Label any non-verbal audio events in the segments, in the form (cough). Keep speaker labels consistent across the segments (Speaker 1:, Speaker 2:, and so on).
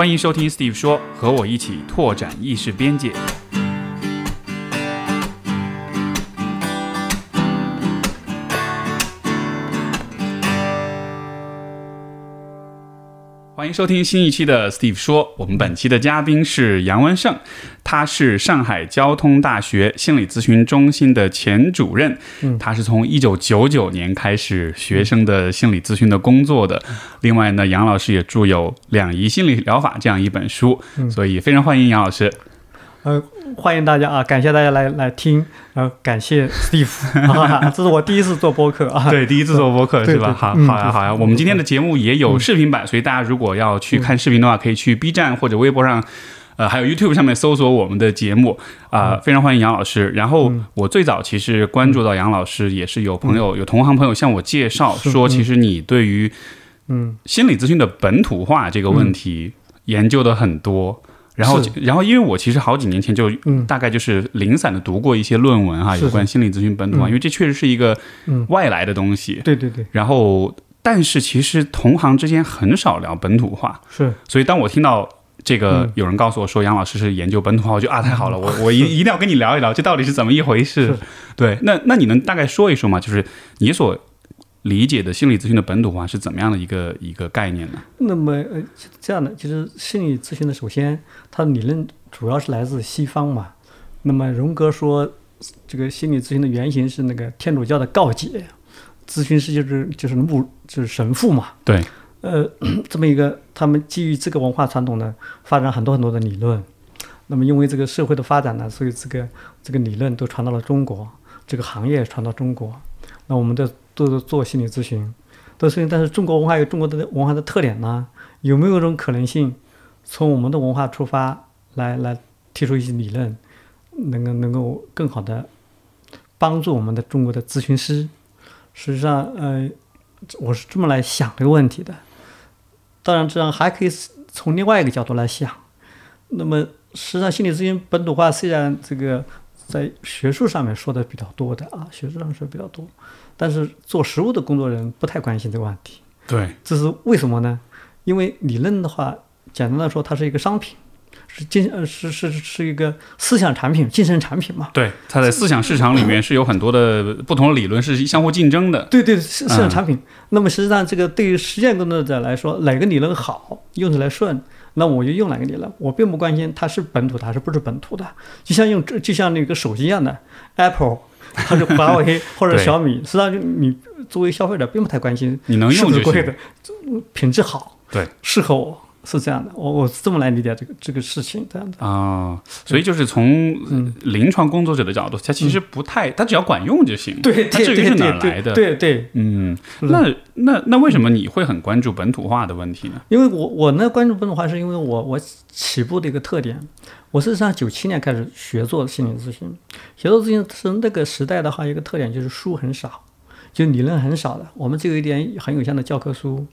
Speaker 1: 欢迎收听 Steve 说，和我一起拓展意识边界。欢迎收听新一期的 Steve 说，我们本期的嘉宾是杨文胜，他是上海交通大学心理咨询中心的前主任，他是从一九九九年开始学生的心理咨询的工作的。另外呢，杨老师也著有《两仪心理疗法》这样一本书，所以非常欢迎杨老师。
Speaker 2: 呃，欢迎大家啊！感谢大家来来听，呃，感谢 Steve，(laughs) 啊、这是我第一次做播客啊。
Speaker 1: 对，第一次做播客是吧？好，
Speaker 2: 嗯
Speaker 1: 好呀，好呀。我们今天的节目也有视频版，所以大家如果要去看视频的话，可以去 B 站或者微博上，呃，还有 YouTube 上面搜索我们的节目啊、非常欢迎杨老师。然后我最早其实关注到杨老师，也是有朋友、有同行朋友向我介绍说，其实你对于
Speaker 2: 嗯
Speaker 1: 心理咨询的本土化这个问题研究的很多。然后，然后，因为我其实好几年前就
Speaker 2: 嗯。
Speaker 1: 大概就是零散的读过一些论文哈，
Speaker 2: 是。
Speaker 1: 有关心理咨询本土化，
Speaker 2: 嗯。
Speaker 1: 因为这确实是一个
Speaker 2: 嗯。
Speaker 1: 外来的东西。
Speaker 2: 对对对，
Speaker 1: 然后，但是其实同行之间很少聊本土化，
Speaker 2: 是。
Speaker 1: 所以当我听到这个
Speaker 2: 嗯。
Speaker 1: 有人告诉我说杨老师是研究本土化，我就啊太好了，我 (laughs) 我一一定要跟你聊一聊，这到底是怎么一回事？对，那那你能大概说一说吗？就是你所理解的心理咨询的本土化是怎么样的一个一个概念呢？
Speaker 2: 那么呃这样的，其实心理咨询的，首先它的理论主要是来自西方嘛。那么荣格说，这个心理咨询的原型是那个天主教的告解，咨询师就是就是牧就是神父嘛。
Speaker 1: 对，
Speaker 2: 呃，(coughs) 这么一个，他们基于这个文化传统呢，发展很多很多的理论。那么因为这个社会的发展呢，所以这个这个理论都传到了中国，这个行业传到中国。那我们的都是做心理咨询，都是，但是中国文化有中国的文化的特点呢，有没有一种可能性，从我们的文化出发来来提出一些理论，能够能够更好的帮助我们的中国的咨询师？实际上，呃，我是这么来想这个问题的。当然，这样还可以从另外一个角度来想。那么，实际上心理咨询本土化虽然这个在学术上面说的比较多的啊，学术上说比较多，但是做实务的工作人不太关心这个问题。
Speaker 1: 对，
Speaker 2: 这是为什么呢？因为理论的话，简单的说，它是一个商品，是精呃是是是一个思想产品、精神产品嘛。
Speaker 1: 对，它在思想市场里面是有很多的不同的理论是相互竞争的。
Speaker 2: 对对，思想产品。那么实际上，这个对于实践工作者来说，哪个理论好，用起来顺，那我就用哪个理论，我并不关心它是本土的还是不是本土的。就像用就像那个手机一样的，Apple 还是华为 (laughs) 或者小米，实际上就你作为消费者并不太关心
Speaker 1: 你能用就行。
Speaker 2: 不是贵的，品质好，
Speaker 1: 对，
Speaker 2: 适合我是这样的。我我是这么来理解这个这个事情，这样的。
Speaker 1: 啊、所以就是从
Speaker 2: 嗯
Speaker 1: 临床工作者的角度，它其实不太，它只要管用就行。
Speaker 2: 对
Speaker 1: 它至于是哪来的？
Speaker 2: 对对对，
Speaker 1: 嗯，那那那为什么你会很关注本土化的问题呢？
Speaker 2: 因为我我呢关注本土化，是因为我我起步的一个特点，我事实上九七年开始学做心理咨询，学做咨询是那个时代的话，一个特点就是书很少，就理论很少的，我们只有一点很有限的教科书，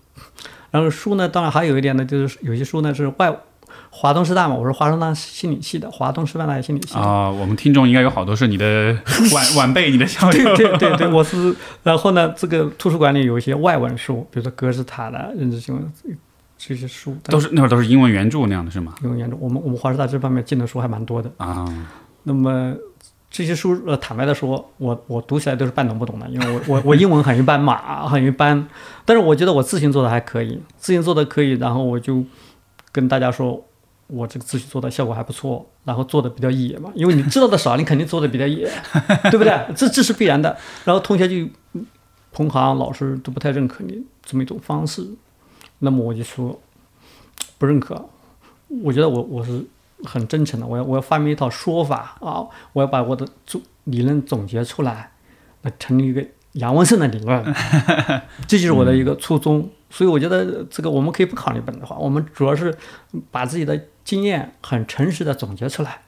Speaker 2: 然后书呢，当然还有一点呢，就是有些书呢是外华东师大嘛，我是华东大心理系的，华东师范大学心理系的。
Speaker 1: 啊、我们听众应该有好多是你的 (laughs) 晚晚辈，你的校友。
Speaker 2: 对对对对，我是。然后呢，这个图书馆里有一些外文书，比如说格式塔的认知行为这些书，
Speaker 1: 都是那会儿都是英文原著那样的是吗？
Speaker 2: 英文原著。我们我们华师大这方面进的书还蛮多的。
Speaker 1: 啊，
Speaker 2: 那么这些书，呃，坦白的说，我我读起来都是半懂不懂的，因为我我我英文很一般嘛，很一般。但是我觉得我咨询做的还可以，咨询做的可以，然后我就跟大家说，我这个咨询做的效果还不错，然后做的比较野嘛，因为你知道的少，你肯定做的比较野，对不对？这这是必然的。然后同学就同行老师都不太认可你这么一种方式，那么我就说不认可。我觉得我我是很真诚的，我要我要发明一套说法啊，我要把我的总理论总结出来，那成立一个杨文胜的理论，(laughs) 这就是我的一个初衷。所以我觉得这个我们可以不考虑本土化，我们主要是把自己的经验很诚实的总结出来，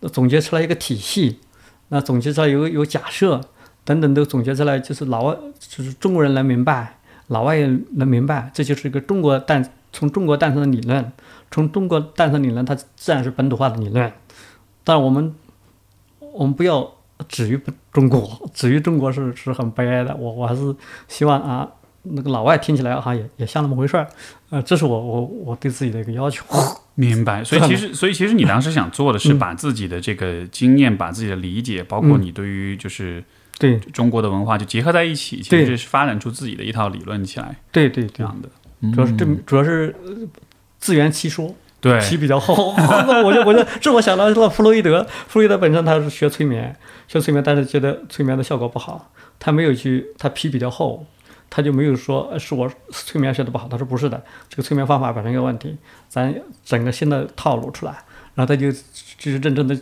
Speaker 2: 那总结出来一个体系，那总结出来有有假设等等都总结出来，就是老外就是中国人能明白，老外也能明白，这就是一个中国诞从中国诞生的理论，从中国诞生理论，它自然是本土化的理论。但我们我们不要止于中国，(laughs) 止于中国是是很悲哀的。我我还是希望啊，那个老外听起来哈也也像那么回事儿，呃，这是我我我对自己的一个要求。
Speaker 1: 明白。所以其实，所以其实你当时想做的是把自己的这个经验、把自己的理解，包括你对于就是
Speaker 2: 对
Speaker 1: 中国的文化就结合在一起，其实是发展出自己的一套理论起来。
Speaker 2: 对对这
Speaker 1: 样的，
Speaker 2: 主要是这主要是自圆其说。
Speaker 1: 对，
Speaker 2: 皮比较厚，(laughs) 我就我就这我想到了弗洛伊德，弗洛伊德本身他是学催眠，学催眠，但是觉得催眠的效果不好，他没有去，他皮比较厚，他就没有说是我催眠学的不好，他说不是的，这个催眠方法本身有问题，咱整个新的套路出来，然后他就就是认真的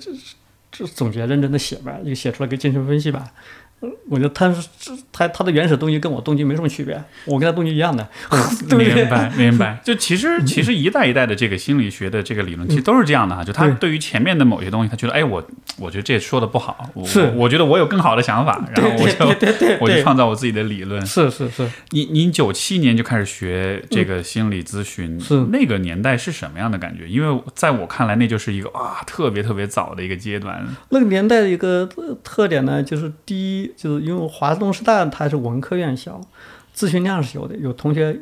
Speaker 2: 就总结，认真的写吧，就写出来个精神分析吧。我觉得他是他他的原始动机跟我动机没什么区别，我跟他动机一样的，(laughs)
Speaker 1: 明白明 (laughs) 白。就其实其实一代一代的这个心理学的这个理论，其实都是这样的哈。就他对于前面的某些东西，他觉得哎我我觉得这说的不好，
Speaker 2: 是
Speaker 1: 我觉得我有更好的想法，然后我就我就创造我自己的理论。
Speaker 2: 是是是。
Speaker 1: 您您九七年就开始学这个心理咨询，
Speaker 2: 是
Speaker 1: 那个年代是什么样的感觉？因为在我看来，那就是一个啊特别特别早的一个阶段。
Speaker 2: 那个年代的一个特点呢，就是第一。就是因为华东师大它是文科院校，咨询量是有的，有同学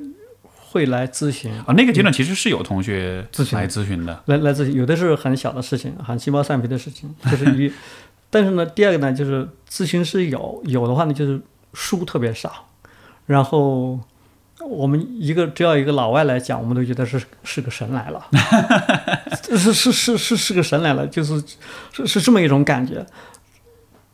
Speaker 2: 会来咨询
Speaker 1: 啊。那个阶段其实是有同学
Speaker 2: 咨询
Speaker 1: 来咨询的，
Speaker 2: 来来咨询，有的是很小的事情，很鸡毛蒜皮的事情，就是一。(laughs) 但是呢，第二个呢，就是咨询师有有的话呢，就是书特别少，然后我们一个只要一个老外来讲，我们都觉得是是个神来了，(laughs) 是是是是是个神来了，就是是是这么一种感觉。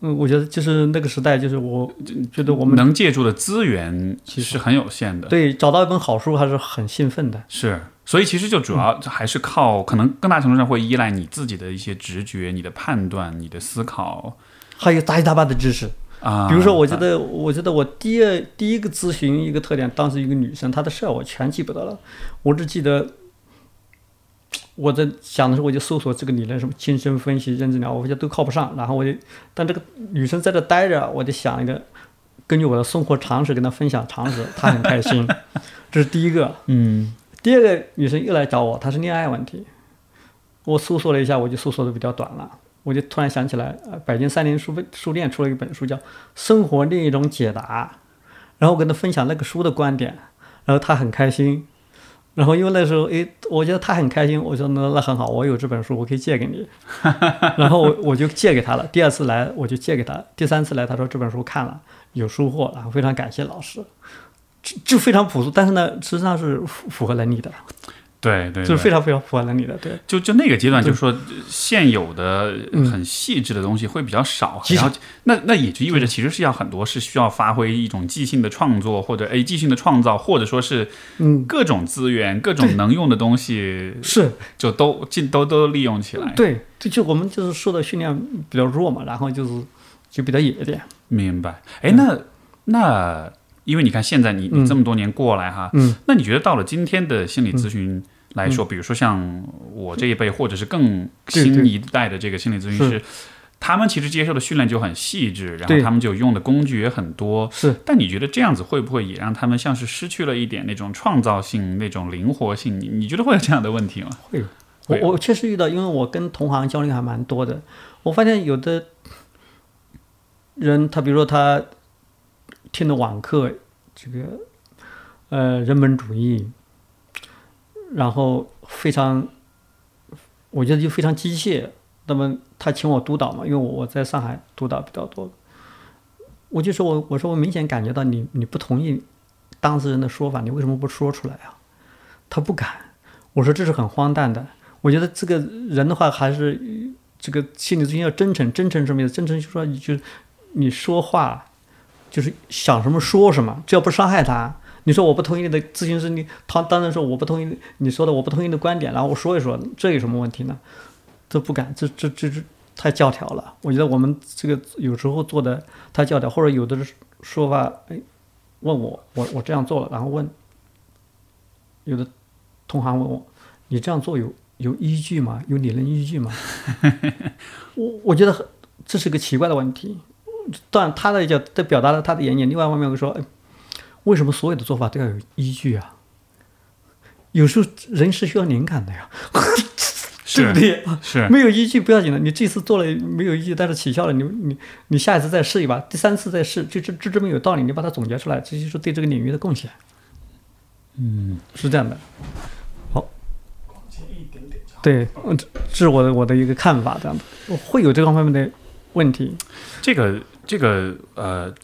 Speaker 2: 嗯，我觉得就是那个时代，就是我觉得我们
Speaker 1: 能借助的资源其实很有限的。
Speaker 2: 对，找到一本好书还是很兴奋的。
Speaker 1: 是，所以其实就主要还是靠，可能更大程度上会依赖你自己的一些直觉、你的判断、你的思考，
Speaker 2: 还有杂七杂八的知识
Speaker 1: 啊。
Speaker 2: 比如说，我觉得，我觉得我第二第一个咨询一个特点，当时一个女生，她的事儿我全记不得了，我只记得。我在想的时候，我就搜索这个理论，什么精神分析、认知疗，我觉得都靠不上。然后我就，但这个女生在这待着，我就想一个，根据我的生活常识跟她分享常识，(laughs) 她很开心。这是第一个。
Speaker 1: 嗯。
Speaker 2: 第二个女生又来找我，她是恋爱问题。我搜索了一下，我就搜索的比较短了。我就突然想起来，呃，北京三联书书店出了一本书，叫《生活另一种解答》，然后我跟她分享那个书的观点，然后她很开心。然后因为那时候，哎，我觉得他很开心，我说那那很好，我有这本书，我可以借给你。(laughs) 然后我我就借给他了。第二次来我就借给他，第三次来他说这本书看了有收获，然后非常感谢老师，就就非常朴素，但是呢，实际上是符符合能力的。
Speaker 1: 对对，
Speaker 2: 就是非常非常符合能力的。对，
Speaker 1: 就就那个阶段，就是说现有的很细致的东西会比较少，然后那那也就意味着其实是要很多是需要发挥一种即兴的创作，或者诶即兴的创造，或者说是
Speaker 2: 嗯
Speaker 1: 各种资源、各种能用的东西
Speaker 2: 是
Speaker 1: 就都尽都都利用起来。
Speaker 2: 对，这就我们就是受的训练比较弱嘛，然后就是就比较野一点。
Speaker 1: 明白。哎，那那。因为你看，现在你你这么多年过来哈，
Speaker 2: 嗯，
Speaker 1: 那你觉得到了今天的心理咨询来说，比如说像我这一辈，或者是更新一代的这个心理咨询师，他们其实接受的训练就很细致，然后他们就用的工具也很多，
Speaker 2: 是。
Speaker 1: 但你觉得这样子会不会也让他们像是失去了一点那种创造性、那种灵活性？你你觉得会有这样的问题吗？
Speaker 2: 会，我我确实遇到，因为我跟同行交流还蛮多的，我发现有的人，他比如说他。听的网课，这个呃人本主义，然后非常，我觉得就非常机械。那么他请我督导嘛，因为我我在上海督导比较多，我就说我我说我明显感觉到你你不同意当事人的说法，你为什么不说出来啊？他不敢。我说这是很荒诞的。我觉得这个人的话还是这个心理咨询要真诚，真诚什么意思？真诚就是说你就你说话。就是想什么说什么，只要不伤害他。你说我不同意你的咨询师，你他当然说我不同意你说的，我不同意的观点，然后我说一说，这有什么问题呢？都不敢，这这这这太教条了。我觉得我们这个有时候做的太教条，或者有的说法，哎，问我，我我这样做了，然后问有的同行问我，你这样做有有依据吗？有理论依据吗？(laughs) 我我觉得这是个奇怪的问题。但他的叫在表达了他的言言，另外一方面会说，哎，为什么所有的做法都要有依据啊？有时候人是需要灵感的呀，对不对？
Speaker 1: 是
Speaker 2: 没有依据不要紧的，你这次做了没有依据，但是起效了，你你你下一次再试一把，第三次再试，就这这这么有道理，你把它总结出来，这就是对这个领域的贡献。
Speaker 1: 嗯，
Speaker 2: 是这样的。好，
Speaker 1: 往前一点点。
Speaker 2: 对，这是我的我的一个看法，这样的会有这方面的问题。
Speaker 1: 这个这个呃，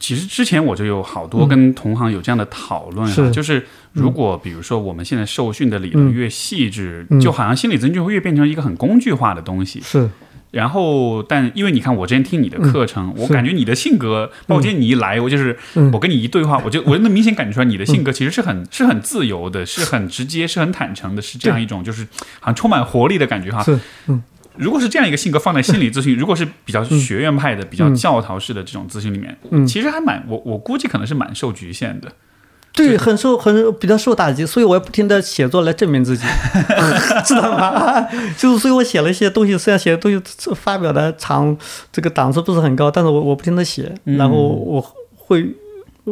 Speaker 1: 其实之前我就有好多跟同行有这样的讨论、啊
Speaker 2: 是。
Speaker 1: 就是如果比如说我们现在受训的理论越细致，
Speaker 2: 嗯。
Speaker 1: 就好像心理咨询就会越变成一个很工具化的东西。
Speaker 2: 是。
Speaker 1: 然后，但因为你看，我之前听你的课程，我感觉你的性格，包括今天你一来，我就是
Speaker 2: 嗯。
Speaker 1: 我跟你一对话，我就 (laughs) 我就能明显感觉出来，你的性格其实是很是很自由的，是很直接，是很坦诚的，是这样一种就是好像充满活力的感觉哈。
Speaker 2: 是，嗯
Speaker 1: 如果是这样一个性格放在心理咨询，如果是比较学院派的、比较
Speaker 2: 嗯
Speaker 1: 教条式的这种咨询里面，
Speaker 2: 嗯，
Speaker 1: 其实还蛮我我估计可能是蛮受局限的。
Speaker 2: 对，很受很比较受打击，所以我要不停的写作来证明自己，(laughs) 知道吗？(laughs) 就是所以我写了一些东西，虽然写的东西发表的长，这个档次不是很高，但是我我不停的写，
Speaker 1: 嗯
Speaker 2: 然后我会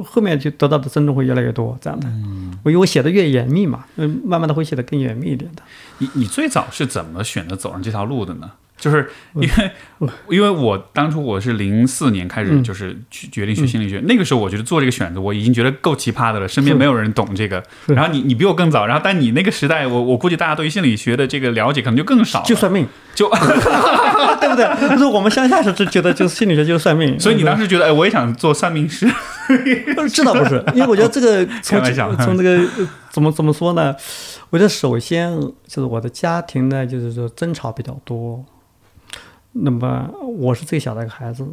Speaker 2: 后面就得到的尊重会越来越多，这样的。
Speaker 1: 嗯
Speaker 2: 我因为我写的越严密嘛，嗯，慢慢的会写的更严密一点的。
Speaker 1: 你你最早是怎么选择走上这条路的呢？就是因为，因为我当初我是零四年开始
Speaker 2: 嗯
Speaker 1: 就是去决定学心理学，那个时候我觉得做这个选择我已经觉得够奇葩的了，身边没有人懂这个。然后你你比我更早，然后但你那个时代，我我估计大家对于心理学的这个了解可能就更少，
Speaker 2: 就算命，
Speaker 1: 就 (laughs) (laughs)
Speaker 2: 对不对？就是我们乡下是觉得就是心理学就是算命，
Speaker 1: 所以你当时觉得，哎，我也想做算命师。
Speaker 2: 这倒不是，因为我觉得这个 (laughs) 从从这个呃怎么怎么说呢？我觉得首先就是我的家庭呢，就是说争吵比较多。那么我是最小的一个孩子，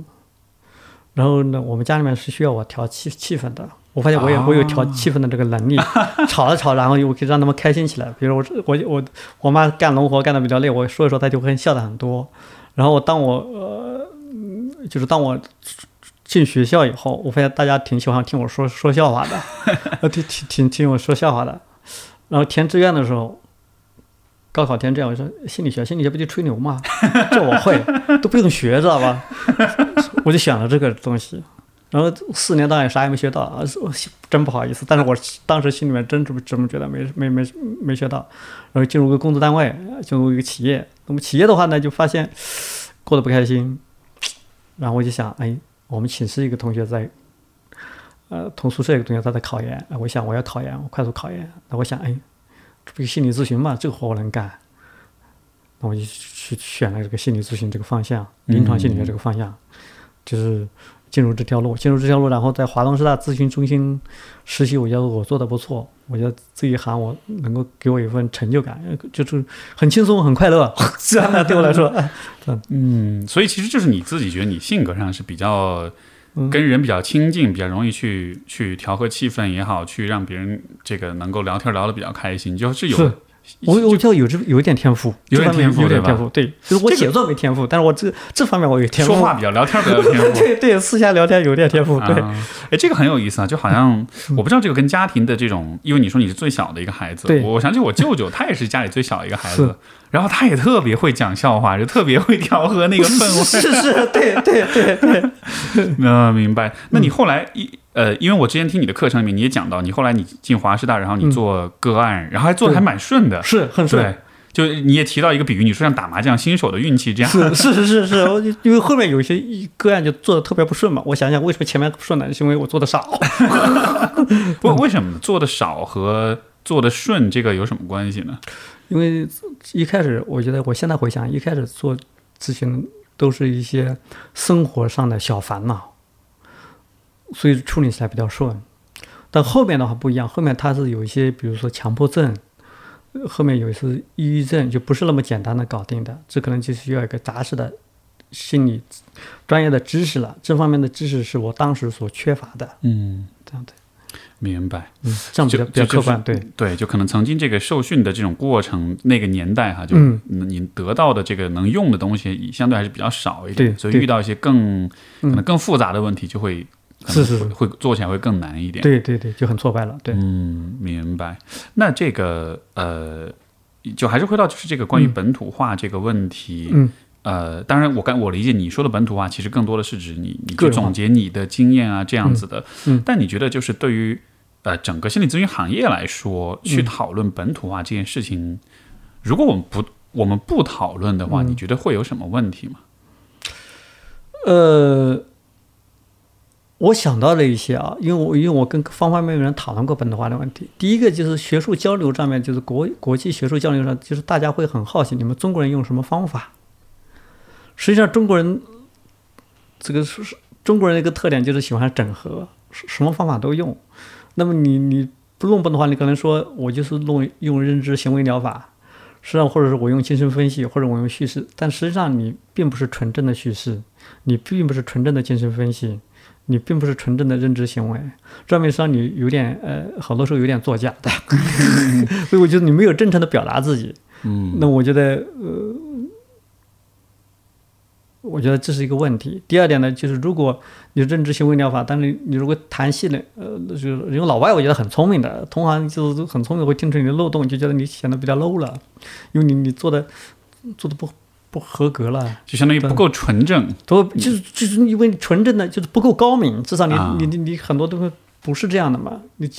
Speaker 2: 然后呢，我们家里面是需要我调气气氛的。我发现我也、我有调气氛的这个能力，(laughs) 吵了吵，然后我可以让他们开心起来。比如我我我我妈干农活干的比较累，我说一说，她就会笑的很多。然后当我呃，嗯就是当我进学校以后，我发现大家挺喜欢听我说说笑话的，(laughs) 呃，挺挺挺听我说笑话的。然后填志愿的时候，高考填志愿，我说心理学，心理学不就吹牛吗？(laughs) 这我会，(laughs) 都不用学，知道吧？(laughs) 我就选了这个东西。然后四年当然啥也没学到啊，真不好意思。但是我当时心里面真这么这么觉得，没没没没学到。然后进入个工作单位，进入一个企业。那么企业的话呢，就发现过得不开心。然后我就想，哎，我们寝室一个同学在，呃，同宿舍一个同学他在考研，哎我想我要考研，我快速考研。那我想，哎，这个心理咨询嘛，这个活我能干。那我就去选了这个心理咨询这个方向，临床心理学这个方向，就是进入这条路，进入这条路，然后在华东师大咨询中心实习，我觉得我做的不错，我觉得这一行我能够给我一份成就感，就是很轻松很快乐，(laughs) 这样的对我来说，
Speaker 1: 嗯，所以其实就是你自己觉得你性格上是比较跟人比较亲近，比较容易去去调和气氛也好，去让别人这个能够聊天聊得比较开心，就是有
Speaker 2: 是我我觉得有这有一点天赋，
Speaker 1: 有点天赋
Speaker 2: 有点天赋，对，就是我写作没天赋，但是我这这方面我有天赋，
Speaker 1: 说话比较聊天比较天赋。(laughs)
Speaker 2: 对对，私下聊天有点天赋，对，
Speaker 1: 啊，哎，这个很有意思啊，就好像我不知道这个跟家庭的这种，因为你说你是最小的一个孩子，
Speaker 2: 对
Speaker 1: 我想起我舅舅，他也是家里最小的一个孩
Speaker 2: 是
Speaker 1: 子，然后他也特别会讲笑话，就特别会调和那个氛围。(laughs)
Speaker 2: 是是，对对对对，
Speaker 1: 那，(laughs) 明白。那
Speaker 2: 嗯
Speaker 1: 你后来一呃，因为我之前听你的课程里面你也讲到，你后来你进华师大，然后你做个案，然后还做的还蛮顺的，
Speaker 2: 是很顺。
Speaker 1: 对。就你也提到一个比喻，你说像打麻将新手的运气这样，
Speaker 2: 是是是是是，因为后面有一些个案就做的特别不顺嘛，我想想为什么前面不顺呢？是因为我做的少。(laughs) (laughs)
Speaker 1: 为为什么做的少和做的顺这个有什么关系呢？
Speaker 2: 因为一开始我觉得，我现在回想，一开始做咨询都是一些生活上的小烦恼，所以处理起来比较顺。但后面的话不一样，后面他是有一些，比如说强迫症，呃后面有一些抑郁症，就不是那么简单的搞定的，这可能就需要一个扎实的心理专业的知识了。这方面的知识是我当时所缺乏的，
Speaker 1: 嗯，
Speaker 2: 这样的，
Speaker 1: 明白。
Speaker 2: 嗯，这样比较比较客观，对。
Speaker 1: 对，就可能曾经这个受训的这种过程，那个年代哈，就
Speaker 2: 嗯
Speaker 1: 你得到的这个能用的东西，相对还是比较少一点，所以遇到一些更可
Speaker 2: 嗯
Speaker 1: 能更复杂的问题，就会
Speaker 2: 是是
Speaker 1: 会会做起来会更难一点。
Speaker 2: 对对对，就很挫败了，对。
Speaker 1: 嗯，明白。那这个呃，就还是回到就是这个关于
Speaker 2: 嗯
Speaker 1: 本土化这个问题。
Speaker 2: 嗯
Speaker 1: 呃，当然我刚我理解你说的本土化，其实更多的是指你你去
Speaker 2: 个人化
Speaker 1: 总结你的经验啊这样子的。
Speaker 2: 嗯
Speaker 1: 但你觉得就是对于呃整个心理咨询行业来说，去
Speaker 2: 嗯
Speaker 1: 讨论本土化这件事情，如果我们不我们不讨论的话，
Speaker 2: 嗯
Speaker 1: 你觉得会有什么问题吗？
Speaker 2: 呃，我想到了一些啊，因为我因为我跟方方面面人讨论过本土化的问题。第一个就是学术交流上面，就是国国际学术交流上，就是大家会很好奇你们中国人用什么方法。实际上，中国人这个是中国人的一个特点，就是喜欢整合，什么方法都用。那么你你不弄本土化，你可能说我就是弄用认知行为疗法，实际上或者是我用精神分析，或者我用叙事，但实际上你并不是纯正的叙事，你并不是纯正的精神分析。你并不是纯正的认知行为，这面上你有点呃，好多时候有点作假的，(laughs) 所以我觉得你没有真诚的表达自己。
Speaker 1: 嗯，
Speaker 2: 那我觉得呃，我觉得这是一个问题。第二点呢，就是如果你认知行为疗法，但是你如果谈戏呢，呃，就是因为老外我觉得很聪明的，同行就是很聪明，会听出你的漏洞，就觉得你显得比较 low 了，因为你你做的做的不。不合格了，
Speaker 1: 就相当于不够纯正，
Speaker 2: 都就是就是因为纯正的就是不够高明，至少你你你你很多东西不是这样的嘛，你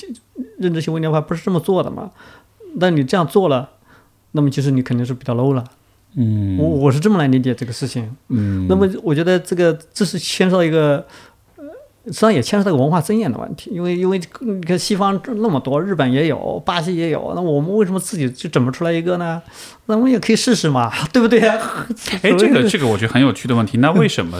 Speaker 2: 认知行为疗法不是这么做的嘛，那你这样做了，那么其实你肯定是比较 low 了，
Speaker 1: 嗯，
Speaker 2: 我我是这么来理解这个事情，
Speaker 1: 嗯，
Speaker 2: 那么我觉得这个这是牵涉到一个。实际上也牵涉到个文化尊严的问题，因为因为你看西方那么多，日本也有，巴西也有，那我们为什么自己就整不出来一个呢？那我们也可以试试嘛，(laughs) 对不对啊？
Speaker 1: 哎，这个这个我觉得很有趣的问题。那为什么，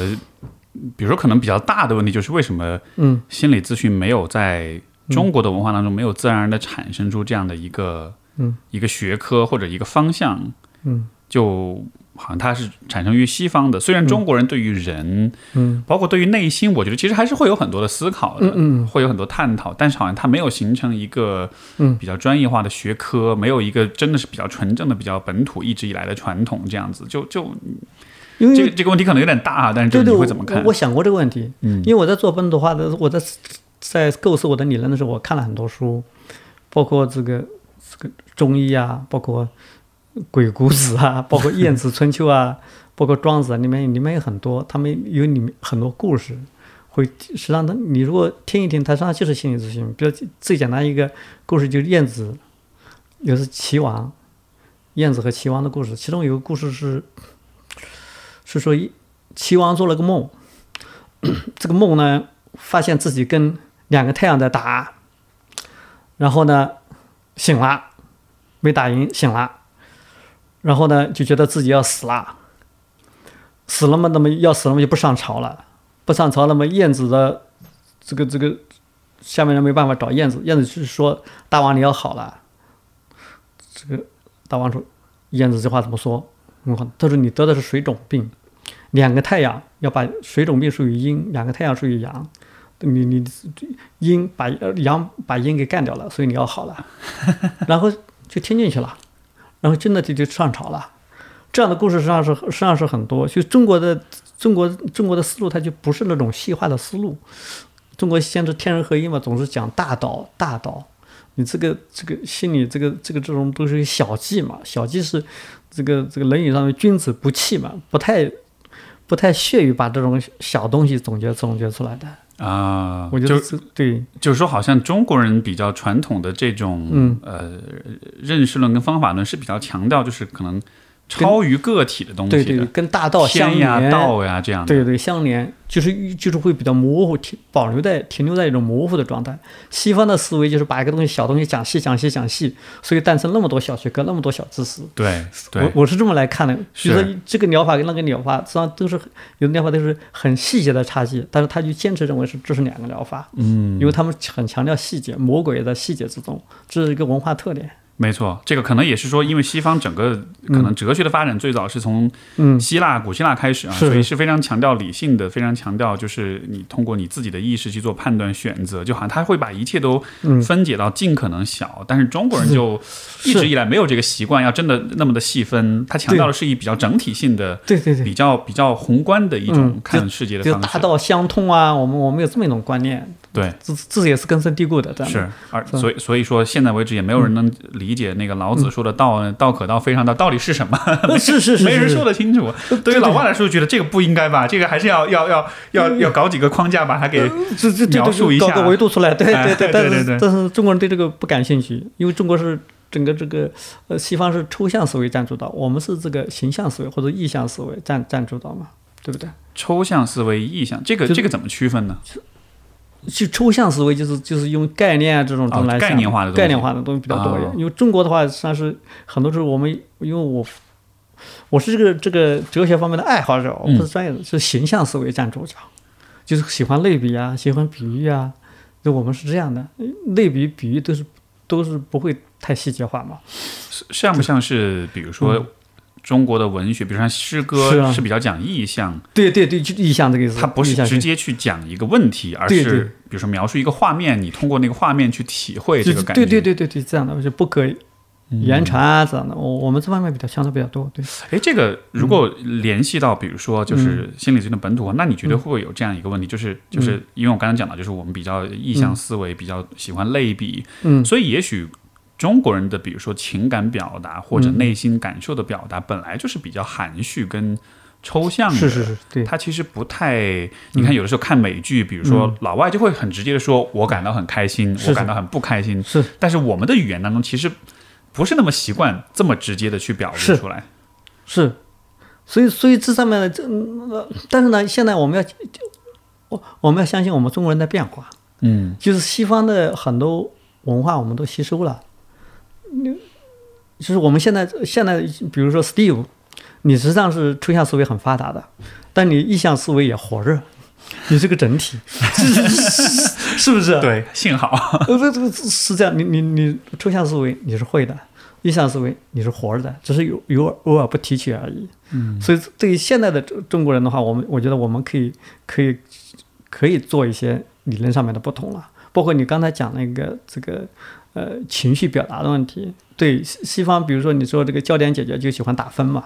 Speaker 1: 比如说可能比较大的问题就是为什么，
Speaker 2: 嗯，
Speaker 1: 心理咨询没有在中国的文化当中没有自然而然的产生出这样的一个，
Speaker 2: 嗯，
Speaker 1: 一个学科或者一个方向，
Speaker 2: 嗯，
Speaker 1: 就。好像它是产生于西方的，虽然中国人对于人，
Speaker 2: 嗯，
Speaker 1: 包括对于内心，我觉得其实还是会有很多的思考的，
Speaker 2: 嗯，
Speaker 1: 会有很多探讨，但是好像它没有形成一个，
Speaker 2: 嗯，
Speaker 1: 比较专业化的学科，没有一个真的是比较纯正的、比较本土一直以来的传统这样子，就就，
Speaker 2: 因为
Speaker 1: 这个这个问题可能有点大，但是这你会怎么看？
Speaker 2: 我想过这个问题，
Speaker 1: 嗯，
Speaker 2: 因为我在做本土化的，我在在构思我的理论的时候，我看了很多书，包括这个这个中医啊，包括鬼谷子啊，(laughs) 包括晏子春秋啊。(laughs) 包括庄子里面，里面有很多，他们有里面很多故事，会实际上他你如果听一听，它实际上就是心理咨询。比如最简单一个故事就是晏子，又是齐王，晏子和齐王的故事。其中有个故事是，是说齐王做了个梦，(clears throat) 这个梦呢，发现自己跟两个太阳在打，然后呢，醒了，没打赢，醒了，然后呢，就觉得自己要死了。死了嘛，那么要死了嘛就不上朝了，不上朝，那么燕子的这个这个下面人没办法找燕子，燕子是说大王你要好了，这个大王说燕子这话怎么说？他说你得的是水肿病，两个太阳要把水肿病属于阴，两个太阳属于阳，你你阴把阳把阴给干掉了，所以你要好了，然后就听进去了，然后真的就就上朝了。这样的故事实际上是实际上是很多，就中国的中国中国的思路，它就不是那种细化的思路。中国先是天人合一嘛，总是讲大道大道。你这个这个心理这个这个这种都是小计嘛，小计是这个这个《论语》上的君子不器嘛，不太不太屑于把这种小东西总结总结出来的
Speaker 1: 啊。
Speaker 2: 我觉得对，
Speaker 1: 就是说好像中国人比较传统的这种
Speaker 2: 嗯
Speaker 1: 呃认识论跟方法论是比较强调，就是可能。超于个体的东西，
Speaker 2: 对对，跟大道相连，
Speaker 1: 道呀这样的，
Speaker 2: 对对相连，就是就是会比较模糊，停保留在停留在一种模糊的状态。西方的思维就是把一个东西小东西讲细讲细讲细，所以诞生那么多小学科，那么多小知识。
Speaker 1: 对，
Speaker 2: 我我是这么来看的，就说这个疗法跟那个疗法，实际上都是有的疗法都是很细节的差距，但是他就坚持认为是这是两个疗法，
Speaker 1: 嗯，
Speaker 2: 因为他们很强调细节，魔鬼也在细节之中，这是一个文化特点。
Speaker 1: 没错，这个可能也是说，因为西方整个可能哲学的发展最早是从希腊古希腊开始啊，所以是非常强调理性的，非常强调就是你通过你自己的意识去做判断选择，就好像他会把一切都分解到尽可能小。但是中国人就一直以来没有这个习惯，要真的那么的细分，他强调的是以比较整体性的，
Speaker 2: 对对对，
Speaker 1: 比较比较宏观的一种看世界的方式，
Speaker 2: 就大道相通啊，我们我们有这么一种观念。
Speaker 1: 对，
Speaker 2: 这这也是根深蒂固的，
Speaker 1: 是，而所以所以说，现在为止也没有人能理解那个老子说的“道道可道，非常道”到底是什么？
Speaker 2: 是 (laughs) 是是，(laughs)
Speaker 1: 没人说得清楚。对于老外来说，觉得这个不应该吧？这个还是要要要要要搞几个框架把它给描述一下，
Speaker 2: 搞个维度出来。对对
Speaker 1: 对，
Speaker 2: 但
Speaker 1: 是
Speaker 2: 但是中国人对这个不感兴趣，因为中国是整个这个呃西方是抽象思维占主导，我们是这个形象思维或者意象思维占占主导嘛，对不对？
Speaker 1: 抽象思维、意象，这个这个怎么区分呢？
Speaker 2: 就抽象思维就是就是用概念啊这种东西来、
Speaker 1: 哦概念化的东西
Speaker 2: 概念化的东西比较多一点。
Speaker 1: 啊
Speaker 2: 因为中国的话，实际上是很多时候我们因为我我是这个这个哲学方面的爱好者，我不是专业的，是形象思维占主角，就是喜欢类比啊，喜欢比喻啊，就我们是这样的，类比比喻都是都是不会太细节化嘛。
Speaker 1: 像不像是比如说中国的文学，比如说像诗歌
Speaker 2: 啊。
Speaker 1: 是比较讲意象，
Speaker 2: 对对对，就意象这个意思，
Speaker 1: 它不是直接去讲一个问题，而是比如说描述一个画面，你通过那个画面去体会这个感觉。
Speaker 2: 对对对对对，这样的就不可以言传啊这样的，我我们这方面比较相对比较多，对。
Speaker 1: 哎，这个如果联系到，比如说
Speaker 2: 嗯
Speaker 1: 就是心理学的本土化，那你觉得会不会有这样一个问题？就是
Speaker 2: 嗯。
Speaker 1: 就是因为我刚才讲到，就是我们比较意向思维，比较喜欢类比，
Speaker 2: 嗯。
Speaker 1: 所以也许中国人的比如说情感表达或
Speaker 2: 嗯。
Speaker 1: 者内心感受的表达，本来就是比较含蓄跟抽象的。
Speaker 2: 是是是，对，
Speaker 1: 他其实不太，你看有的时候看美剧，比如说老外就会很直接的说，我感到很开心，我感到很不开心。
Speaker 2: 是。
Speaker 1: 但是我们的语言当中其实不是那么习惯这么直接的去表露出来。
Speaker 2: 是，所以所以这上面的这，但是呢，现在我们要我我们要相信我们中国人的变化，
Speaker 1: 嗯。
Speaker 2: 就是西方的很多文化我们都吸收了，你就是我们现在现在比如说 Steve，你实际上是抽象思维很发达的，但你意向思维也活热，你是个整体，(laughs) 是不是？
Speaker 1: 对，幸好。
Speaker 2: 呃，这这个是这样，你你你抽象思维你是会的，意向思维你是活着的，只是有有偶尔不提起而已。嗯，所以对于现在的中中国人的话，我们我觉得我们可以可以可以做一些理论上面的不同了，包括你刚才讲那个这个呃情绪表达的问题。对西西方，比如说你说这个焦点姐姐就喜欢打分嘛，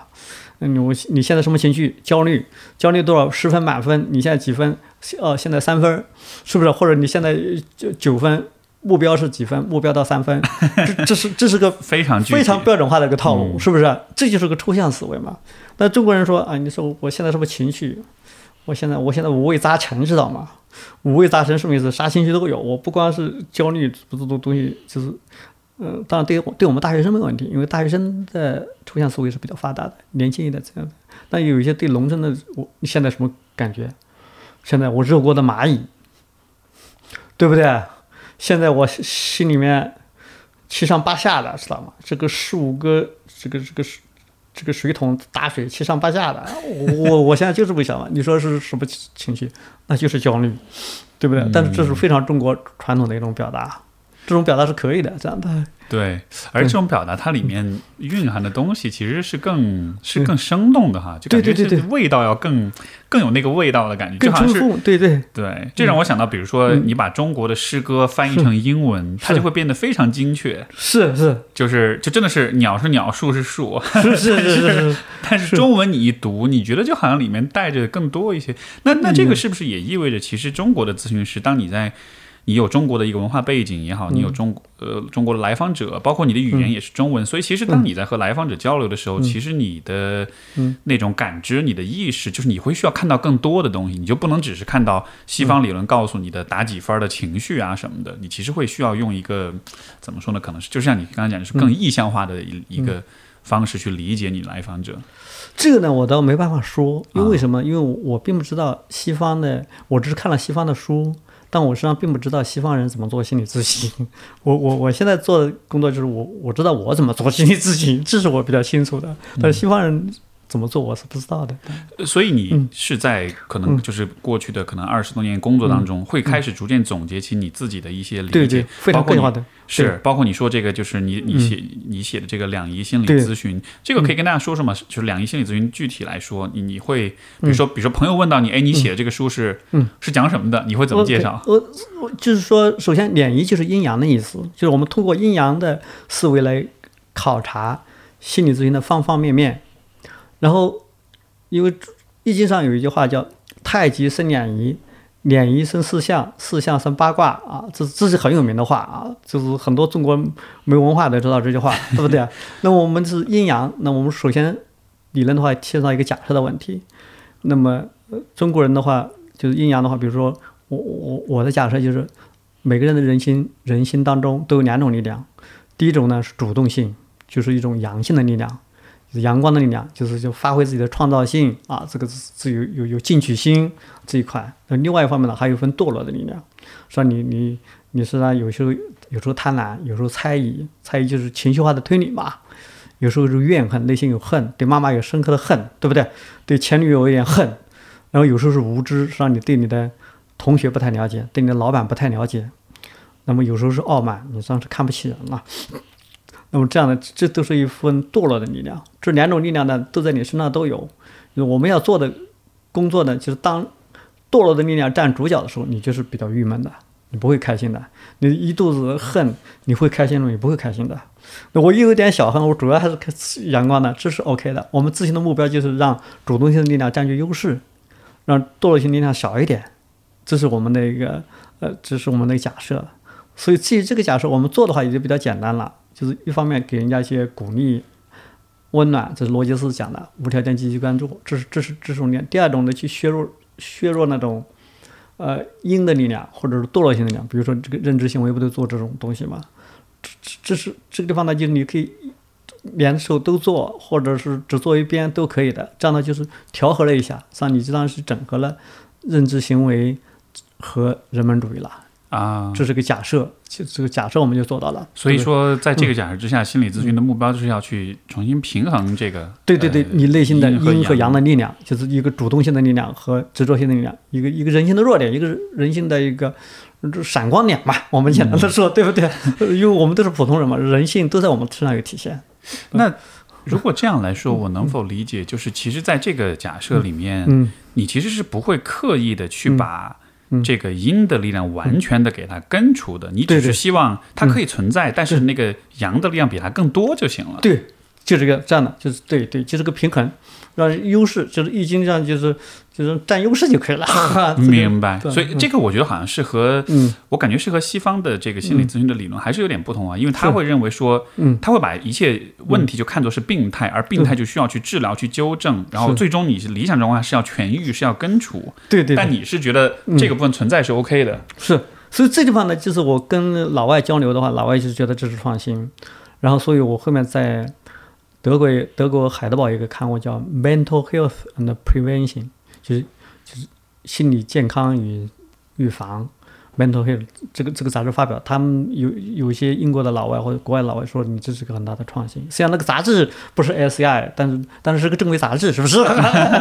Speaker 2: 嗯，我你现在什么情绪？焦虑，焦虑多少？十分满分，你现在几分？呃，现在三分，是不是？或者你现在九九分，目标是几分？目标到三分，这这是这是个 (laughs)
Speaker 1: 非常
Speaker 2: 非常标准化的一个套路，
Speaker 1: 嗯
Speaker 2: 是不是？这就是个抽象思维嘛。那中国人说啊，你说我现在什么情绪？我现在我现在五味杂陈，知道吗？五味杂陈什么意思？啥情绪都有。我不光是焦虑，不这种东西就是，嗯、当然对对我们大学生没问题，因为大学生的抽象思维是比较发达的，年轻一点这样的。但有一些对农村的，我现在什么感觉？现在我热锅的蚂蚁，对不对？现在我心里面七上八下的，知道吗？这个十五个这个这个水这个水桶打水七上八下的，我我我现在就是不想了。你说是什么情绪？那就是焦虑，对不对？但是这是非常中国传统的一种表达，这种表达是可以的，这样的。
Speaker 1: 对，而这种表达它里面蕴含的东西其实是更是更生动的哈，就感觉
Speaker 2: 对对对
Speaker 1: 是味道要更更有那个味道的感觉，就好像是，
Speaker 2: 对对，
Speaker 1: 对，这让我想到，比如说
Speaker 2: 嗯。
Speaker 1: 你把中国的诗歌翻译成英文，它就会变得非常精确，
Speaker 2: 是是。
Speaker 1: 就是就真的是鸟是鸟，树是树，
Speaker 2: 是是是
Speaker 1: 但是中文你一读，你觉得就好像里面带着更多一些。那那
Speaker 2: 嗯
Speaker 1: 这个是。不是也意味着，其实中国的咨询师，当你在你有中国的一个文化背景也好，你有
Speaker 2: 嗯
Speaker 1: 中呃中国的来访者，包括你的语言也是中文，所以其实当你在和来访者交流的时候，其实你的
Speaker 2: 嗯。
Speaker 1: 那种感知、你的意识，就是你会需要看到更多的东西，你就不能只是看到西方理论告诉你的打几分的情绪啊什么的，你其实会需要用一个怎么说呢？可能是就像你刚刚讲的是更意象化的一一个方式去理解你来访者。
Speaker 2: 这个呢，我倒没办法说，因为
Speaker 1: 啊。
Speaker 2: 为什么？因为我并不知道西方的，我只是看了西方的书，但我实际上并不知道西方人怎么做心理咨询。我我我现在做的工作就是我我知道我怎么做心理咨询，这是我比较清楚的，但是西方人怎么做我是不知道的。
Speaker 1: 呃所以你
Speaker 2: 嗯
Speaker 1: 是在可能就是过去的可能二十多年工作当中，会开始逐渐总结起你自己的一些理解，
Speaker 2: 嗯对对，非常
Speaker 1: 包括你
Speaker 2: 个性化的。
Speaker 1: 是包括你说这个就是你你写、你写的这个两仪心理咨询，这个可以跟大家说说吗？就是两仪心理咨询具体来说，你你会比如说比如说朋友问到你，哎，你写的这个书是
Speaker 2: 嗯
Speaker 1: 是讲什么的？你会怎么介绍？
Speaker 2: 我就是说，首先两仪就是阴阳的意思，就是我们通过阴阳的思维来考察心理咨询的方方面面。然后，因为《易经》上有一句话叫“太极生两仪，两仪生四象，四象生八卦”啊，这这是很有名的话啊，就是很多中国没文化的知道这句话，对不对？(laughs) 那我们是阴阳，那我们首先理论的话牵涉到一个假设的问题。那么、中国人的话就是阴阳的话，比如说我我我的假设就是每个人的人心人心当中都有两种力量，第一种呢是主动性，就是一种阳性的力量，阳光的力量，就是就发挥自己的创造性啊，这个自有有有进取心这一块。那另外一方面呢，还有一份堕落的力量，说你你你是啊，有时候有时候贪婪，有时候猜疑，猜疑就是情绪化的推理嘛。有时候是怨恨，内心有恨，对妈妈有深刻的恨，对不对？对前女友有点恨，然后有时候是无知，让你对你的同学不太了解，对你的老板不太了解。那么有时候是傲慢，你算是看不起人了。那么这样的，这都是一份堕落的力量。这两种力量呢，都在你身上都有。我们要做的工作呢，就是当堕落的力量占主角的时候，你就是比较郁闷的，你不会开心的。你一肚子恨，你会开心吗？你不会开心的。那我有点小恨，我主要还是阳光的，这是 OK 的。我们执行的目标就是让主动性的力量占据优势，让堕落性力量小一点，这是我们的一个呃，这是我们的假设。所以基于这个假设，我们做的话也就比较简单了。就是一方面给人家一些鼓励、温暖，这是罗杰斯讲的无条件积极关注，这是这是这种力量。第二种呢，去削弱削弱那种呃阴的力量，或者是堕落性的力量，比如说这个认知行为不都做这种东西吗？这这这是这个地方呢，就是你可以两手都做，或者是只做一边都可以的。这样呢，就是调和了一下，像你这样是整合了认知行为和人本主义了
Speaker 1: 啊。
Speaker 2: 这是个假设。就这个假设我们就做到了，
Speaker 1: 所以说在这个假设之下，心理咨询的目标就是要去重新平衡这个。
Speaker 2: 对对对，你内心的阴和阳的力量，就是一个主动性的力量和执着性的力量，一个一个人性的弱点，一个人性的一个闪光点嘛。我们简单的说，对不对？因为我们都是普通人嘛，人性都在我们身上有体现。
Speaker 1: 那如果这样来说，我能否理解，就是其实在这个假设里面，你其实是不会刻意的去把。这个阴的力量完全的给它根除的，你只是希望它可以存在，但是那个阳的力量比它更多就行了。
Speaker 2: 对，就这个这样的，就是对对，就是个平衡，让优势就是易经上就是就是占优势就可以了。(laughs) (laughs)
Speaker 1: 明白。所以这个我觉得好像是和，我感觉是和西方的这个心理咨询的理论还是有点不同啊，因为他会认为说，他会把一切问题就看作是病态，而病态就需要去治疗、去纠正，然后最终你是理想状况是要痊愈，是要根除。
Speaker 2: 对对。
Speaker 1: 但你是觉得这个部分存在是 OK 的。
Speaker 2: 是。所以这地方呢，就是我跟老外交流的话，老外就是觉得这是创新，然后所以我后面在。德国德国海德堡一个刊物叫《Mental Health and Prevention》，就是就是心理健康与预防。Mental Health 这个这个杂志发表，他们有有一些英国的老外或者国外老外说，你这是个很大的创新。虽然那个杂志不是 SCI，但是但是是个正规杂志，是不是？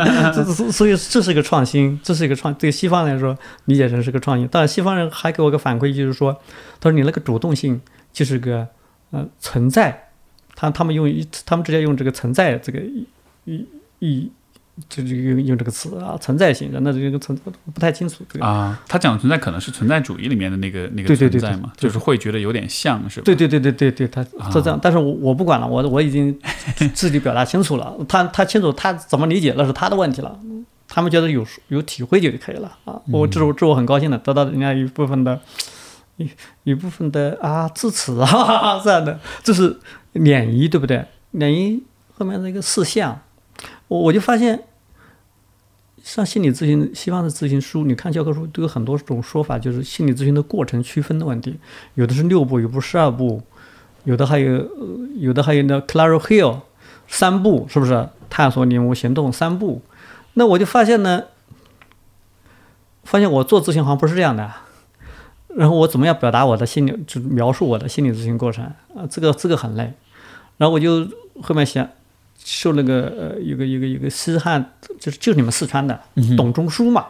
Speaker 2: (laughs) 所以这是一个创新，这是一个创对西方来说理解成是个创新。但西方人还给我个反馈，就是说，他说你那个主动性就是个呃存在。他他们用一，他们直接用这个存在这个一一，就就用用这个词啊，存在性，人的这个存不太清楚。
Speaker 1: 啊，他讲的存在可能是存在主义里面的那个那个存在嘛，就是会觉得有点像是吧？
Speaker 2: 对对对对对对，他是这样。但是我我不管了，我我已经自己表达清楚了。(laughs) 他他清楚他怎么理解那是他的问题了。他们觉得有有体会就可以了啊。我这我这我很高兴的，得到人家一部分的 (laughs) 一一部分的啊支持啊 (laughs) 这样的，这是。涟漪对不对？涟漪后面那个四象，我我就发现，上心理咨询西方的咨询书，你看教科书都有很多种说法，就是心理咨询的过程区分的问题，有的是六步，有不十二步，有的还有有的还有那 Claro Hill 三步，是不是？探索、领悟、行动三步。那我就发现呢，发现我做咨询好像不是这样的。然后我怎么样表达我的心理，就描述我的心理咨询过程啊？这个这个很累。然后我就后面想，受那个呃一个一个一个西汉，就是就是你们四川的董仲舒嘛。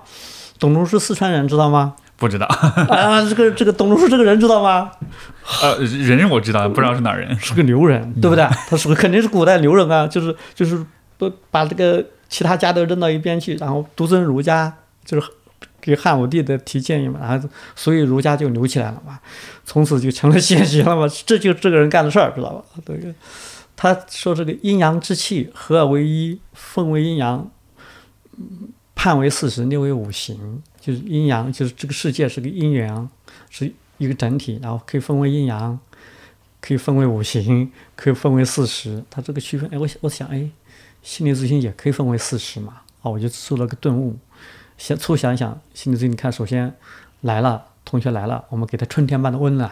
Speaker 2: 董仲舒四川人知道吗？
Speaker 1: 不知道 (laughs)
Speaker 2: 啊。这个这个董仲舒这个人知道吗？
Speaker 1: 呃，人我知道，不知道是哪人。
Speaker 2: 是个牛人，对不对？他是肯定是古代牛人啊，就是就是不把这个其他家都扔到一边去，然后独尊儒家，就是。给汉武帝的提建议嘛，然后所以儒家就牛起来了嘛，从此就成了 (laughs) 先贤了嘛，这就这个人干的事儿，知道吧？这个他说这个阴阳之气合而为一，分为阴阳，判为四时，列为五行，就是阴阳，就是这个世界是个阴阳，是一个整体，然后可以分为阴阳，可以分为五行，可以分为四时。他这个区分，哎，我我想，哎，心理咨询也可以分为四时嘛？啊，我就做了个顿悟。先粗想想，心理咨询，你看，首先来了，同学来了，我们给他春天般的温暖。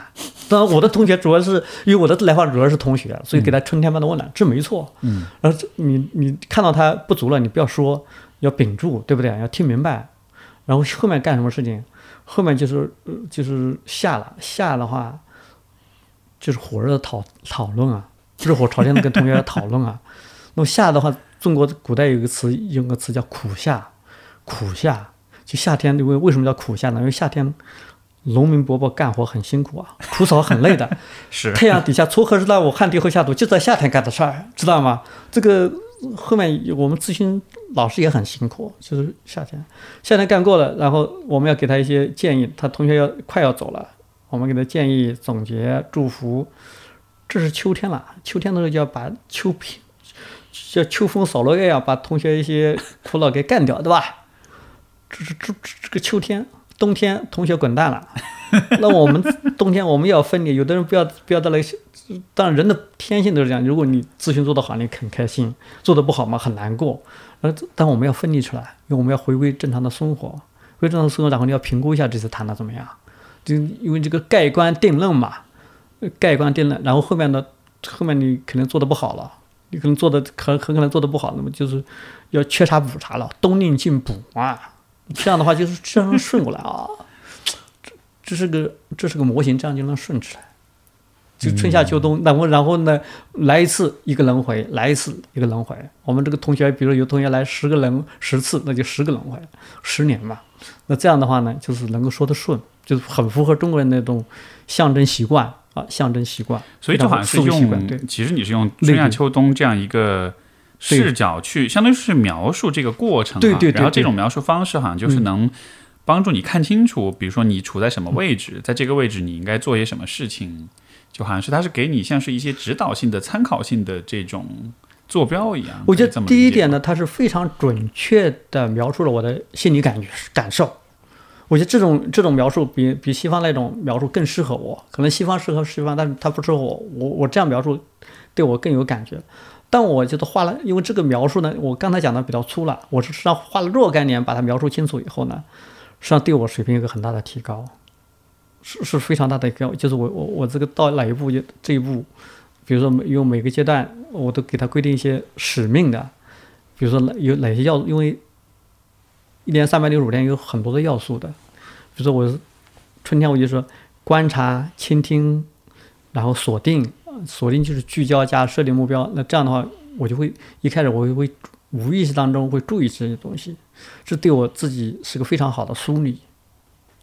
Speaker 2: 当然，我的同学主要是因为我的来访主要是同学，所以给他春天般的温暖，这没错。
Speaker 1: 嗯，
Speaker 2: 然后你你看到他不足了，你不要说，要屏住，对不对？要听明白。然后后面干什么事情？后面就是呃就是下了下的话，就是火热的讨讨论啊，热火朝天的跟同学讨论啊。(laughs) 那么夏的话，中国古代有一个词，用个词叫苦夏，苦夏。就夏天，因为为什么叫苦夏呢？因为夏天农民伯伯干活很辛苦啊，(laughs) 除草很累的，(laughs)
Speaker 1: 是
Speaker 2: 太阳底下锄禾日当午，汗滴禾下土，就在夏天干的事儿，知道吗？这个后面我们咨询老师也很辛苦，就是夏天，夏天干过了，然后我们要给他一些建议，他同学要快要走了，我们给他建议、总结、祝福。这是秋天了，秋天的时候就要把秋品，像秋风扫落叶一样，把同学一些苦恼给干掉，对吧？这是这这这个秋天，冬天同学滚蛋了。(laughs) 那我们冬天我们要分离，有的人不要不要到那些，当然人的天性都是这样。如果你咨询做得好，你很开心；做得不好嘛，很难过。呃，但我们要分离出来，因为我们要回归正常的生活，回归正常的生活，然后你要评估一下这次谈的怎么样。就因为这个盖棺定论嘛，盖棺定论，然后后面的，后面你可能做的不好了，你可能做的很很可能做的不好，那么就是要缺啥补啥了，冬令进补啊。这样的话就是这样顺过来啊，这这是个这是个模型，这样就能顺起来。就春夏秋冬，然后然后呢，来一次一个轮回，来一次一个轮回。我们这个同学，比如有同学来十个轮十次，那就十个轮回，十年嘛。那这样的话呢，就是能够说得顺，就是很符合中国人那种象征习惯啊，象征习惯。
Speaker 1: 所以这好像是
Speaker 2: 思维习惯对
Speaker 1: 用，其实你是用春夏秋冬这样一个视角去，相当于是描述这个过程、啊。
Speaker 2: 对对对
Speaker 1: 然后这种描述方式好像就是能帮助你看清楚，比如说你处在什么位置，在这个位置你应该做些什么事情，就好像是它是给你像是一些指导性的、参考性的这种坐标一样。
Speaker 2: 我觉得第一点呢，它是非常准确的描述了我的心理感觉感受。我觉得这种这种描述比比西方那种描述更适合我。可能西方适合西方，但是它不适合我。我我这样描述对我更有感觉。但我觉得画了，因为这个描述呢，我刚才讲的比较粗了，我是实际上画了若干年把它描述清楚以后呢，实际上对我水平有个很大的提高，是是非常大的一个，就是我我我这个到哪一步就这一步，比如说每用每个阶段我都给他规定一些使命的，比如说哪有哪些要，因为一年三百六十五天有很多的要素的，比如说我是春天我就说观察、倾听，然后锁定，锁定就是聚焦加设定目标。那这样的话，我就会一开始我就会无意识当中会注意这些东西，这对我自己是个非常好的梳理，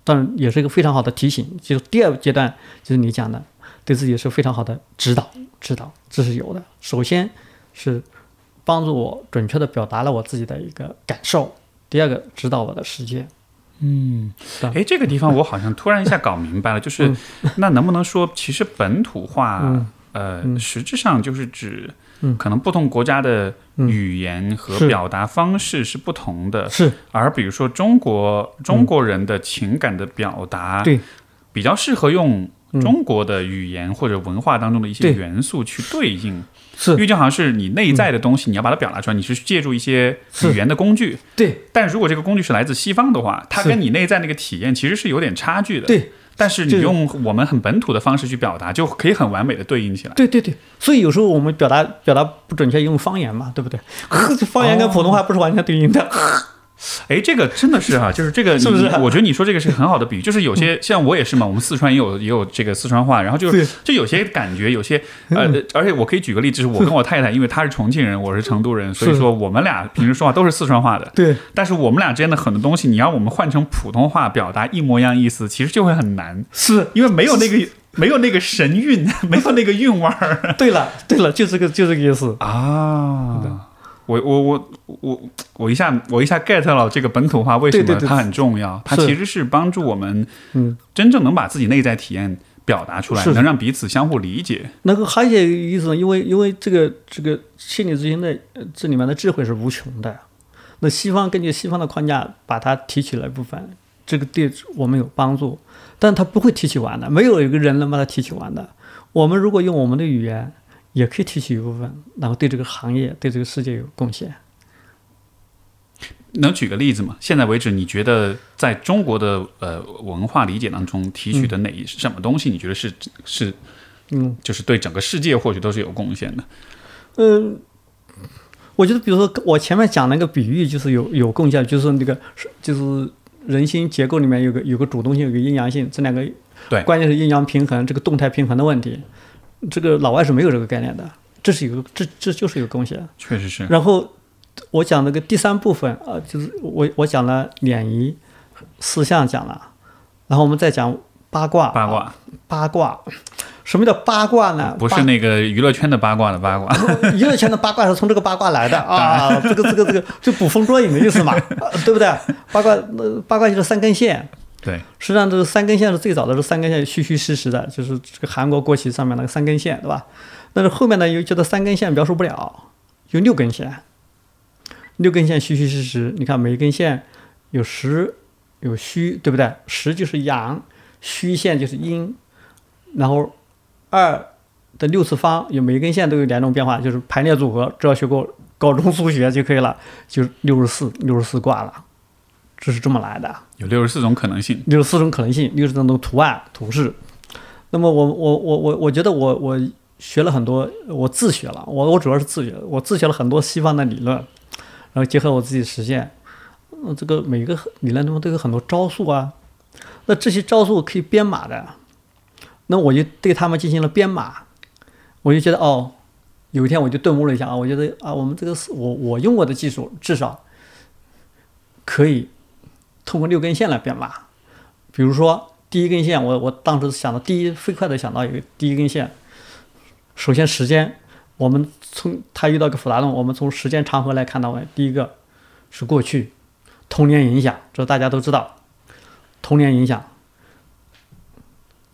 Speaker 2: 当然也是一个非常好的提醒。就是第二阶段，就是你讲的，对自己是非常好的指导，指导这是有的。首先是帮助我准确的表达了我自己的一个感受，第二个指导我的实践。
Speaker 1: 嗯
Speaker 2: 的，
Speaker 1: 哎，这个地方我好像突然一下搞明白了，就是、那能不能说，其实本土化，
Speaker 2: 嗯
Speaker 1: 呃，
Speaker 2: 嗯。
Speaker 1: 实质上就是指，
Speaker 2: 嗯。
Speaker 1: 可能不同国家的
Speaker 2: 嗯。
Speaker 1: 语言和表达方式是不同的，
Speaker 2: 是。
Speaker 1: 而比如说中国中国人的情感的表达，
Speaker 2: 对，
Speaker 1: 比较适合用
Speaker 2: 嗯。
Speaker 1: 中国的语言或者文化当中的一些元素去对应，
Speaker 2: 是。
Speaker 1: 因为就好像是你内在的东西，你要把它表达出来，你是借助一些语言的工具，
Speaker 2: 对。
Speaker 1: 但如果这个工具是来自西方的话，它跟你内在那个体验其实是有点差距的。，
Speaker 2: 对
Speaker 1: 但是你用我们很本土的方式去表达，就可以很完美的对应起来。
Speaker 2: 对对对，所以有时候我们表达表达不准确，用方言嘛，对不对？(laughs) (laughs) 方言跟普通话不是完全对应的。
Speaker 1: 哎，这个真的是哈、就是这个你，(laughs)
Speaker 2: 是不是
Speaker 1: 我觉得你说这个是很好的比喻，就是有些像我也是嘛，我们四川也有也有这个四川话，然后就
Speaker 2: 是
Speaker 1: 就有些感觉，有些呃，而且我可以举个例子，就是我跟我太太，因为她是重庆人，我是成都人，所以说我们俩平时说话都是四川话的。
Speaker 2: 对，
Speaker 1: 但是我们俩之间的很多东西，你要我们换成普通话表达一模一样意思，其实就会很难，
Speaker 2: 是。
Speaker 1: 因为没有那个没有那个神韵，(laughs) 没有那个韵味儿 (laughs)
Speaker 2: 对了，对了，就这个就这个意思。
Speaker 1: 啊。我我我我我一下我一下 get 了这个本土化为什么它很重要，它其实是帮助我们
Speaker 2: 嗯，
Speaker 1: 真正能把自己内在体验表达出来，
Speaker 2: 是
Speaker 1: 能让彼此相互理解。
Speaker 2: 那个还有一个意思呢，因为因为这个这个心理咨询的呃这里面的智慧是无穷的。那西方根据西方的框架把它提取了一部分，这个对我们有帮助，但它不会提取完的，没有一个人能把它提取完的。我们如果用我们的语言，也可以提取一部分，然后对这个行业、对这个世界有贡献。
Speaker 1: 能举个例子吗？现在为止，你觉得在中国的呃文化理解当中提取的哪一什么东西，你觉得是是
Speaker 2: 嗯，
Speaker 1: 就是对整个世界或许都是有贡献的？
Speaker 2: 嗯，我觉得，比如说我前面讲那个比喻，就是有有贡献，就是那个是就是人心结构里面有个有个主动性，有个阴阳性，这两个
Speaker 1: 对
Speaker 2: 关键是阴阳平衡，这个动态平衡的问题，这个老外是没有这个概念的，这是一个这这就是一个贡献。
Speaker 1: 确实是，
Speaker 2: 然后我讲那个第三部分啊、呃就是我我讲了联谊、四象讲了，然后我们再讲八卦。
Speaker 1: 八卦
Speaker 2: 八卦，什么叫八卦呢？
Speaker 1: 不是那个娱乐圈的八卦的八卦，(laughs)
Speaker 2: 娱乐圈的八卦是从这个八卦来的啊，这个这个这个就捕风捉影的意思嘛，啊对不对？八卦那八卦就是三根线，
Speaker 1: 对，
Speaker 2: 实际上这个三根线是最早的是三根线虚虚实实的，就是这个韩国国旗上面那个三根线，对吧？但是后面呢又觉得三根线描述不了，有六根线，六根线虚虚实实，你看每一根线有实有虚，对不对？实就是阳，虚线就是阴，然后二的六次方有每一根线都有两种变化，就是排列组合，只要学过高中数学就可以了，就六十四六十四卦了，这是这么来的。
Speaker 1: 有六十四种可能性。
Speaker 2: 六十四种可能性，六十种图案图示。那么我我我我我觉得我我学了很多，我自学了，我我主要是自学，我自学了很多西方的理论，然后结合我自己实践。嗯，这个每个理论中都有很多招数啊，那这些招数可以编码的，那我就对他们进行了编码，我就觉得哦，有一天我就顿悟了一下啊，我觉得啊，我们这个是我我用过的技术至少可以通过六根线来编码。比如说第一根线，我我当时想到第一飞快的想到一个第一根线，首先时间，我们从它遇到个复杂动，我们从时间长河来看到，第一个是过去，童年影响，这大家都知道，童年影响，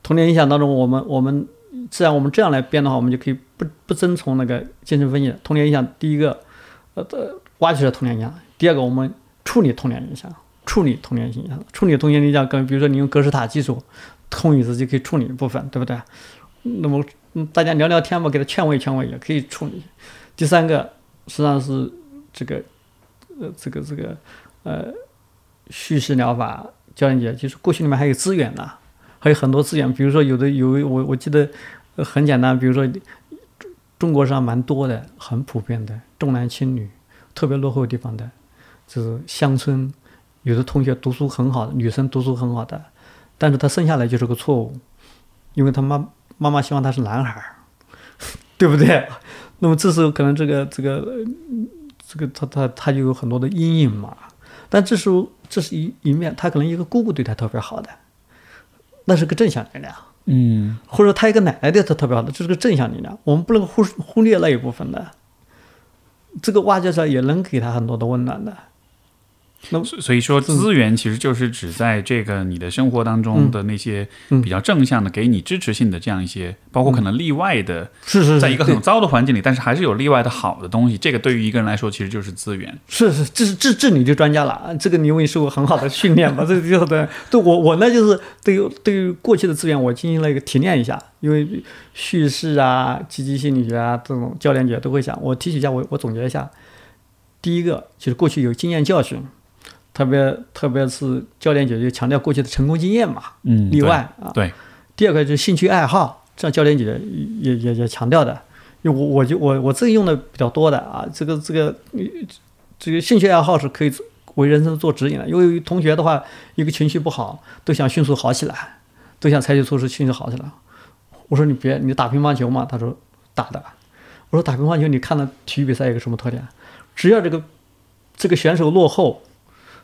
Speaker 2: 童年影响当中，我们我们既然我们这样来编的话，我们就可以不不遵从那个精神分析，童年影响，第一个呃呃挖掘了童年影响，第二个我们处理童年影响。处理童年影响，处理童年影响，跟比如说你用格式塔技术，空椅子就可以处理一部分，对不对？那么大家聊聊天嘛，给他劝慰劝慰也可以处理。第三个实际上是这个呃这个这个呃叙事疗法教练节，就是过去里面还有资源呢，还有很多资源，比如说有的有我我记得很简单，比如说中国上蛮多的，很普遍的重男轻女，特别落后地方的，就是乡村。有的同学读书很好，女生读书很好的，但是她生下来就是个错误，因为她妈妈妈希望她是男孩儿，(laughs) 对不对？那么这时候可能这个这个呃这个他他他就有很多的阴影嘛。但这时候这是一一面，他可能一个姑姑对他特别好的，那是个正向力量，
Speaker 1: 嗯，
Speaker 2: 或者他一个奶奶对他特别好的，这是个正向力量。我们不能忽忽略那一部分的，这个挖掘出来也能给他很多的温暖的。那
Speaker 1: 所所以说资源其实就是指在这个你的生活当中的那些
Speaker 2: 嗯
Speaker 1: 比较正向的、给你支持性的这样一些，包括可能例外的，
Speaker 2: 是是是，
Speaker 1: 在一个很糟的环境里，但是还是有例外的好的东西。这个对于一个人来说，其实就是资源。
Speaker 2: 是是，这是这这你就专家了，啊这个你因为受过很好的训练嘛，这个就是的。对我我呢就是对于对于过去的资源，我进行了一个提炼一下，因为叙事啊、积极心理学啊这种教练学都会讲，我提取一下，我我总结一下。第一个就是过去有经验教训，特别特别是教练姐就强调过去的成功经验嘛，
Speaker 1: 嗯，
Speaker 2: 例外啊。
Speaker 1: 对，
Speaker 2: 第二个就是兴趣爱好，这样教练姐也也也强调的，因为我我就我我自己用的比较多的啊，这个这个呃这个兴趣爱好是可以为人生做指引的，因为同学的话，一个情绪不好，都想迅速好起来，都想采取措施迅速好起来。我说你别，你打乒乓球嘛？他说打的。我说打乒乓球，你看到体育比赛有个什么特点？只要这个这个选手落后，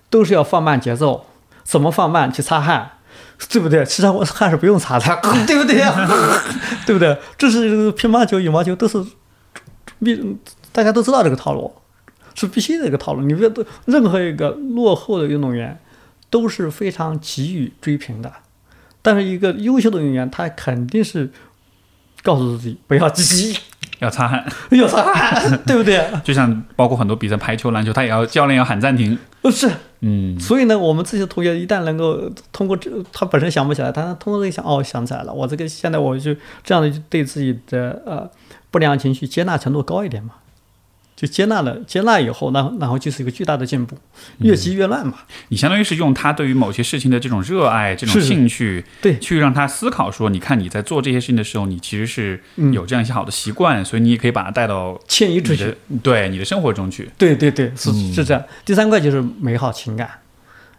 Speaker 2: 都是要放慢节奏。怎么放慢？去擦汗，对不对？其实我汗是不用擦的，(laughs) 对不对呀？对不对？这是乒乓球、羽毛球都是必大家都知道这个套路，是必须的一个套路。你别任何一个落后的运动员都是非常急于追平的，但是一个优秀的运动员，他肯定是告诉自己不要急，
Speaker 1: 要擦汗，
Speaker 2: 要擦汗，(laughs) 对不对？
Speaker 1: 就像包括很多比赛，排球、篮球，他也要教练要喊暂停。
Speaker 2: 不是，
Speaker 1: 嗯，
Speaker 2: 所以呢，我们这些同学一旦能够通过这，他本身想不起来，他通过这个想，哦，想起来了，我这个现在我就这样的就对自己的呃不良情绪接纳程度高一点嘛，就接纳了，接纳以后，那然后就是一个巨大的进步，越积越乱嘛。
Speaker 1: 你相当于是用他对于某些事情的这种热爱、这种兴趣，
Speaker 2: 对
Speaker 1: 去让他思考说，你看你在做这些事情的时候，你其实是
Speaker 2: 嗯
Speaker 1: 有这样一些好的习惯，所以你也可以把它带到
Speaker 2: 迁移出去，
Speaker 1: 对你的生活中去。
Speaker 2: 对对对，是
Speaker 1: 嗯
Speaker 2: 是这样。第三块就是美好情感，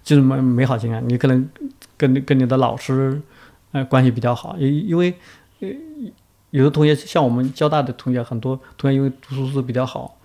Speaker 2: 就是美美好情感，你可能跟跟你的老师呃关系比较好，因因为呃有的同学像我们交大的同学，很多同学因为读书是比较好，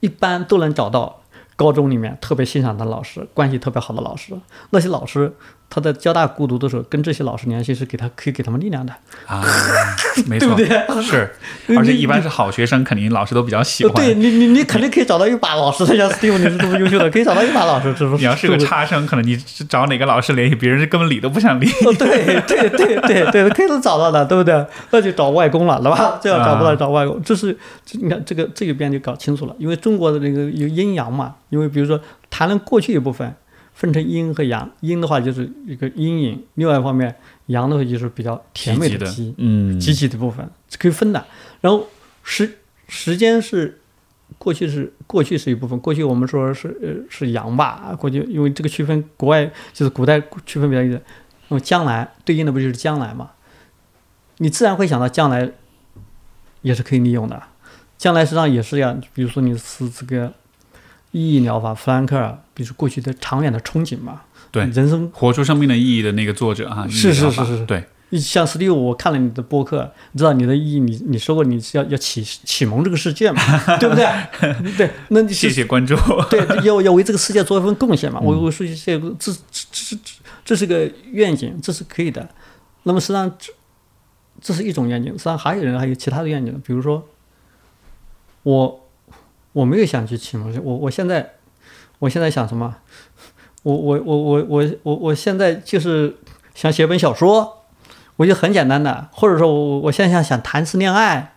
Speaker 2: 一般都能找到高中里面特别欣赏的老师，关系特别好的老师。那些老师他在交大孤独的时候，跟这些老师联系是给他可以给他们力量的，
Speaker 1: 啊，(laughs) 没错，
Speaker 2: 对不对？
Speaker 1: 是，(laughs) 而且一般是好学生，肯定老师都比较喜
Speaker 2: 呃
Speaker 1: 欢。
Speaker 2: 对你你你肯定可以找到一把老师，像 Steve 你是这么优秀的，可以找到一把老师，是不是？
Speaker 1: 你要是个差生，可能你是找哪个老师联系，别人是根本理都不想理。
Speaker 2: 哦，对对对对对，可以能找到的，对不对？那就找外公了，对吧？这样找不到找外公，这是你看这个这个边就搞清楚了，因为中国的那个有阴阳嘛，因为比如说谈论过去一部分分成阴和阳，阴的话就是一个阴影，另外一方面阳的话就是比较甜美
Speaker 1: 的
Speaker 2: 积
Speaker 1: 嗯，
Speaker 2: 积极的部分是可以分的。然后时时间是过去是过去是一部分，过去我们说是呃是阳吧，过去因为这个区分国外就是古代区分比较一的，那么将来对应的不就是将来嘛？你自然会想到将来也是可以利用的，将来实际上也是要，比如说你是这个意义疗法，弗兰克尔，比如说过去的长远的憧憬嘛，
Speaker 1: 对
Speaker 2: 人生
Speaker 1: 活出生命的意义的那个作者啊，
Speaker 2: 是是是是
Speaker 1: 对，
Speaker 2: 像史蒂夫，我看了你的播客，知道你的意义，你你说过你是要要启启蒙这个世界嘛，(laughs) 对不对？对，那你
Speaker 1: 谢谢关注。
Speaker 2: 对要要为这个世界做一份贡献嘛。我我说这个这这这这这是个愿景，这是可以的。那么实际上这这是一种愿景，实际上还有人还有其他的愿景，比如说我我没有想去启蒙，我我现在我现在想什么？我我我我我我我现在就是想写本小说，我就很简单的，或者说我我现在想想谈次恋爱，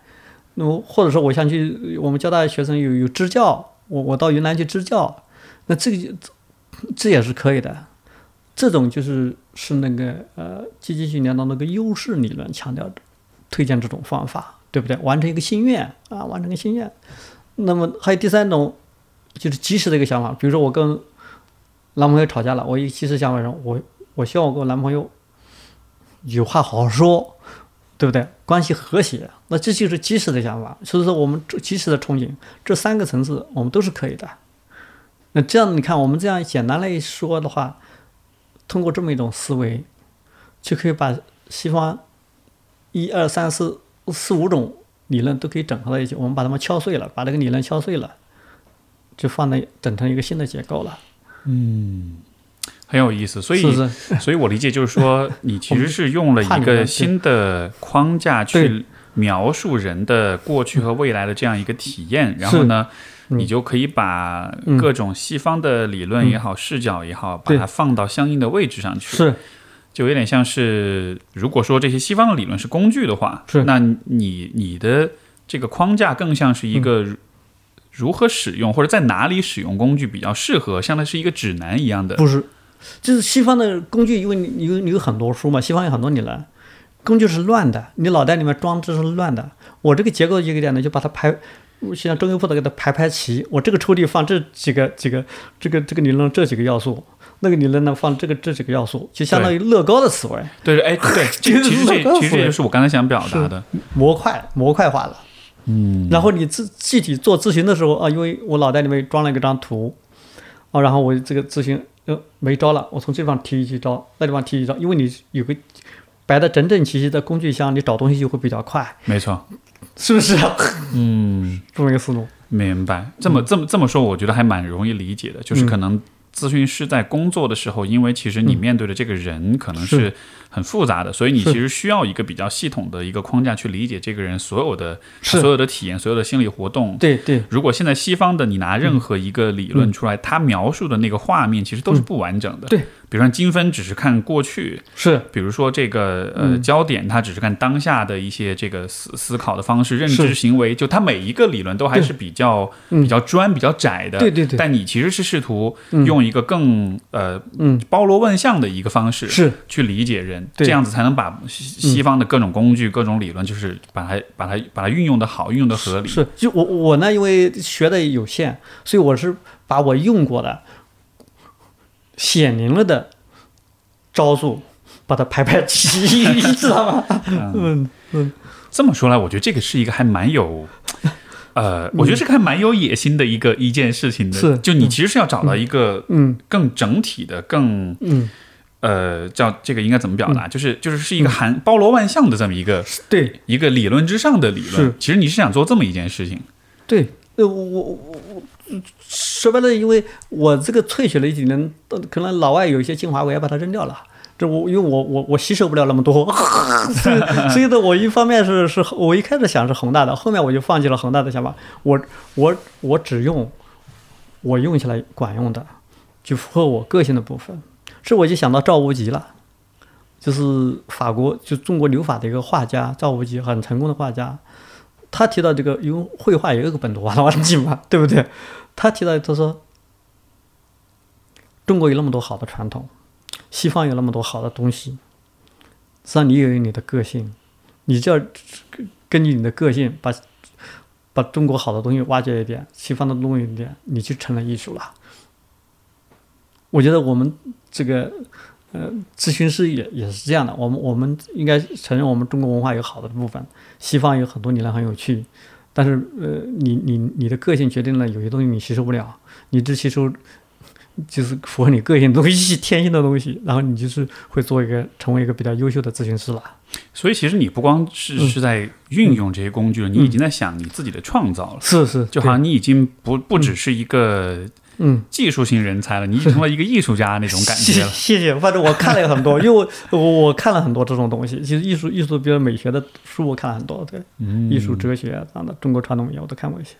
Speaker 2: 那么或者说我想去我们交大学生有有支教，我我到云南去支教，那这个这也是可以的。这种就是是那个呃积极训练当中那个优势理论强调的，推荐这种方法，对不对？完成一个心愿啊，完成一个心愿。那么还有第三种，就是及时的一个想法，比如说我跟男朋友吵架了，我一及时想法说，我我希望我跟我男朋友有话好好说，对不对？关系和谐，那这就是及时的想法。所以说，我们及时的憧憬，这三个层次我们都是可以的。那这样你看，我们这样简单来说的话，通过这么一种思维，就可以把西方一二三四四五种理论都可以整合到一起，我们把它们敲碎了，把这个理论敲碎了，就放在整成一个新的结构了，嗯
Speaker 1: 很有意思，所以
Speaker 2: 是是？
Speaker 1: 所以我理解就是说，你其实 (laughs) 是用了一个新的框架去描述人的过去和未来的这样一个体验，然后呢，
Speaker 2: 嗯。
Speaker 1: 你就可以把
Speaker 2: 嗯。
Speaker 1: 各种西方的理论也好、视角也好，把它放到相应的位置上去，
Speaker 2: 是
Speaker 1: 就有点像是，如果说这些西方的理论是工具的话，
Speaker 2: 是
Speaker 1: 那你你的这个框架更像是一
Speaker 2: 嗯
Speaker 1: 个如如何使用或者在哪里使用工具比较适合，像它是一个指南一样的。
Speaker 2: 不是？就是西方的工具，因为你你有你有很多书嘛，西方有很多理论，工具是乱的，你脑袋里面装置是乱的。我这个结构一个点呢，就把它排，像中优铺的给它排排齐。我这个抽屉放这几个几个这个这个理论这几个要素，那个理论呢放这个这几个要素，就相当于乐高的思维，
Speaker 1: 对，哎，对，(laughs) 其实这其实这就是我刚才想表达的。
Speaker 2: 模块模块化了。嗯，然后你自具体做咨询的时候啊，因为我脑袋里面装了一个张图，啊，然后我这个咨询呃没招了，我从这地方提一提招，那地方提一招，因为你有个摆的整整齐齐的工具箱，你找东西就会比较快，
Speaker 1: 没错，
Speaker 2: 是不是？
Speaker 1: 嗯，(laughs)
Speaker 2: 这么一个思路。
Speaker 1: 明白。这么这么这么说，我觉得还蛮容易理解的。就是可能咨询师在工作的时候，因为其实你面对的这个人可能是很复杂的，所以你其实需要一个比较系统的一个框架去理解这个人所有的所有的体验、所有的心理活动。
Speaker 2: 对对。
Speaker 1: 如果现在西方的你拿任何一个理论出来，他描述的那个画面其实都是不完整的。
Speaker 2: 对。
Speaker 1: 比如说精分只是看过去，
Speaker 2: 是。
Speaker 1: 比如说这个呃
Speaker 2: 嗯。
Speaker 1: 焦点，它只是看当下的一些这个思思考的方式、认知行为，就它每一个理论都还是比较
Speaker 2: 嗯。
Speaker 1: 比较专、比较窄的。
Speaker 2: 对对对。
Speaker 1: 但你其实是试图
Speaker 2: 嗯。
Speaker 1: 用一个更呃
Speaker 2: 嗯。
Speaker 1: 包罗万象的一个方式
Speaker 2: 是。
Speaker 1: 去理解人，这样子才能把西西方的各种工具、各种理论，就是把它把它把它运用的好，运用的合理。
Speaker 2: 是，就我我呢，因为学的有限，所以我是把我用过的、显灵了的招数，把它排排 (laughs) 齐，你 (laughs) 知道吗？嗯。嗯，
Speaker 1: 这么说来，我觉得这个是一个还蛮有。呃，我觉得这个还蛮有野心的一个一件事情的，
Speaker 2: 是。
Speaker 1: 就你其实是要找到一个
Speaker 2: 嗯。
Speaker 1: 更整体的、更
Speaker 2: 嗯，
Speaker 1: 呃，叫这个应该怎么表达？就是就是是一个含包罗万象的这么一个
Speaker 2: 对
Speaker 1: 一个理论之上的理论
Speaker 2: 是。
Speaker 1: 其实你是想做这么一件事情，
Speaker 2: 对，呃，我我我我说白了，因为我这个萃取了几年，呃可能老外有一些精华，我也把它扔掉了。这我因为我我我吸收不了那么多，(laughs) 所以所以呢，我一方面是是我一开始想是宏大的，后面我就放弃了宏大的想法，我我我只用我用起来管用的，就符合我个性的部分。这我就想到赵无极了，就是法国就中国留法的一个画家赵无极，很成功的画家。他提到这个，因为绘画也有个本土化的问题嘛，(laughs) 对不对？他提到他说，中国有那么多好的传统，西方有那么多好的东西，实际上你也有你的个性，你就要根据你的个性把把中国好的东西挖掘一点，西方的东西一点，你就成了艺术了。我觉得我们这个呃咨询师也也是这样的，我们我们应该承认我们中国文化有好的部分，西方有很多理论很有趣，但是呃，你你你的个性决定了有些东西你吸收不了，你只吸收就是符合你个性的东西、(laughs) 天性的东西，然后你就是会做一个成为一个比较优秀的咨询师了。
Speaker 1: 所以其实你不光是
Speaker 2: 嗯
Speaker 1: 是在运用这些工具了，你已经在想你自己的创造了。
Speaker 2: 是是，
Speaker 1: 就好像你已经不不只是一个
Speaker 2: 嗯。
Speaker 1: 技术型人才了，你已经成了一个艺术家那种感觉了。(laughs)
Speaker 2: 谢谢，反正我看了很多，(laughs) 因为我我我看了很多这种东西。其实艺术艺术，比如美学的书，我看了很多，对，
Speaker 1: 嗯
Speaker 2: 艺术哲学这样的，中国传统文化我都看过一些。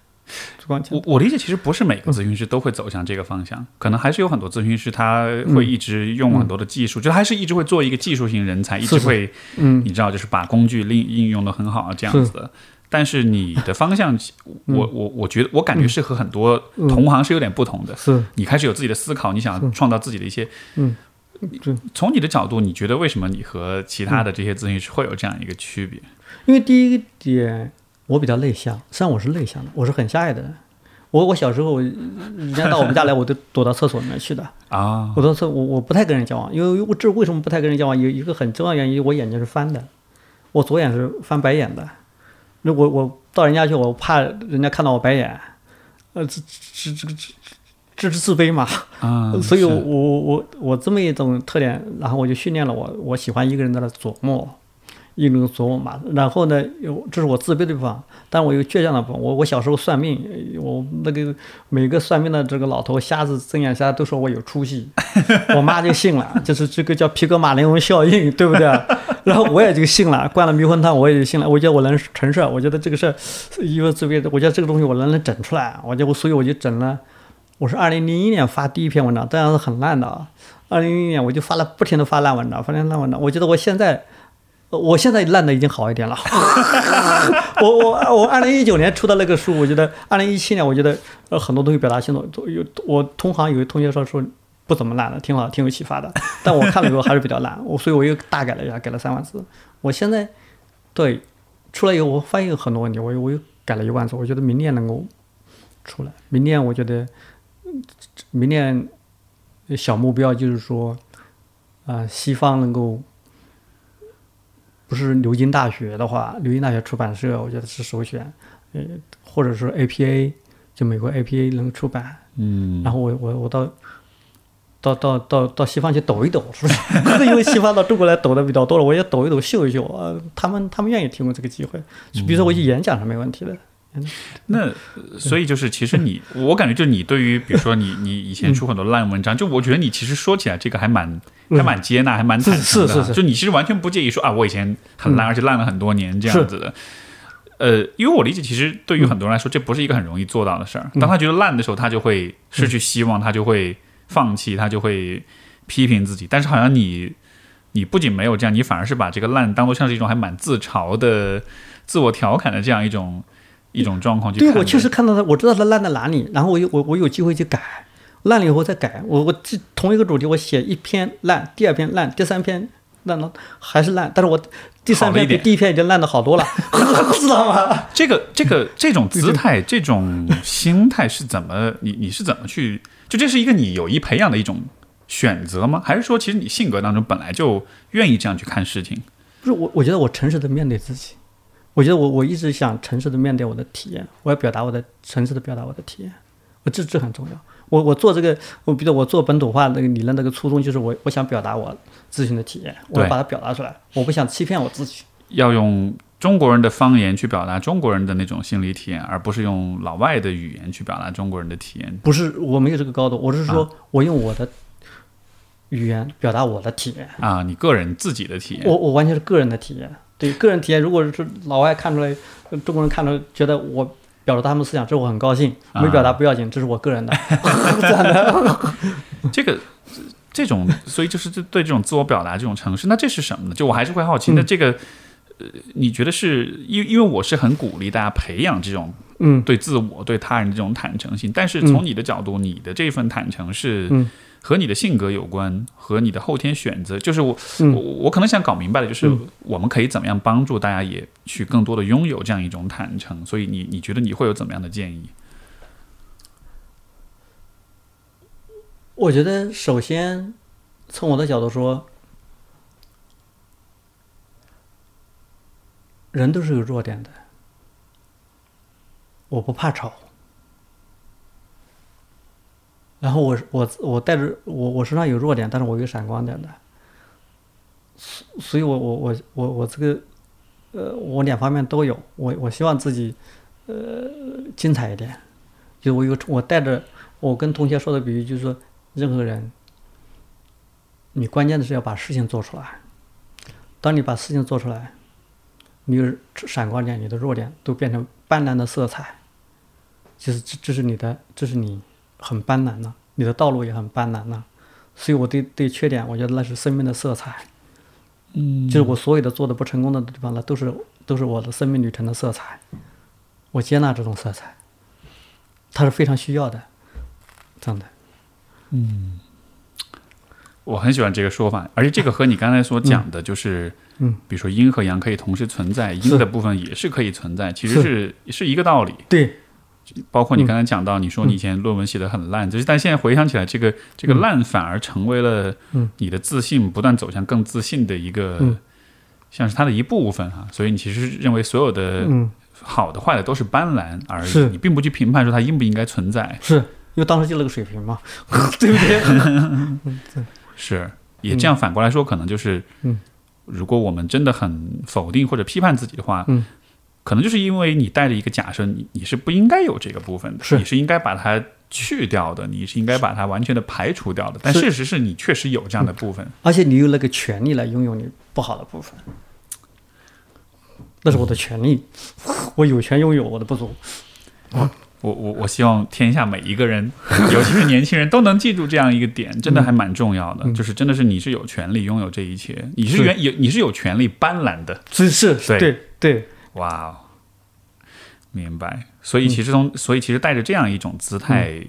Speaker 1: 我，我理解，其实不是每个咨询师都会走向这个方向，可能还是有很多咨询师他会一直用很多的技术，就还是一直会做一个技术型人才，一直会
Speaker 2: 嗯，
Speaker 1: 你知道，就是把工具应应用的很好啊这样子的。但是你的方向，(laughs) 我我我觉得我感觉是和很多
Speaker 2: 嗯
Speaker 1: 同行是有点不同的。
Speaker 2: 是，
Speaker 1: 你开始有自己的思考，你想创造自己的一些。
Speaker 2: 嗯，对
Speaker 1: 从你的角度，你觉得为什么你和其他的这些咨询师会有这样一个区别？
Speaker 2: 因为第一点，我比较内向，实际上我是内向的，我是很狭隘的人。我我小时候，人家到我们家来，我都躲到厕所里面去的。
Speaker 1: 啊，
Speaker 2: 我到厕我我不太跟人交往，因为我这为什么不太跟人交往？有一个很重要原因，我眼睛是翻的，我左眼是翻白眼的。那我我到人家去，我怕人家看到我白眼，呃，这这这这这是自卑嘛。
Speaker 1: 啊，
Speaker 2: 所以我，我我我我这么一种特点，然后我就训练了我，我喜欢一个人在那琢磨，一个人琢磨嘛。然后呢，有这是我自卑的地方，但我有倔强的部分。我我小时候算命，我那个每个算命的这个老头瞎子睁眼瞎都说我有出息，(laughs) 我妈就信了，就是这个叫皮格马林翁效应，对不对？(laughs) 然后我也就信了，灌了迷魂汤我也就信了。我觉得我能成事儿，我觉得这个事儿，因为自卑，我觉得这个东西我能能整出来，我就所以我就整了。我是二零零一年发第一篇文章，这样是很烂的啊。二零零一年我就发了，不停的发烂文章，发烂文章。我觉得我现在，我现在烂的已经好一点了。(laughs) 我我我二零一九年出的那个书，我觉得二零一七年我觉得呃很多东西表达清楚，都有我同行有一同学说说不怎么烂的，挺好，挺有启发的。但我看了以后还是比较烂，我所以我又大改了一下，改了三万字。我现在对出来以后，我发现有很多问题，我又我又改了一万字。我觉得明年能够出来，明年我觉得。明年小目标就是说，啊、西方能够不是牛津大学的话，牛津大学出版社我觉得是首选，呃，或者是 APA，就美国 APA 能出版，
Speaker 1: 嗯，
Speaker 2: 然后我我我到到到到到西方去抖一抖，是不是？(laughs) 因为西方到中国来抖的比较多了，我也抖一抖秀一秀啊，他们他们愿意提供这个机会，比如说我去演讲是没问题的。
Speaker 1: 那呃所以就是，其实你，(laughs) 我感觉就是你对于，比如说你你以前出很多烂文章，就我觉得你其实说起来这个还蛮还蛮接纳，还蛮坦诚的就你其实完全不介意说啊，我以前很烂，而且烂了很多年这样子的。呃，因为我理解，其实对于很多人来说，这不是一个很容易做到的事儿。当他觉得烂的时候，他就会失去希望，他就会放弃，他就会批评自己，但是好像你你不仅没有这样，你反而是把这个烂当做像是一种还蛮自嘲的、自我调侃的这样一种一种状况。
Speaker 2: 对我确实看到它，我知道它烂在哪里，然后我有我我有机会去改，烂了以后再改。我我这同一个主题，我写一篇烂，第二篇烂，第三篇烂了还是烂，但是我第三篇比第一篇已经烂的好多了，(laughs) 知道吗？
Speaker 1: 这个这个这种姿态、这种心态是怎么你你是怎么去？就这是一个你有意培养的一种选择吗？还是说其实你性格当中本来就愿意这样去看事情？
Speaker 2: 不是我，我觉得我诚实的面对自己，我觉得我我一直想诚实的面对我的体验，我要表达我的诚实的表达我的体验，我这这很重要。我我做这个，我比如我做本土化那个理论那个初衷就是我我想表达我咨询的体验，我要把它表达出来，我不想欺骗我自己。
Speaker 1: 要用中国人的方言去表达中国人的那种心理体验，而不是用老外的语言去表达中国人的体验。
Speaker 2: 不是我没有这个高度，我是说我用我的语言表达我的体验，
Speaker 1: 啊，你个人自己的体验。
Speaker 2: 我我完全是个人的体验。对个人体验，如果是老外看出来，呃中国人看出来，觉得我表达他们思想，这我很高兴；没表达不要紧，这是我个人的。这样的，
Speaker 1: 这个这种，所以就是这对这种自我表达这种城市，那这是什么呢？就我还是会好奇，那这个呃，你觉得是因为因为我是很鼓励大家培养这种
Speaker 2: 嗯
Speaker 1: 对自我、对他人的这种坦诚性，但是从你的角度，你的这份坦诚是
Speaker 2: 嗯
Speaker 1: 和你的性格有关，和你的后天选择。就是我、
Speaker 2: 嗯
Speaker 1: 我我可能想搞明白的就是
Speaker 2: 嗯，
Speaker 1: 我们可以怎么样帮助大家也去更多的拥有这样一种坦诚。所以你你觉得你会有怎么样的建议？
Speaker 2: 我觉得首先从我的角度说，人都是有弱点的，我不怕丑。然后我我我带着我我身上有弱点，但是我有闪光点的，所所以我我我我我这个呃我两方面都有，我我希望自己呃精彩一点，就我有我带着我跟同学说的比喻就是说，任何人，你关键的是要把事情做出来。当你把事情做出来，你有闪光点，你的弱点都变成斑斓的色彩，就是这这是你的，这是你很斑斓呐，你的道路也很斑斓呐。所以我对对缺点，我觉得那是生命的色彩。嗯，就是我所有的做的不成功的地方呢，都是都是我的生命旅程的色彩。我接纳这种色彩，它是非常需要的，这样的。
Speaker 1: 我很喜欢这个说法，而且这个和你刚才所讲的，就是，
Speaker 2: 嗯，
Speaker 1: 比如说阴和阳可以同时存在，阴的部分也是可以存在，其实是是一个道理。
Speaker 2: 对，
Speaker 1: 包括你刚才讲到，你说你以前论文写得很烂，就是但现在回想起来，这个这个烂反而成为了
Speaker 2: 嗯
Speaker 1: 你的自信不断走向更自信的一个，
Speaker 2: 嗯
Speaker 1: 像是它的一部分哈。所以你其实认为所有的
Speaker 2: 嗯，
Speaker 1: 好的坏的都是斑斓而已，你并不去评判说它应不应该存在。
Speaker 2: 是因为当时就那个水平嘛，(laughs) 对不对？(laughs)
Speaker 1: 是，也这样反过来说，可能就是，
Speaker 2: 嗯，
Speaker 1: 如果我们真的很否定或者批判自己的话，
Speaker 2: 嗯，
Speaker 1: 可能就是因为你带着一个假设，你你是不应该有这个部分的，
Speaker 2: 是
Speaker 1: 你是应该把它去掉的，你是应该把它完全的排除掉的。但事实是你确实有这样的部分，
Speaker 2: 而且你有那个权利来拥有你不好的部分，那是我的权利，(laughs) 我有权拥有我的不足。
Speaker 1: 我我我希望天下每一个人，尤其是年轻人，都能记住这样一个点，真的还蛮重要的。
Speaker 2: 嗯
Speaker 1: 就是真的是你是有权利拥有这一切，你是
Speaker 2: 是
Speaker 1: 原有你是有权利斑斓的。
Speaker 2: 是是，
Speaker 1: 对
Speaker 2: 对对，
Speaker 1: 哇哦，明白。所以其实从、所以其实带着这样一种姿态，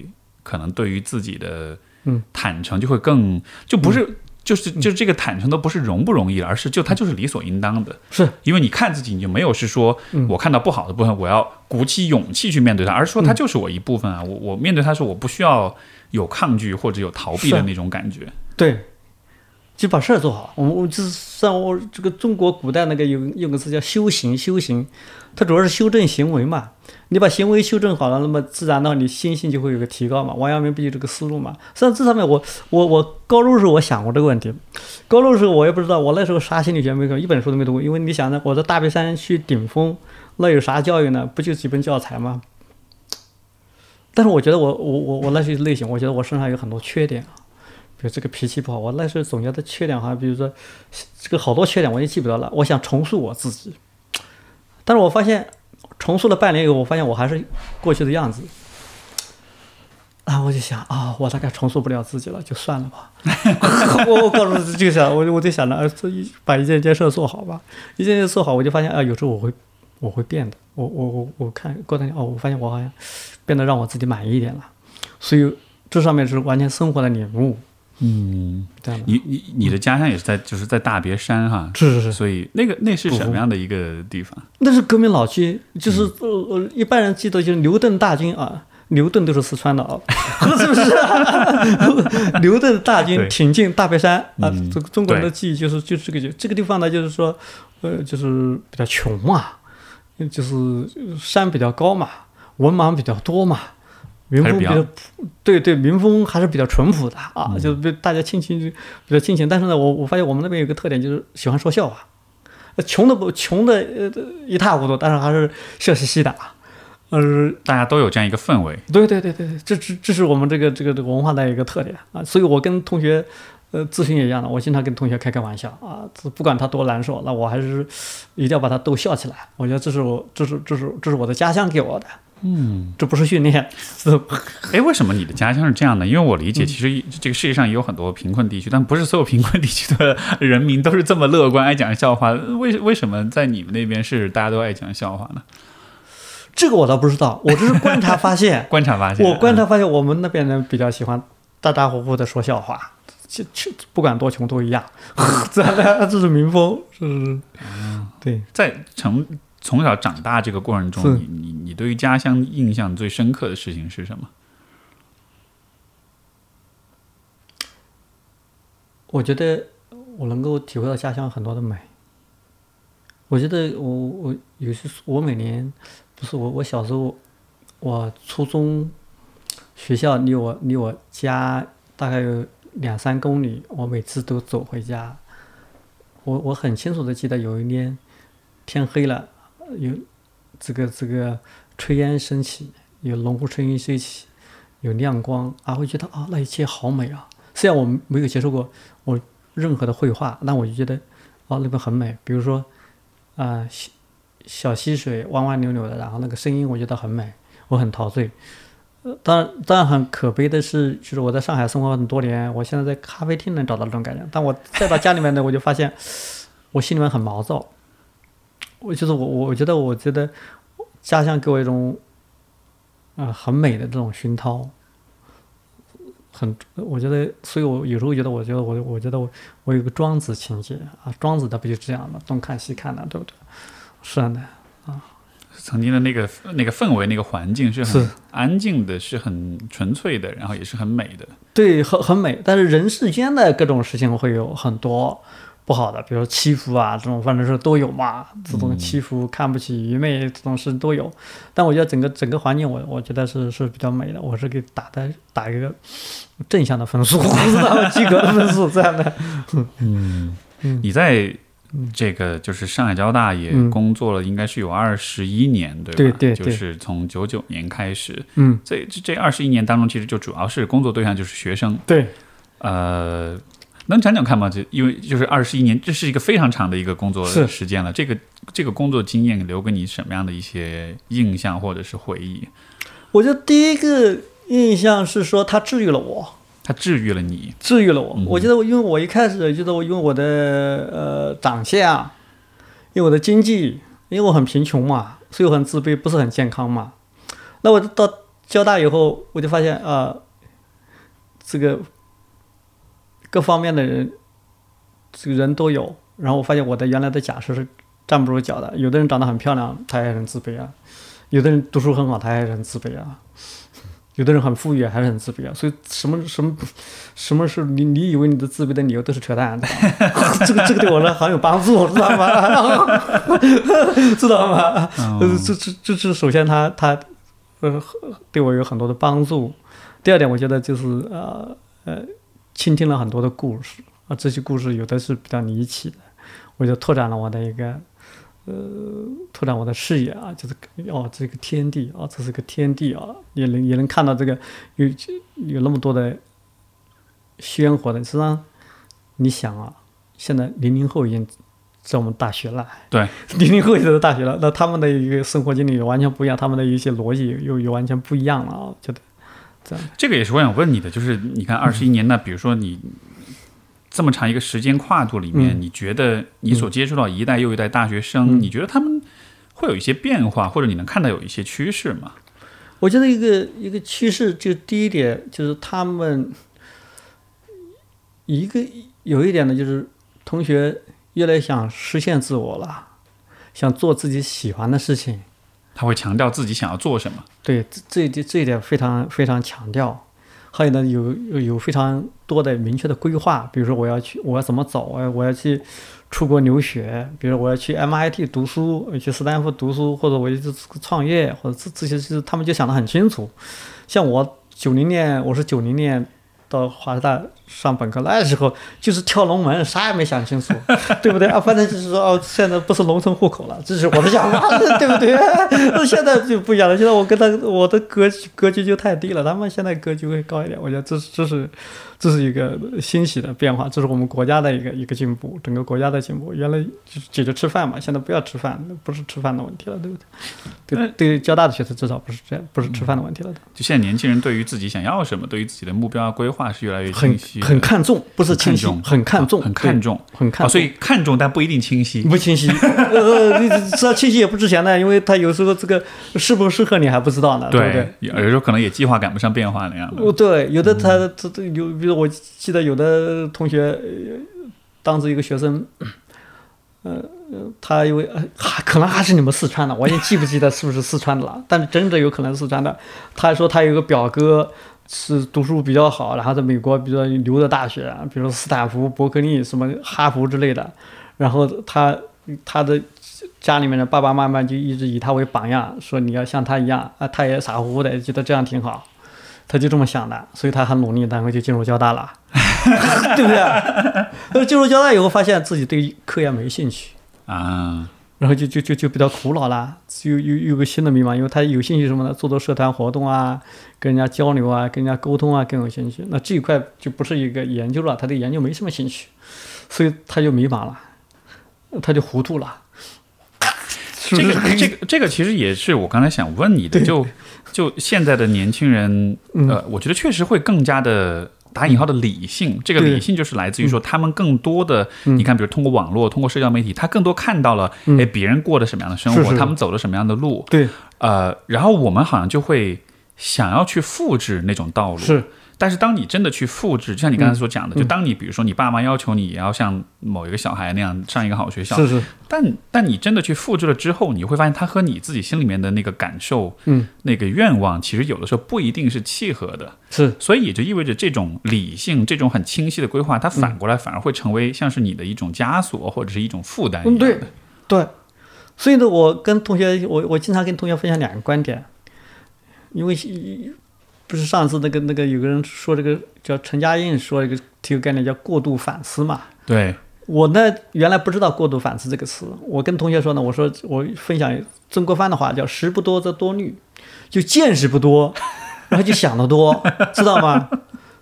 Speaker 1: 可能对于自己的
Speaker 2: 嗯。
Speaker 1: 坦诚就会更就不是。就是就是这个坦诚都不是容不容易了，而是就它就是理所应当的，
Speaker 2: 是。
Speaker 1: 因为你看自己，你就没有是说
Speaker 2: 嗯。
Speaker 1: 我看到不好的部分，我要鼓起勇气去面对它，而是说它就是我一部分啊，我我面对它时候，我不需要有抗拒或者有逃避的那种感觉。
Speaker 2: 对，就把事儿做好。我我就是像我这个中国古代那个有有个词叫修行，修行，它主要是修正行为嘛。你把行为修正好了，那么自然呢，你心性就会有个提高嘛。王阳明不就这个思路嘛？实际上这上面我我我高中时候我想过这个问题，高中时候我也不知道，我那时候啥心理学没读，一本书都没读过。因为你想呢，我在大别山去顶峰，那有啥教育呢？不就几本教材吗？但是我觉得我我我我那些类型，我觉得我身上有很多缺点啊。比如这个脾气不好，我那时候总结的缺点好像，比如说这个好多缺点我也记不得了。我想重塑我自己，但是我发现重塑了半年以后，我发现我还是过去的样子。然后我就想啊，我大概重塑不了自己了，就算了吧。(laughs) 我我告诉自己就想，我就我就想着，呃，这一把一件件事做好吧，一件件做好，我就发现啊，有时候我会我会变的。我我我我看过段时间哦，我发现我好像变得让我自己满意一点了。所以这上面是完全生活的领悟，
Speaker 1: 嗯。你你你的家乡也是在就是在大别山哈，
Speaker 2: 是是是，
Speaker 1: 所以那个那是什么样的一个地方？
Speaker 2: 那是革命老区，就是呃呃，一般人记得就是牛顿大军啊，牛顿都是四川的啊，(laughs) 是不是？(laughs) 牛顿大军挺进大别山啊
Speaker 1: 嗯，
Speaker 2: 这个中国人的记忆就是就是这个就这个地方呢，就是说呃，就是比较穷嘛，就是山比较高嘛，文盲比较多嘛。民风比较对对，民风还是比较淳朴的啊，
Speaker 1: 嗯
Speaker 2: 就是被大家亲情比较亲情。但是呢，我我发现我们那边有个特点，就是喜欢说笑话。呃穷的不穷的呃一塌糊涂，但是还是笑嘻嘻的啊。呃，
Speaker 1: 大家都有这样一个氛围。
Speaker 2: 对对对对对，这这这是我们这个这个这个文化的一个特点啊。所以我跟同学呃咨询也一样的，我经常跟同学开开玩笑啊，不管他多难受，那我还是一定要把他逗笑起来。我觉得这是我这是这是这是我的家乡给我的，
Speaker 1: 嗯，
Speaker 2: 这不是训练，(laughs) 是
Speaker 1: 哎，为什么你的家乡是这样的？因为我理
Speaker 2: 嗯
Speaker 1: 解，其实这个世界上也有很多贫困地区，但不是所有贫困地区的人民都是这么乐观，爱讲笑话。为为什么在你们那边是大家都爱讲笑话呢？
Speaker 2: 这个我倒不知道，我只是观察发现。(laughs)
Speaker 1: 观察发现，
Speaker 2: 我观察发现，我们那边人比较喜欢大大呼呼的说笑话，就就不管多穷都一样，这这是民风，是，对，
Speaker 1: 在从从小长大这个过程中，你你你对于家乡印象最深刻的事情是什么？
Speaker 2: 我觉得我能够体会到家乡很多的美。我觉得我我有些我每年不是我我小时候，我初中学校离我离我家大概有两三公里，我每次都走回家。我我很清楚的记得有一年天黑了，有这个这个炊烟升起，有农户声音升起，有亮光啊，会觉得啊那一切好美啊。虽然我没有接受过我任何的绘画，但我就觉得哦那边很美。比如说啊、小小溪水弯弯扭扭的，然后那个声音我觉得很美，我很陶醉。呃，当然，当然很可悲的是，就是我在上海生活很多年，我现在在咖啡厅能找到这种感觉，但我再到家里面呢，我就发现我心里面很毛躁。我就是我，我我觉得，我觉得家乡给我一种啊、很美的这种熏陶，很，我觉得，所以我有时候觉得，我觉得我，我觉得我我有个庄子情节啊，庄子他不就这样吗，东看西看的，对不对？是的啊，
Speaker 1: 曾经的那个那个氛围、那个环境是很安静的，是很纯粹的，然后也是很美的。
Speaker 2: 对，很很美，但是人世间的各种事情会有很多不好的，比如说欺负啊，这种反正是都有嘛，这种欺负、看不起、愚昧这种事都有。但我觉得整个整个环境我，我觉得是是比较美的，我是给打的打一个正向的分数，(laughs) 不及格的分数这样的。
Speaker 1: 嗯
Speaker 2: 嗯
Speaker 1: 你在这个就是上海交大也
Speaker 2: 嗯
Speaker 1: 工作了，应该是有二十一年，对吧？
Speaker 2: 对对对
Speaker 1: 就是从九九年开始，
Speaker 2: 嗯，
Speaker 1: 这这这二十一年当中，其实就主要是工作对象就是学生。
Speaker 2: 对，
Speaker 1: 呃，能讲讲看吗？就因为就是二十一年，这是一个非常长的一个工作时间了。这个这个工作经验留给你什么样的一些印象或者是回忆？
Speaker 2: 我觉得第一个印象是说它治愈了我。
Speaker 1: 它治愈了你。
Speaker 2: 治愈了我。
Speaker 1: 嗯
Speaker 2: 我觉得我，因为我一开始觉得我因为我的呃长相，因为我的经济，因为我很贫穷嘛，所以我很自卑，不是很健康嘛。那我到交大以后，我就发现啊、这个各方面的人，这个人都有。然后我发现我的原来的假设是站不住脚的。有的人长得很漂亮，他也很自卑啊；有的人读书很好，他也很自卑啊。有的人很富裕，还是很自卑啊，所以什么什么什么是你你以为你的自卑的理由都是扯淡，的 (laughs) 这个这个对我来很有帮助，知道吗？(laughs) 知道吗？呃，这这这是首先他他呃对我有很多的帮助。第二点，我觉得就是呃呃倾听了很多的故事。啊，这些故事有的是比较离奇的，我就拓展了我的一个呃拓展我的视野啊，就是哦这个天地啊，这是个天地啊，也能也能看到这个有有那么多的鲜活的。实际上，你想啊，现在零零后已经在我们大学了，
Speaker 1: 对，(laughs)
Speaker 2: 零零后也在大学了，那他们的一个生活经历也完全不一样，他们的一些逻辑又又完全不一样了啊，我觉得这样。
Speaker 1: 这个也是我想问你的，就是你看二十一年，那比如说你这么长一个时间跨度里面，
Speaker 2: 嗯
Speaker 1: 你觉得你所接触到一代又一代大学生，
Speaker 2: 嗯
Speaker 1: 你觉得他们会有一些变化，或者你能看到有一些趋势吗？
Speaker 2: 我觉得一个一个趋势，就第一点就是他们一个有一点呢，就是同学越来越想实现自我了，想做自己喜欢的事情。
Speaker 1: 他会强调自己想要做什么？
Speaker 2: 对，这这一点这一点非常非常强调。还有呢，有有有非常多的明确的规划，比如说我要去，我要怎么走，我要我要去出国留学，比如我要去 MIT 读书，去斯坦福读书，或者我就创业，或者这这些是他们就想得很清楚。像我九零年，我是九零年到华师大上本科，那时候就是跳龙门，啥也没想清楚，对不对啊？反正就是说哦，现在不是农村户口了，这是我的想法，对不对？(laughs) 那现在就不一样了，现在我跟他我的格局格局就太低了，他们现在格局会高一点，我觉得这是这是这是一个欣喜的变化，这是我们国家的一个一个进步，整个国家的进步。原来就是解决吃饭嘛，现在不要吃饭，不是吃饭的问题了，对不对？对对，交大的学生至少不是这样，不是吃饭的问题了的。
Speaker 1: 就现在年轻人对于自己想要什么，对于自己的目标规划是越来越
Speaker 2: 很
Speaker 1: 清晰的，
Speaker 2: 很看重，不是清晰，
Speaker 1: 很看重
Speaker 2: 很看重，
Speaker 1: 很看重所以看重但不一定清晰。
Speaker 2: 不清晰。呃，你知道清晰也不值钱的，因为他有时候这个适不适合你还不知道呢，对不对？
Speaker 1: 有时候可能也计划赶不上变化那样的。
Speaker 2: 哦，对，有的他这这有，比如我记得有的同学，当时一个学生，呃，他因为还可能还是你们四川的，我已经记不记得是不是四川的了，但是真的有可能四川的。他说他有个表哥是读书比较好，然后在美国，比如说留的大学，比如斯坦福、伯克利、什么哈佛之类的，然后他他的家里面的爸爸妈妈就一直以他为榜样，说你要像他一样啊，他也傻乎乎的，觉得这样挺好。他就这么想的，所以他很努力，然后就进入交大了，(laughs) 对不对？呃，进入交大以后，发现自己对科研没兴趣，
Speaker 1: 啊，
Speaker 2: 然后就就就就比较苦恼了，有有有个新的迷茫，因为他有兴趣什么呢？做做社团活动啊，跟人家交流啊，跟人家沟通啊，更有兴趣。那这一块就不是一个研究了，他对研究没什么兴趣，所以他就迷茫了，他就糊涂了。
Speaker 1: 这个这个这个其实也是我刚才想问你的，就就现在的年轻人，
Speaker 2: 嗯。
Speaker 1: 呃，我觉得确实会更加的。打引号的理性，这个理性就是来自于说，他们更多的，
Speaker 2: 嗯。
Speaker 1: 你看，比如通过网络，通过社交媒体，他更多看到了，
Speaker 2: 嗯。
Speaker 1: 哎，别人过的什么样的生活，
Speaker 2: 是是。
Speaker 1: 他们走了什么样的路，
Speaker 2: 对，
Speaker 1: 呃，然后我们好像就会想要去复制那种道路，
Speaker 2: 是
Speaker 1: 但是当你真的去复制，就像你刚才所讲的，
Speaker 2: 嗯。
Speaker 1: 就当你比如说你爸妈要求你也要像某一个小孩那样上一个好学校，
Speaker 2: 是是，
Speaker 1: 但但你真的去复制了之后，你会发现它和你自己心里面的那个感受、
Speaker 2: 嗯，
Speaker 1: 那个愿望，其实有的时候不一定是契合的。
Speaker 2: 是。
Speaker 1: 所以也就意味着这种理性、这种很清晰的规划，它反过来反而会成为像是你的一种枷锁或者是一种负担一样
Speaker 2: 嗯，对。对，所以呢，我跟同学，我我经常跟同学分享两个观点，因为不是上次那个那个有个人说这个叫陈嘉映说一个提个概念叫过度反思嘛，
Speaker 1: 对，
Speaker 2: 我呢原来不知道过度反思这个词，我跟同学说呢，我说我分享曾国藩的话叫识不多则多虑，就见识不多，(laughs) 然后就想得多，(laughs) 知道吗？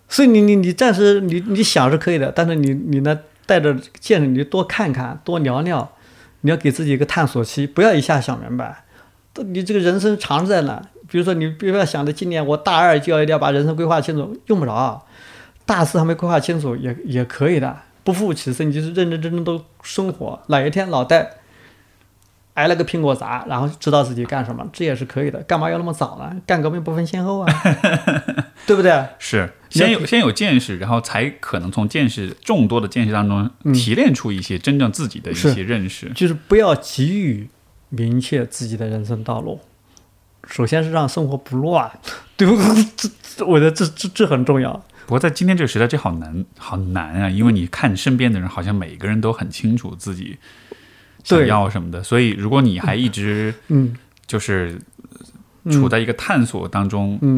Speaker 2: 所以你你你暂时你你想是可以的，但是你你呢带着见识，你就多看看，多聊聊，你要给自己一个探索期，不要一下想明白。你这个人生长在哪？比如说你不要想着今年我大二就要一定要把人生规划清楚，用不着，大四还没规划清楚也也可以的。不负此生，你就是认认真真都生活。哪一天脑袋挨了个苹果砸，然后知道自己干什么，这也是可以的。干嘛要那么早呢？干革命不分先后啊，(laughs) 对不对？
Speaker 1: 是先有先有见识，然后才可能从见识众多的见识当中提炼出一些真正自己的一些认识。
Speaker 2: 就是不要急于明确自己的人生道路。首先是让生活不乱，(laughs) 对不？这这，我觉得这这这很重要。
Speaker 1: 不过在今天这个时代，这好难，好难啊！因为你看身边的人，好像每个人都很清楚自己想
Speaker 2: 对
Speaker 1: 要什么的，所以如果你还一直
Speaker 2: 嗯
Speaker 1: 就是
Speaker 2: 嗯
Speaker 1: 处在一个探索当中，
Speaker 2: 嗯，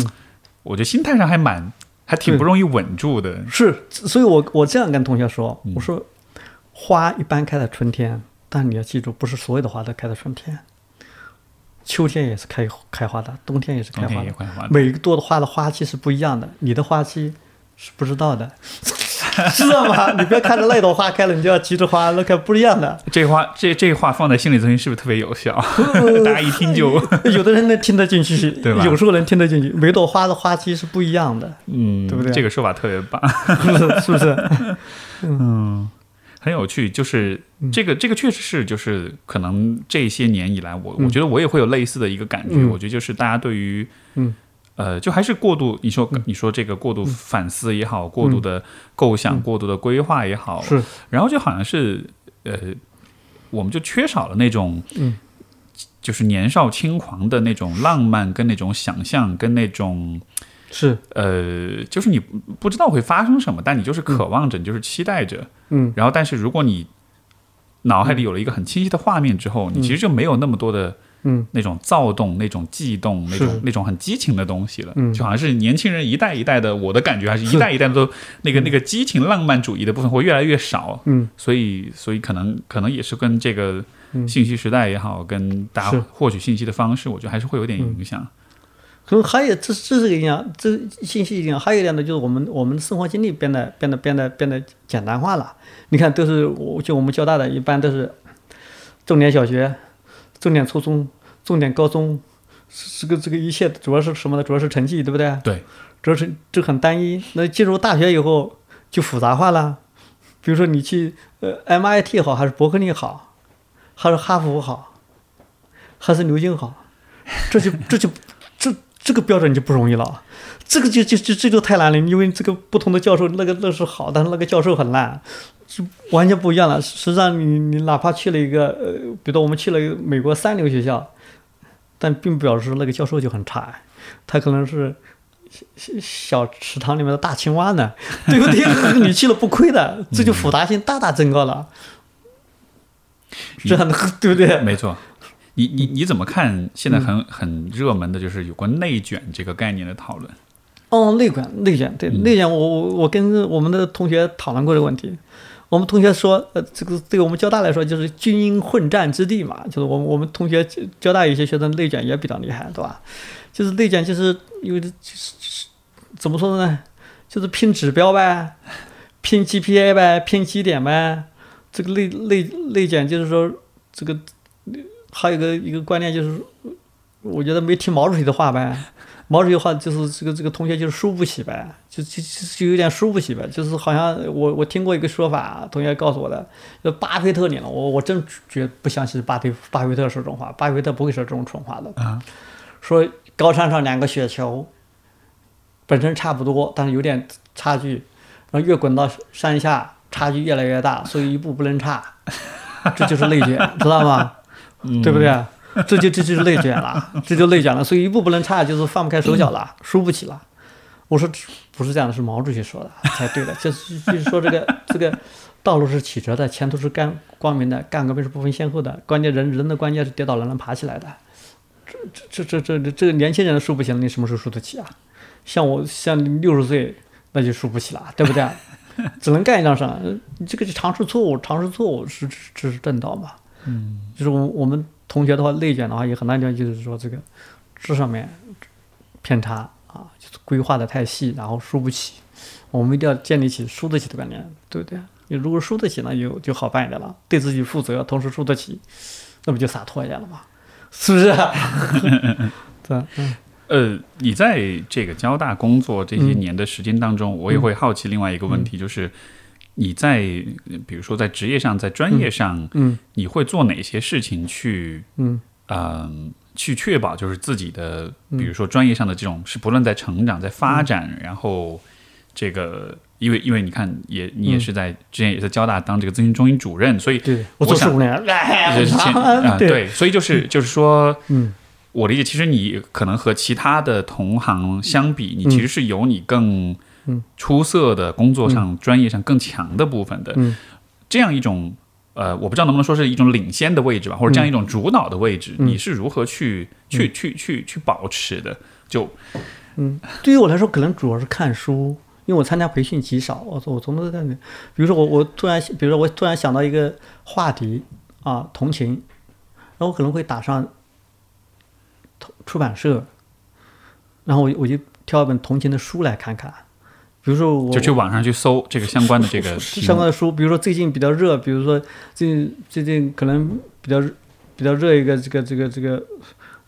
Speaker 1: 我觉得心态上还蛮还挺不容易稳住的。
Speaker 2: 是，所以我我这样跟同学说，
Speaker 1: 嗯
Speaker 2: 我说花一般开在春天，但你要记住，不是所有的花都开在春天，秋天也是开开花的，冬天也是开花的
Speaker 1: 花的，
Speaker 2: 每一朵的花的花期是不一样的，你的花期是不知道的，(laughs) 知道吗？你不要看着那朵花开了，你就要急着花，那可不一样的。
Speaker 1: 这话这这话放在心理咨询是不是特别有效？大家一听就 (laughs)
Speaker 2: 有的人能听得进去，
Speaker 1: 对吧
Speaker 2: 有时候能听得进去，每朵花的花期是不一样的，
Speaker 1: 嗯，
Speaker 2: 对不对
Speaker 1: 这个说法特别棒，(laughs)
Speaker 2: 是不是？
Speaker 1: 嗯，很有趣。就是这个这个确实是，就是可能这些年以来，我我觉得我也会有类似的一个感觉。
Speaker 2: 嗯。
Speaker 1: 我觉得就是大家对于
Speaker 2: 嗯。
Speaker 1: 呃，就还是过度，你说你说这个过度反思也好，过度的构想、过度的规划也好，
Speaker 2: 是，
Speaker 1: 然后就好像是呃，我们就缺少了那种，
Speaker 2: 嗯，
Speaker 1: 就是年少轻狂的那种浪漫，跟那种想象，跟那种
Speaker 2: 是，
Speaker 1: 呃，就是你不知道会发生什么，但你就是渴望着，你就是期待着，
Speaker 2: 嗯。
Speaker 1: 然后但是如果你脑海里有了一个很清晰的画面之后，你其实就没有那么多的。
Speaker 2: 嗯。
Speaker 1: 那种躁动、那种悸动、那种那种很激情的东西了，
Speaker 2: 嗯。
Speaker 1: 就好像是年轻人一代一代的，我的感觉还是一代一代的都那个 (laughs) 那个激情浪漫主义的部分会越来越少，
Speaker 2: 嗯。
Speaker 1: 所以所以可能可能也是跟这个
Speaker 2: 嗯。
Speaker 1: 信息时代也好，跟大家获取信息的方式，我觉得还是会有点影响。
Speaker 2: 可能还有这这是个影响，这信息影响。还有一点呢，就是我们我们的生活经历变得变得变得变得简单化了。你看，都是我就我们交大的，一般都是重点小学、重点初中、重点高中，这个这个一切主要是什么呢？主要是成绩，对不对？
Speaker 1: 对，
Speaker 2: 主要是这很单一。那进入大学以后就复杂化了。比如说你去呃 MIT 好，还是伯克利好，还是哈佛好，还是牛津好，这就这就这这个标准就不容易了。这个就就就这就太难了，因为这个不同的教授，那个那是好，但是那个教授很烂，是完全不一样了。实际上你你哪怕去了一个呃，比如说我们去了一个美国三流学校，但并不表示那个教授就很差，他可能是。小小池塘里面的大青蛙呢，对不对？(laughs) 你去了不亏的，这就复杂性大大增高了，(laughs) 这样的对不对？
Speaker 1: 没错。你你你怎么看现在很很热门的就是有关内卷这个概念的讨论？
Speaker 2: 哦，内卷，内卷，对内卷，我我我跟我们的同学讨论过这个问题。我们同学说，呃，这个对我们交大来说就是军英混战之地嘛，就是我们我们同学交大有些学生内卷也比较厉害，对吧？就是内卷，就是因为就是怎么说呢？就是拼指标呗，拼 GPA 呗，拼绩点呗。这个内内内卷就是说，这个还有一个一个观念就是，我觉得没听毛主席的话呗。毛主席的话就是这个这个同学就是输不起呗，就就就就有点输不起呗，就是好像我我听过一个说法，同学告诉我的，就巴菲特理论，我我真觉不相信巴菲巴菲特说这种话，巴菲特不会说这种蠢话的。
Speaker 1: 啊，
Speaker 2: 说高山上两个雪球，本身差不多，但是有点差距，然后越滚到山下，差距越来越大，所以一步不能差，这就是内卷，知道吗？对不对？这就这就是内卷了，这就内卷了，所以一步不能差，就是放不开手脚了，输不起了。我说不是这样的，是毛主席说的才对的，就是就是说这个这个道路是曲折的，前途是干光明的，干革命是不分先后的，关键人人的关键是跌倒了能爬起来的。这这这这这个年轻人输不起了，你什么时候输得起啊？像我像六十岁那就输不起了，对不对？(laughs) 只能干一张上，这个是尝试错误，尝试错误是这是正道嘛？
Speaker 1: 嗯，
Speaker 2: 就是我我们同学的话，内卷的话，有很大地方就是说这个这上面偏差啊，就是规划的太细，然后输不起。我们一定要建立起输得起的观念，对不对？你如果输得起，那就就好办一点了，对自己负责，同时输得起，那不就洒脱一点了吗？是不是、啊？(laughs) 对，嗯
Speaker 1: 呃，你在这个交大工作这些
Speaker 2: 嗯
Speaker 1: 年的时间当中，我也会好奇另外一个问题，就是你在比如说在职业上，在专业上，
Speaker 2: 嗯
Speaker 1: 你会做哪些事情去
Speaker 2: 嗯
Speaker 1: 嗯，去确保就是自己的，
Speaker 2: 嗯
Speaker 1: 比如说专业上的这种是不论在成长、在发展，然后这个，因为因为你看也你也
Speaker 2: 嗯
Speaker 1: 是在之前也在交大当这个咨询中心主任，所以
Speaker 2: 对，
Speaker 1: 我想 (laughs)
Speaker 2: 对，
Speaker 1: 所以就是就是说，
Speaker 2: 嗯
Speaker 1: 我理解，其实你可能和其他的同行相比，你其实是有你更
Speaker 2: 嗯
Speaker 1: 出色的工作上、专业上更强的部分的，
Speaker 2: 嗯
Speaker 1: 这样一种。呃，我不知道能不能说是一种领先的位置吧，或者这样一种主导的位置，
Speaker 2: 嗯
Speaker 1: 你是如何去、去去去去保持的？就
Speaker 2: 嗯，对于我来说，可能主要是看书，因为我参加培训极少。我我从头在那，比如说我我突然，比如说我突然想到一个话题啊，同情，然后我可能会打上同出版社，然后我我就挑一本同情的书来看看，比如说我
Speaker 1: 就去网上去搜这个相关的这个。
Speaker 2: 相关的书，比如说最近比较热，比如说最近最近可能比较比较热一个这个这个这个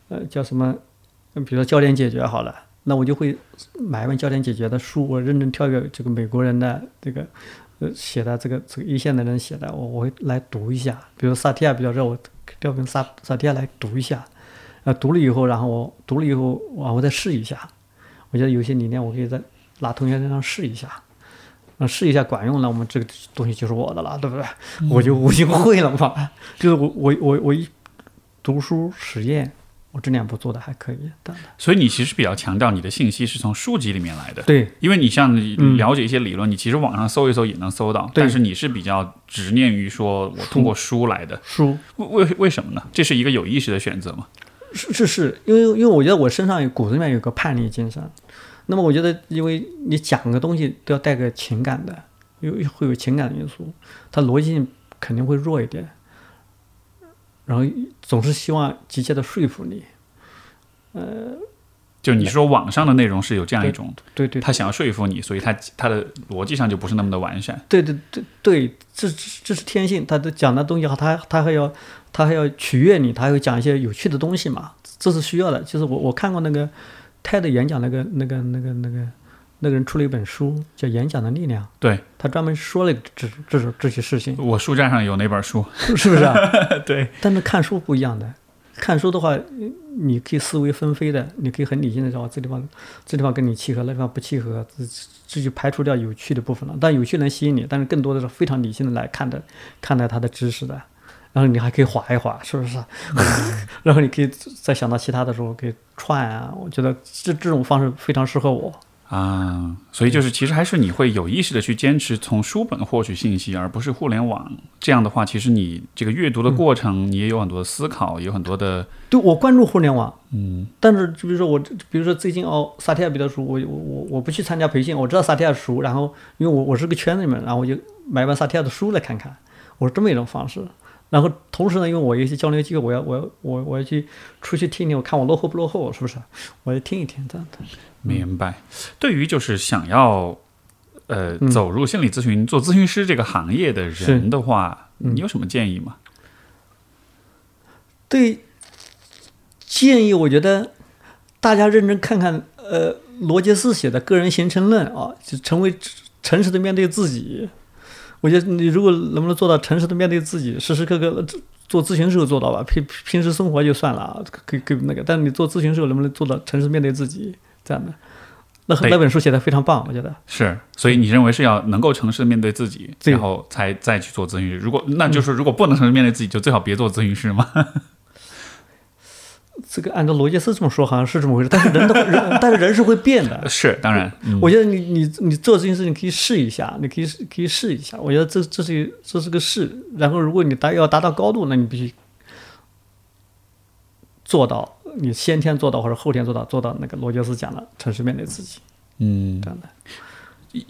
Speaker 2: 呃叫什么，呃比如说焦点解决好了，那我就会买一本焦点解决的书，我认真挑一个这个美国人的这个呃写的这个这个一线的人写的，我我会来读一下。比如萨提亚比较热，我调本萨萨提亚来读一下，呃读了以后，然后我读了以后，啊我再试一下。我觉得有些理念我可以在拿同学身上试一下。那，试一下管用了，我们这个东西就是我的了，对不对？我就我就会了嘛。就是我我我我一读书实验，我这两步做的还可以，当然
Speaker 1: 所以你其实比较强调你的信息是从书籍里面来的。
Speaker 2: 对
Speaker 1: 因为你像了解一些理论，你其实网上搜一搜也能搜到，但是你是比较执念于说我通过书来的，
Speaker 2: 书
Speaker 1: 为为为什么呢？这是一个有意识的选择吗？
Speaker 2: 是是是，因为因为我觉得我身上有骨子里面有个叛逆精神，那么我觉得因为你讲个东西都要带个情感的，有会有情感的因素，它逻辑性肯定会弱一点，然后总是希望急切的说服你，呃
Speaker 1: 就你说网上的内容是有这样一种，
Speaker 2: 对对
Speaker 1: 他想要说服你，所以他他的逻辑上就不是那么的完善。
Speaker 2: 对对对对，这这这是天性，他的讲的东西，他他还要他还要取悦你，他还要讲一些有趣的东西嘛，这是需要的。就是我我看过那个泰的演讲，那个那个那个那个那个人出了一本书，叫《演讲的力量》，
Speaker 1: 对
Speaker 2: 他专门说了这这这这些事情，
Speaker 1: 我书架上有那本书，(laughs)
Speaker 2: 是不是、啊？(laughs)
Speaker 1: 对，
Speaker 2: 但是看书不一样的，看书的话，你可以思维纷飞的，你可以很理性的说，这地方这地方跟你契合，那地方不契合，这这就排除掉有趣的部分了。但有趣能吸引你，但是更多的是非常理性的来看待看待他的知识的。然后你还可以划一划，(laughs) 是不是？(laughs) 然后你可以再想到其他的时候可以串啊。我觉得这这种方式非常适合我。
Speaker 1: 啊，所以就是其实还是你会有意识的去坚持从书本获取信息，而不是互联网。这样的话，其实你这个阅读的过程，你也有很多的思考，有很多的
Speaker 2: 对我关注互联网，
Speaker 1: 嗯
Speaker 2: 但是就比如说我，比如说最近哦，萨提亚比较熟，我我我我不去参加培训，我知道萨提亚熟，然后因为我我是个圈子里面，然后我就买本萨提亚的书来看看，我是这么一种方式。然后同时呢，因为我有一些交流机会，我要我要我我要去出去听听，我看我落后不落后，是不是？我要听一听这样的。
Speaker 1: 明白。对于就是想要呃
Speaker 2: 嗯
Speaker 1: 走入心理咨询、做咨询师这个行业的人的话，
Speaker 2: 嗯
Speaker 1: 你有什么建议吗？
Speaker 2: 对建议，我觉得大家认真看看，呃，罗杰斯写的《个人形成论》啊，就成为诚实的面对自己。我觉得你如果能不能做到诚实的面对自己，时时刻刻呃做咨询时候做到吧，平平时生活就算了，可以可以那个，但是你做咨询时候能不能做到诚实面对自己这样的？那那本书写的非常棒，我觉得。
Speaker 1: 是，所以你认为是要能够诚实的面对自己，
Speaker 2: 对
Speaker 1: 然后才再去做咨询师。如果那就是如果不能诚实面对自己，就最好别做咨询师嘛。
Speaker 2: 这个按照罗杰斯这么说，好像是这么回事，但是人的人，但是人是会变的。(laughs)
Speaker 1: 是，当然，嗯
Speaker 2: 我觉得你你你做这件事情可以试一下，你可以可以试一下。我觉得这这是这是个试。然后如果你达要达到高度，那你必须做到，你先天做到或者后天做到，做到那个罗杰斯讲的城市面对自己
Speaker 1: 嗯
Speaker 2: 这样的。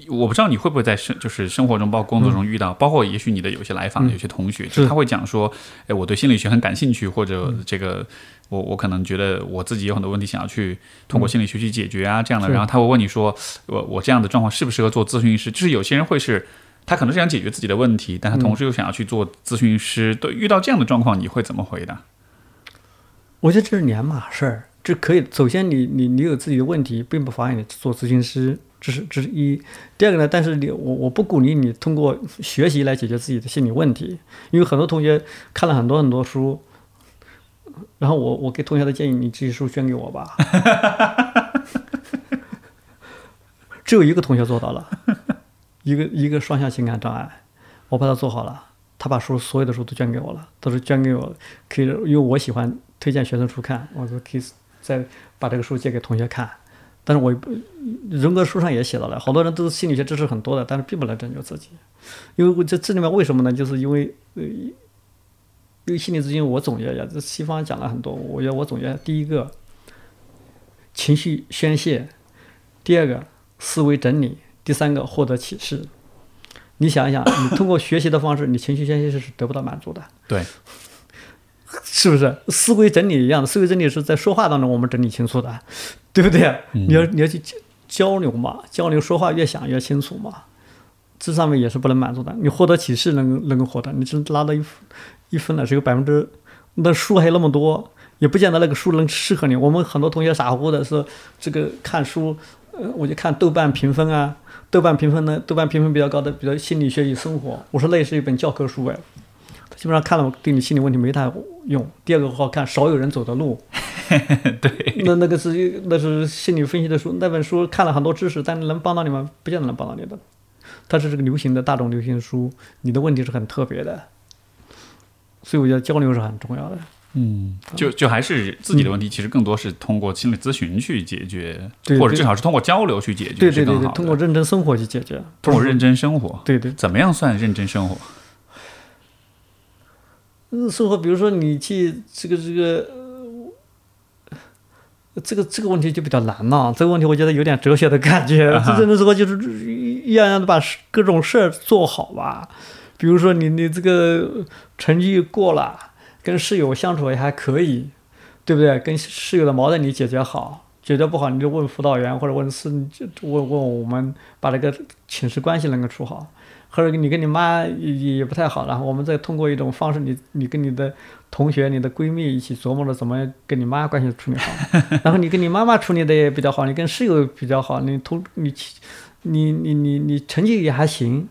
Speaker 1: 我不知道你会不会在生就是生活中，包括工作中遇到，包括也许你的有些来访、
Speaker 2: 嗯
Speaker 1: 有些同学，就是他会讲说，哎，我对心理学很感兴趣，或者
Speaker 2: 嗯
Speaker 1: 这个我我可能觉得我自己有很多问题想要去通过心理学去解决啊，这样的，然后他会问你说，我我这样的状况适不适合做咨询师？就是有些人会是。他可能是想解决自己的问题，但他同时又想要去做咨询师。对，遇到这样的状况，你会怎么回答？
Speaker 2: 我觉得这是两码事儿。这可以，首先你你你有自己的问题，并不妨碍你做咨询师，这是这是一。第二个呢，但是你我我不鼓励你通过学习来解决自己的心理问题，因为很多同学看了很多很多书，然后我我给同学的建议，你这些书捐给我吧。(laughs) 只有一个同学做到了，一个一个双向情感障碍，我把他做好了，他把书所有的书都捐给我了，都是捐给我，可以因为我喜欢推荐学生书看，我说可以再把这个书借给同学看。但是我不人格书上也写到了，好多人都是心理学知识很多的，但是并不能拯救自己。因为我这这里面为什么呢？就是因为呃，因为心理咨询我总结一下，这西方讲了很多，我觉得我总结第一个情绪宣泄，第二个思维整理，第三个获得启示。你想一想，你通过学习的方式，你情绪宣泄是得不到满足的。
Speaker 1: 对，(laughs)
Speaker 2: 是不是思维整理一样的？思维整理是在说话当中我们整理清楚的，对不对？你要你要去交流嘛，交流说话越想越清楚嘛，这上面也是不能满足的。你获得启示能能够获得，你只拉到一一分了，只有百分之，那书还有那么多，也不见得那个书能适合你。我们很多同学傻乎乎的说这个看书，呃，我就看豆瓣评分啊，豆瓣评分呢，豆瓣评分比较高的，比如心理学与生活，我说那是一本教科书哎。基本上看了对你心理问题没太用。第二个好看，少有人走的路。(laughs)
Speaker 1: 对，
Speaker 2: 那那个是那是心理分析的书，那本书看了很多知识，但能帮到你吗？不见得能帮到你的。它是这个流行的大众流行书，你的问题是很特别的，所以我觉得交流是很重要的。
Speaker 1: 嗯，就就还是自己的问题，其实更多是通过心理咨询去解决，
Speaker 2: 对
Speaker 1: 或者至少是通过交流去解决，
Speaker 2: 对对对通过认真生活去解决。
Speaker 1: 通过认真生活，
Speaker 2: 对对，
Speaker 1: 怎么样算认真生活？
Speaker 2: 嗯，生活，比如说你去这个这个，呃这个这个问题就比较难了。这个问题我觉得有点哲学的感觉。
Speaker 1: 啊哈
Speaker 2: 这的时候就是一样样的把各种事儿做好吧。比如说你你这个成绩过了，跟室友相处也还可以，对不对？跟室友的矛盾你解决好，解决不好你就问辅导员或者问师，问问我们把这个寝室关系能够处好。或者你跟你妈也也不太好，然后我们再通过一种方式，你你跟你的同学、你的闺蜜一起琢磨着怎么跟你妈关系处理好，(laughs) 然后你跟你妈妈处理的也比较好，你跟室友比较好，你同你你你你你成绩也还行，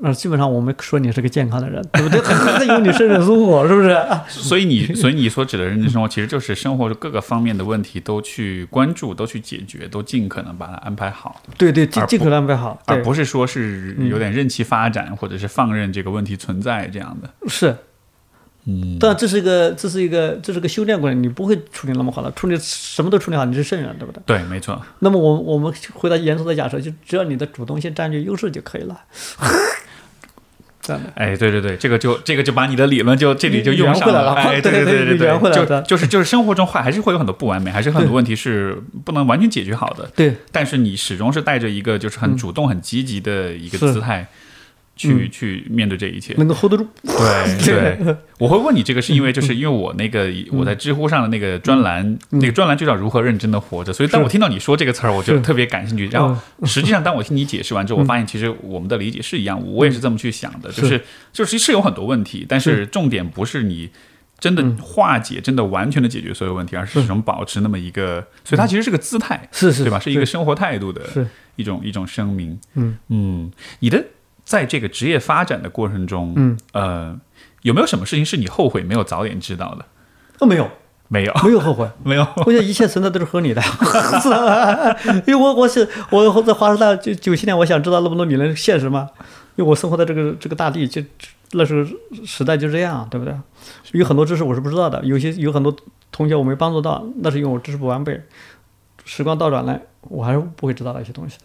Speaker 2: 那基本上我们说你是个健康的人，对不对？(laughs) 有你生人生活是不是？
Speaker 1: 所以你，所以你所指的认真生活，其实就是生活各个方面的问题都去关注，都去解决，都尽可能把它安排好，
Speaker 2: 对对，尽尽可能安排好，
Speaker 1: 而不是说是有点任其发展，或者是放任这个问题存在这样的。
Speaker 2: 是。
Speaker 1: 嗯，
Speaker 2: 但这是一个，这是一个，这是个修炼过程，你不会处理那么好的，处理什么都处理好，你是圣人，对不对？
Speaker 1: 对，没错。
Speaker 2: 那么我我们回到严肃的假设，就只要你的主动性占据优势就可以了。(laughs)
Speaker 1: 哎，对对对，这个就这个就把你的理论就这里就用上
Speaker 2: 了
Speaker 1: 哎，
Speaker 2: 对 (laughs)
Speaker 1: 对
Speaker 2: 对对
Speaker 1: 对就就是就是生活中还还是会有很多不完美，还是很多问题是不能完全解决好的。
Speaker 2: 对。
Speaker 1: 但是你始终是带着一个就是很主动、很积极的一个姿态去去面对这一切。
Speaker 2: 能够 hold 得住。
Speaker 1: 对 (laughs) 对，(laughs) 我会问你这个，是因为就是因为我那个我在知乎上的那个专栏，那个专栏就叫如何认真的活着，所以当我听到你说这个词儿，我就特别感兴趣。然后实际上，当我听你解释完之后，我发现其实我们的理解是一样，我也是这么去想的，就是。就是是有很多问题，但是重点不是你。真的化解，真的完全的解决所有问题，而是始终保持那么一个，所以它其实是个姿态，
Speaker 2: 是是
Speaker 1: 对吧？是一个生活态度的一种一种声明。
Speaker 2: 嗯。
Speaker 1: 嗯，你的在这个职业发展的过程中，
Speaker 2: 嗯
Speaker 1: 呃，有没有什么事情是你后悔没有早点知道的？
Speaker 2: 哦，没有，
Speaker 1: 没有，
Speaker 2: 没有后悔。(laughs)
Speaker 1: 没有。
Speaker 2: 我觉得一切存在都是合理的？(laughs) 因为我我是我在华师大九九七年，我想知道那么多理论现实吗？因为我生活在这个这个大地，就那时候时代就这样，对不对？有很多知识我是不知道的，有些有很多同学我没帮助到，那是因为我知识不完备。时光倒转来，我还是不会知道那些东西的。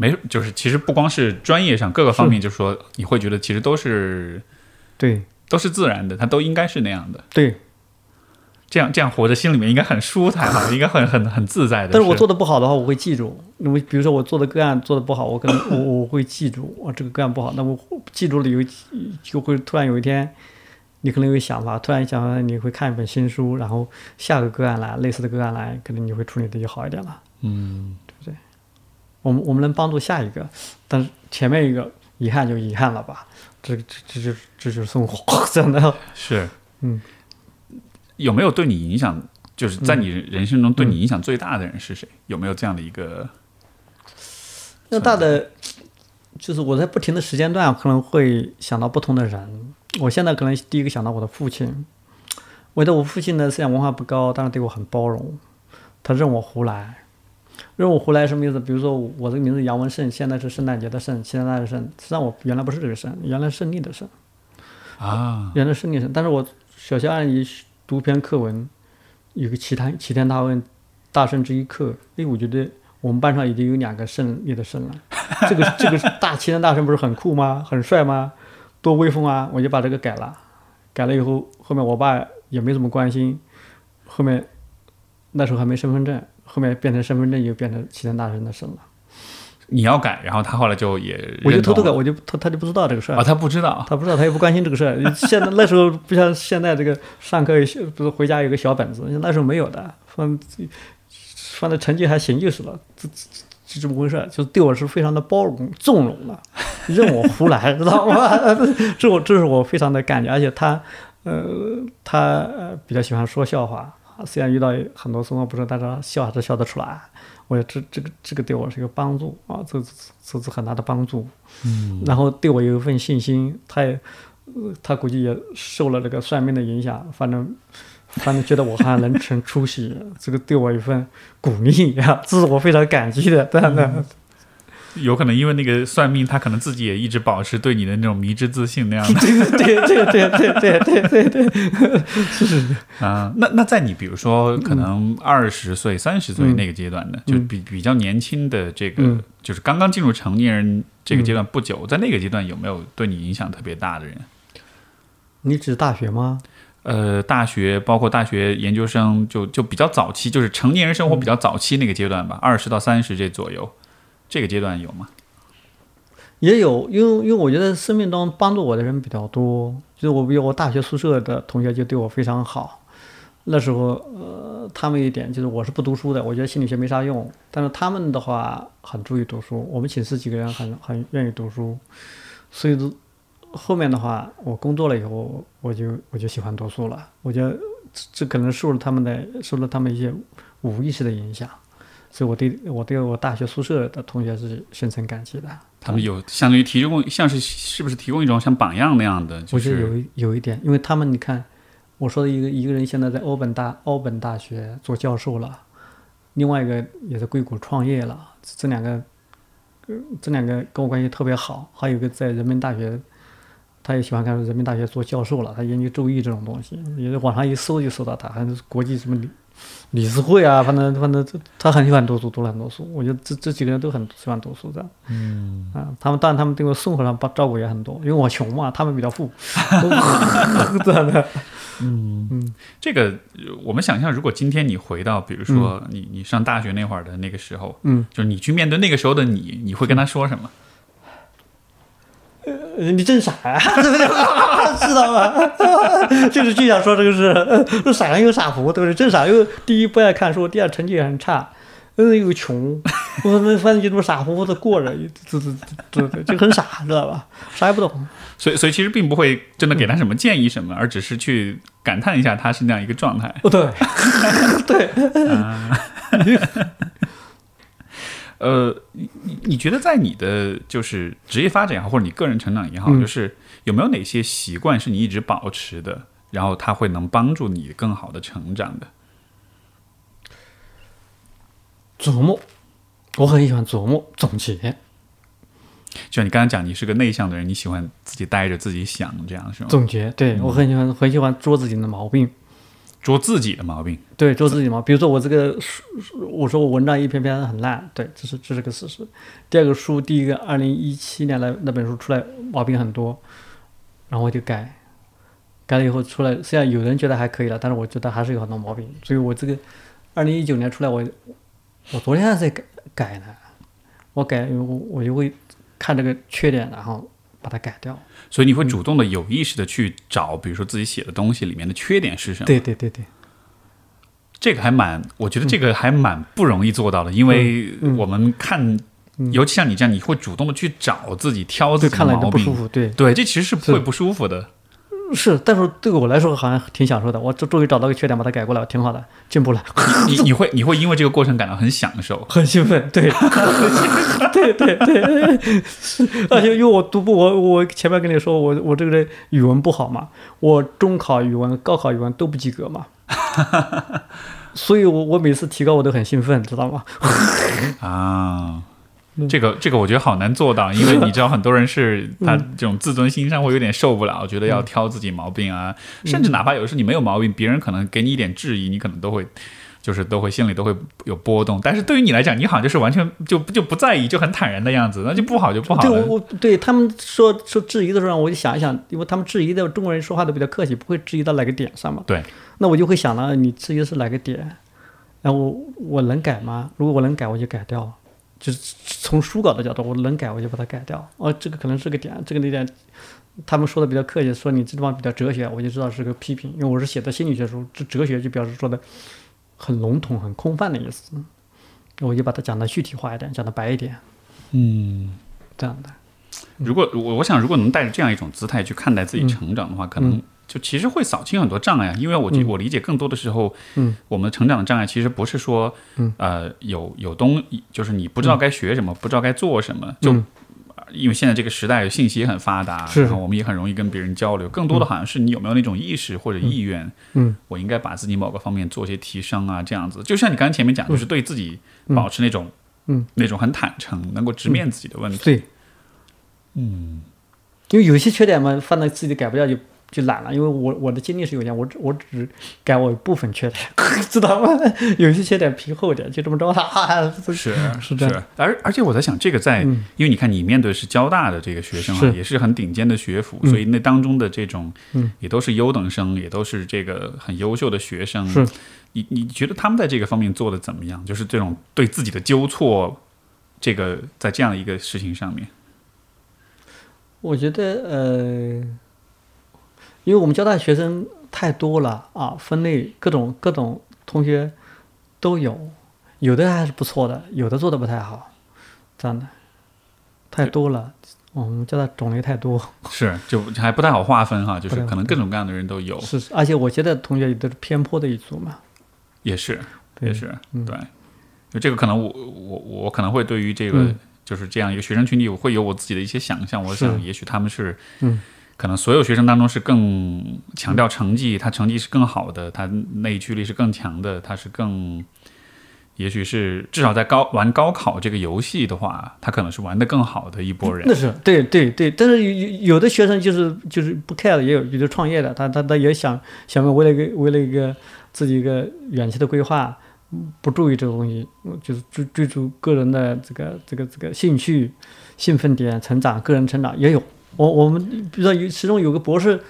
Speaker 1: 没，就是其实不光是专业上各个方面，就是说你会觉得其实都是
Speaker 2: 对
Speaker 1: 都是自然的，它都应该是那样的。
Speaker 2: 对，
Speaker 1: 这样这样活着，心里面应该很舒坦吧，应该很很很自在的。
Speaker 2: 但是我做的不好的话，我会记住。因为比如说我做的个案做的不好，我可能我我会记住，我这个个案不好，那我记住了有一就会突然有一天，你可能有想法，突然想法你会看一本新书，然后下个个案来，类似的个案来，可能你会处理的就好一点了。
Speaker 1: 嗯，
Speaker 2: 我们我们能帮助下一个，但是前面一个遗憾就遗憾了吧，这这这就这就是生活，真的。(laughs)
Speaker 1: 是，
Speaker 2: 嗯，
Speaker 1: 有没有对你影响？就是在你人生中对
Speaker 2: 嗯
Speaker 1: 你影响最大的人是谁？有没有这样的一个？
Speaker 2: 那大的就是我在不停的时间段可能会想到不同的人。我现在可能第一个想到我的父亲，我觉得我父亲的思想文化不高，但是对我很包容，他任我胡来。任务胡来什么意思？比如说我这个名字杨文胜，现在是圣诞节的圣，现在的圣，实际上我原来不是这个圣，原来是胜利的胜，
Speaker 1: 啊，
Speaker 2: 原来是胜利胜。但是我小学二年级读篇课文，有个齐天齐天大问大圣之一课，哎，我觉得我们班上已经有两个胜利的胜了。(laughs) 这个这个大齐天大圣不是很酷吗？很帅吗？多威风啊！我就把这个改了，改了以后，后面我爸也没怎么关心，后面那时候还没身份证，后面变成身份证又变成齐天大圣的圣了。
Speaker 1: 你要改，然后他后来就也
Speaker 2: 我就偷偷改，我就他他就不知道这个事儿
Speaker 1: 啊，。他不知道，
Speaker 2: 他不知道，他也不关心这个事儿。(laughs) 现在那时候不像现在这个上课不是回家有个小本子，那时候没有的。放反正成绩还行就是了，这这这这么回事儿，就对我是非常的包容纵容的，任我胡来，知道吗？(laughs) 这我这是我非常的感觉，而且他呃他呃比较喜欢说笑话，虽然遇到很多生活不顺，但是他笑还是笑得出来。我觉得这这个这个对我是一个帮助啊，这这是很大的帮助。嗯，然后对我有一份信心，他也他估计也受了这个算命的影响，反正反正觉得我还能成出息，这个对我一份鼓励，这是我非常感激的，真的。
Speaker 1: 有可能因为那个算命，他可能自己也一直保持对你的那种迷之自信那样的。
Speaker 2: 对对对对对对对对对，是
Speaker 1: 啊，那那在你比如说可能二十岁、三十岁那个阶段的，就比比较年轻的这个，就是刚刚进入成年人这个阶段不久，在那个阶段有没有对你影响特别大的人？
Speaker 2: 你指大学吗？
Speaker 1: 呃，大学包括大学研究生，就就比较早期，就是成年人生活比较早期那个阶段吧，二十到三十这左右，这个阶段有吗？
Speaker 2: 也有，因为因为我觉得生命中帮助我的人比较多，就是我比如我大学宿舍的同学就对我非常好。那时候，呃，他们一点就是我是不读书的，我觉得心理学没啥用，但是他们的话很注意读书。我们寝室几个人很很愿意读书，所以说后面的话，我工作了以后，我就我就喜欢读书了。我觉得这可能受了他们的受了他们一些无意识的影响，所以我对我对我大学宿舍的同学是深深感激的。
Speaker 1: 他们有相当于提供，像是是不是提供一种像榜样那样的？就是
Speaker 2: 我觉得有一有一点，因为他们你看，我说的一个一个人现在在欧本大欧本大学做教授了，另外一个也在硅谷创业了，这这两个，呃这两个跟我关系特别好，还有一个在人民大学，他也喜欢看人民大学做教授了，他研究周易这种东西，也是网上一搜就搜到他，还是国际什么理理事会啊，反正反正这他很喜欢读书，读了很多书，我觉得这这几个人都很喜欢读书这样。嗯啊，他们当然他们对我生活上帮照顾也很多，因为我穷嘛，他们比较富，(laughs) 这样的。
Speaker 1: 这个，呃我们想象，如果今天你回到，比如说你你上大学那会儿的那个时候，
Speaker 2: 嗯，
Speaker 1: 就是你去面对那个时候的你，你会跟他说什么？
Speaker 2: 呃你真傻呀、对不对？知道吧？(laughs) 就是就想说这个是，(laughs) 呃傻人有傻福，对不对？真傻，又第一不爱看书，第二成绩也很差，嗯，又穷，我们反正就这么傻乎乎的过着，这这这这就很傻，知道吧？啥也不懂。
Speaker 1: 所以，所以其实并不会真的给他什么建议什么，而只是去感叹一下他是那样一个状态。
Speaker 2: 哦，对，(laughs) 对，
Speaker 1: 呃，你你你觉得在你的就是职业发展也好，或者你个人成长也好，
Speaker 2: 嗯
Speaker 1: 就是有没有哪些习惯是你一直保持的，然后它会能帮助你更好的成长的？
Speaker 2: 琢磨，我很喜欢琢磨总结。
Speaker 1: 就像你刚才讲，你是个内向的人，你喜欢自己待着自己想，这样是吗？
Speaker 2: 总结，对我很喜欢，很喜欢捉自己的毛病。
Speaker 1: 捉自己的毛病。
Speaker 2: 对，做自己嘛。比如说我这个书，我说我文章一篇篇很烂，对，这是这是个事实。第二个书，第一个二零一七年的那本书出来毛病很多，然后我就改，改了以后出来，虽然有人觉得还可以了，但是我觉得还是有很多毛病。所以我这个二零一九年出来，我我昨天还在改改呢，我改我我就会看这个缺点，然后把它改掉。
Speaker 1: 所以你会主动的、有意识的去找，比如说自己写的东西里面的缺点是什么？
Speaker 2: 对对对对，
Speaker 1: 这个还蛮，我觉得这个还蛮不容易做到的，因为
Speaker 2: 嗯
Speaker 1: 我们看，尤其像你这样，你会主动的去找自己挑自
Speaker 2: 对，
Speaker 1: 己毛病，
Speaker 2: 不舒服，对。
Speaker 1: 对，这其实是
Speaker 2: 是
Speaker 1: 会不舒服的。
Speaker 2: 是，但是对我来说好像挺享受的。我终终于找到个缺点，把它改过来，挺好的，进步了，(laughs)
Speaker 1: 你你会你会因为这个过程感到很享受。
Speaker 2: 很兴奋。对，对 (laughs) 对对，是 (laughs) 而且因为我读不，我我前面跟你说，我我这个人语文不好嘛，我中考语文、高考语文都不及格嘛，所以我我每次提高我都很兴奋，知道吗？
Speaker 1: 啊，
Speaker 2: 嗯
Speaker 1: 这个这个我觉得好难做到，因为你知道很多人是 (laughs) 他
Speaker 2: 嗯
Speaker 1: 这种自尊心上会有点受不了，觉得要挑自己毛病啊，甚至哪怕有时候你没有毛病，别人可能给你一点质疑，你可能都会。就是都会心里都会有波动，但是对于你来讲，你好像就是完全就就不在意，就很坦然的样子，那就不好就不好
Speaker 2: 对，我。我对他们说说质疑的时候，我就想一想，因为他们质疑的中国人说话都比较客气，不会质疑到哪个点上嘛。
Speaker 1: 对，
Speaker 2: 那我就会想到你质疑的是哪个点，然后我我能改吗？如果我能改，我就改掉。就是从书稿的角度，我能改，我就把它改掉。哦，这个可能是个点，这个那点，他们说的比较客气，说你这地方比较哲学，我就知道是个批评，因为我是写的心理学书，这哲学就表示说的很笼统、很空泛的意思。我就把它讲的具体化一点，讲的白一点，
Speaker 1: 嗯，
Speaker 2: 这样的。
Speaker 1: 如果我我想，如果能带着这样一种姿态去看待自己成长的话，可能就其实会扫清很多障碍。因为我我理解更多的时候，
Speaker 2: 嗯，
Speaker 1: 我们成长的障碍其实不是说，
Speaker 2: 嗯，
Speaker 1: 呃，有有东，就是你不知道该学什么，不知道该做什么，就。因为现在这个时代信息也很发达，
Speaker 2: 是。
Speaker 1: 然后我们也很容易跟别人交流。更多的好像是你有没有那种意识或者意愿，
Speaker 2: 嗯，
Speaker 1: 我应该把自己某个方面做些提升啊，这样子。就像你刚才前面讲，就是对自己保持那种，
Speaker 2: 嗯，
Speaker 1: 那种很坦诚，能够直面自己的问题。
Speaker 2: 对，
Speaker 1: 嗯，
Speaker 2: 因为有些缺点嘛，放在自己改不掉就就懒了。因为我我的精力是有限，我只我只改我部分缺点，(laughs) 知道吗？(laughs) 有些缺点皮厚点，就这么着 (laughs) 了。
Speaker 1: 是
Speaker 2: 是这样
Speaker 1: 是，而而且我在想，这个在，
Speaker 2: 嗯
Speaker 1: 因为你看你面对的是交大的这个学生啊，
Speaker 2: 是
Speaker 1: 也是很顶尖的学府，
Speaker 2: 嗯
Speaker 1: 所以那当中的这种，
Speaker 2: 嗯，
Speaker 1: 也都是优等生，也都是这个很优秀的学生。
Speaker 2: 是，
Speaker 1: 你你觉得他们在这个方面做的怎么样？就是这种对自己的纠错，这个在这样的一个事情上面，
Speaker 2: 我觉得呃，因为我们交大学生太多了啊，分类各种各种同学都有，有的还是不错的，有的做的不太好，这样的太多了。我们交大种类太多，(laughs)
Speaker 1: 是就还不太好划分哈，就是可能各种各样的人都有，
Speaker 2: 是，而且我觉得同学也都是偏颇的一组嘛，
Speaker 1: 也是也是
Speaker 2: 嗯
Speaker 1: 对，就这个可能我我我可能会对于这个。
Speaker 2: 嗯
Speaker 1: 就是这样一个学生群体，我会有我自己的一些想象。我想，也许他们是，
Speaker 2: 嗯，
Speaker 1: 可能所有学生当中是更强调成绩，他成绩是更好的，他内驱力是更强的，他是更，也许是至少在高玩高考这个游戏的话，他可能是玩的更好的一波人
Speaker 2: 那。是对对对，但是有有的学生就是就是不 care，也有有的创业的，他他他也想想为了一个为了一个自己一个远期的规划，不注意这个东西，就是追追逐个人的这个这个这个兴趣、兴奋点、成长、个人成长也有。我我们比如说有其中有个博士，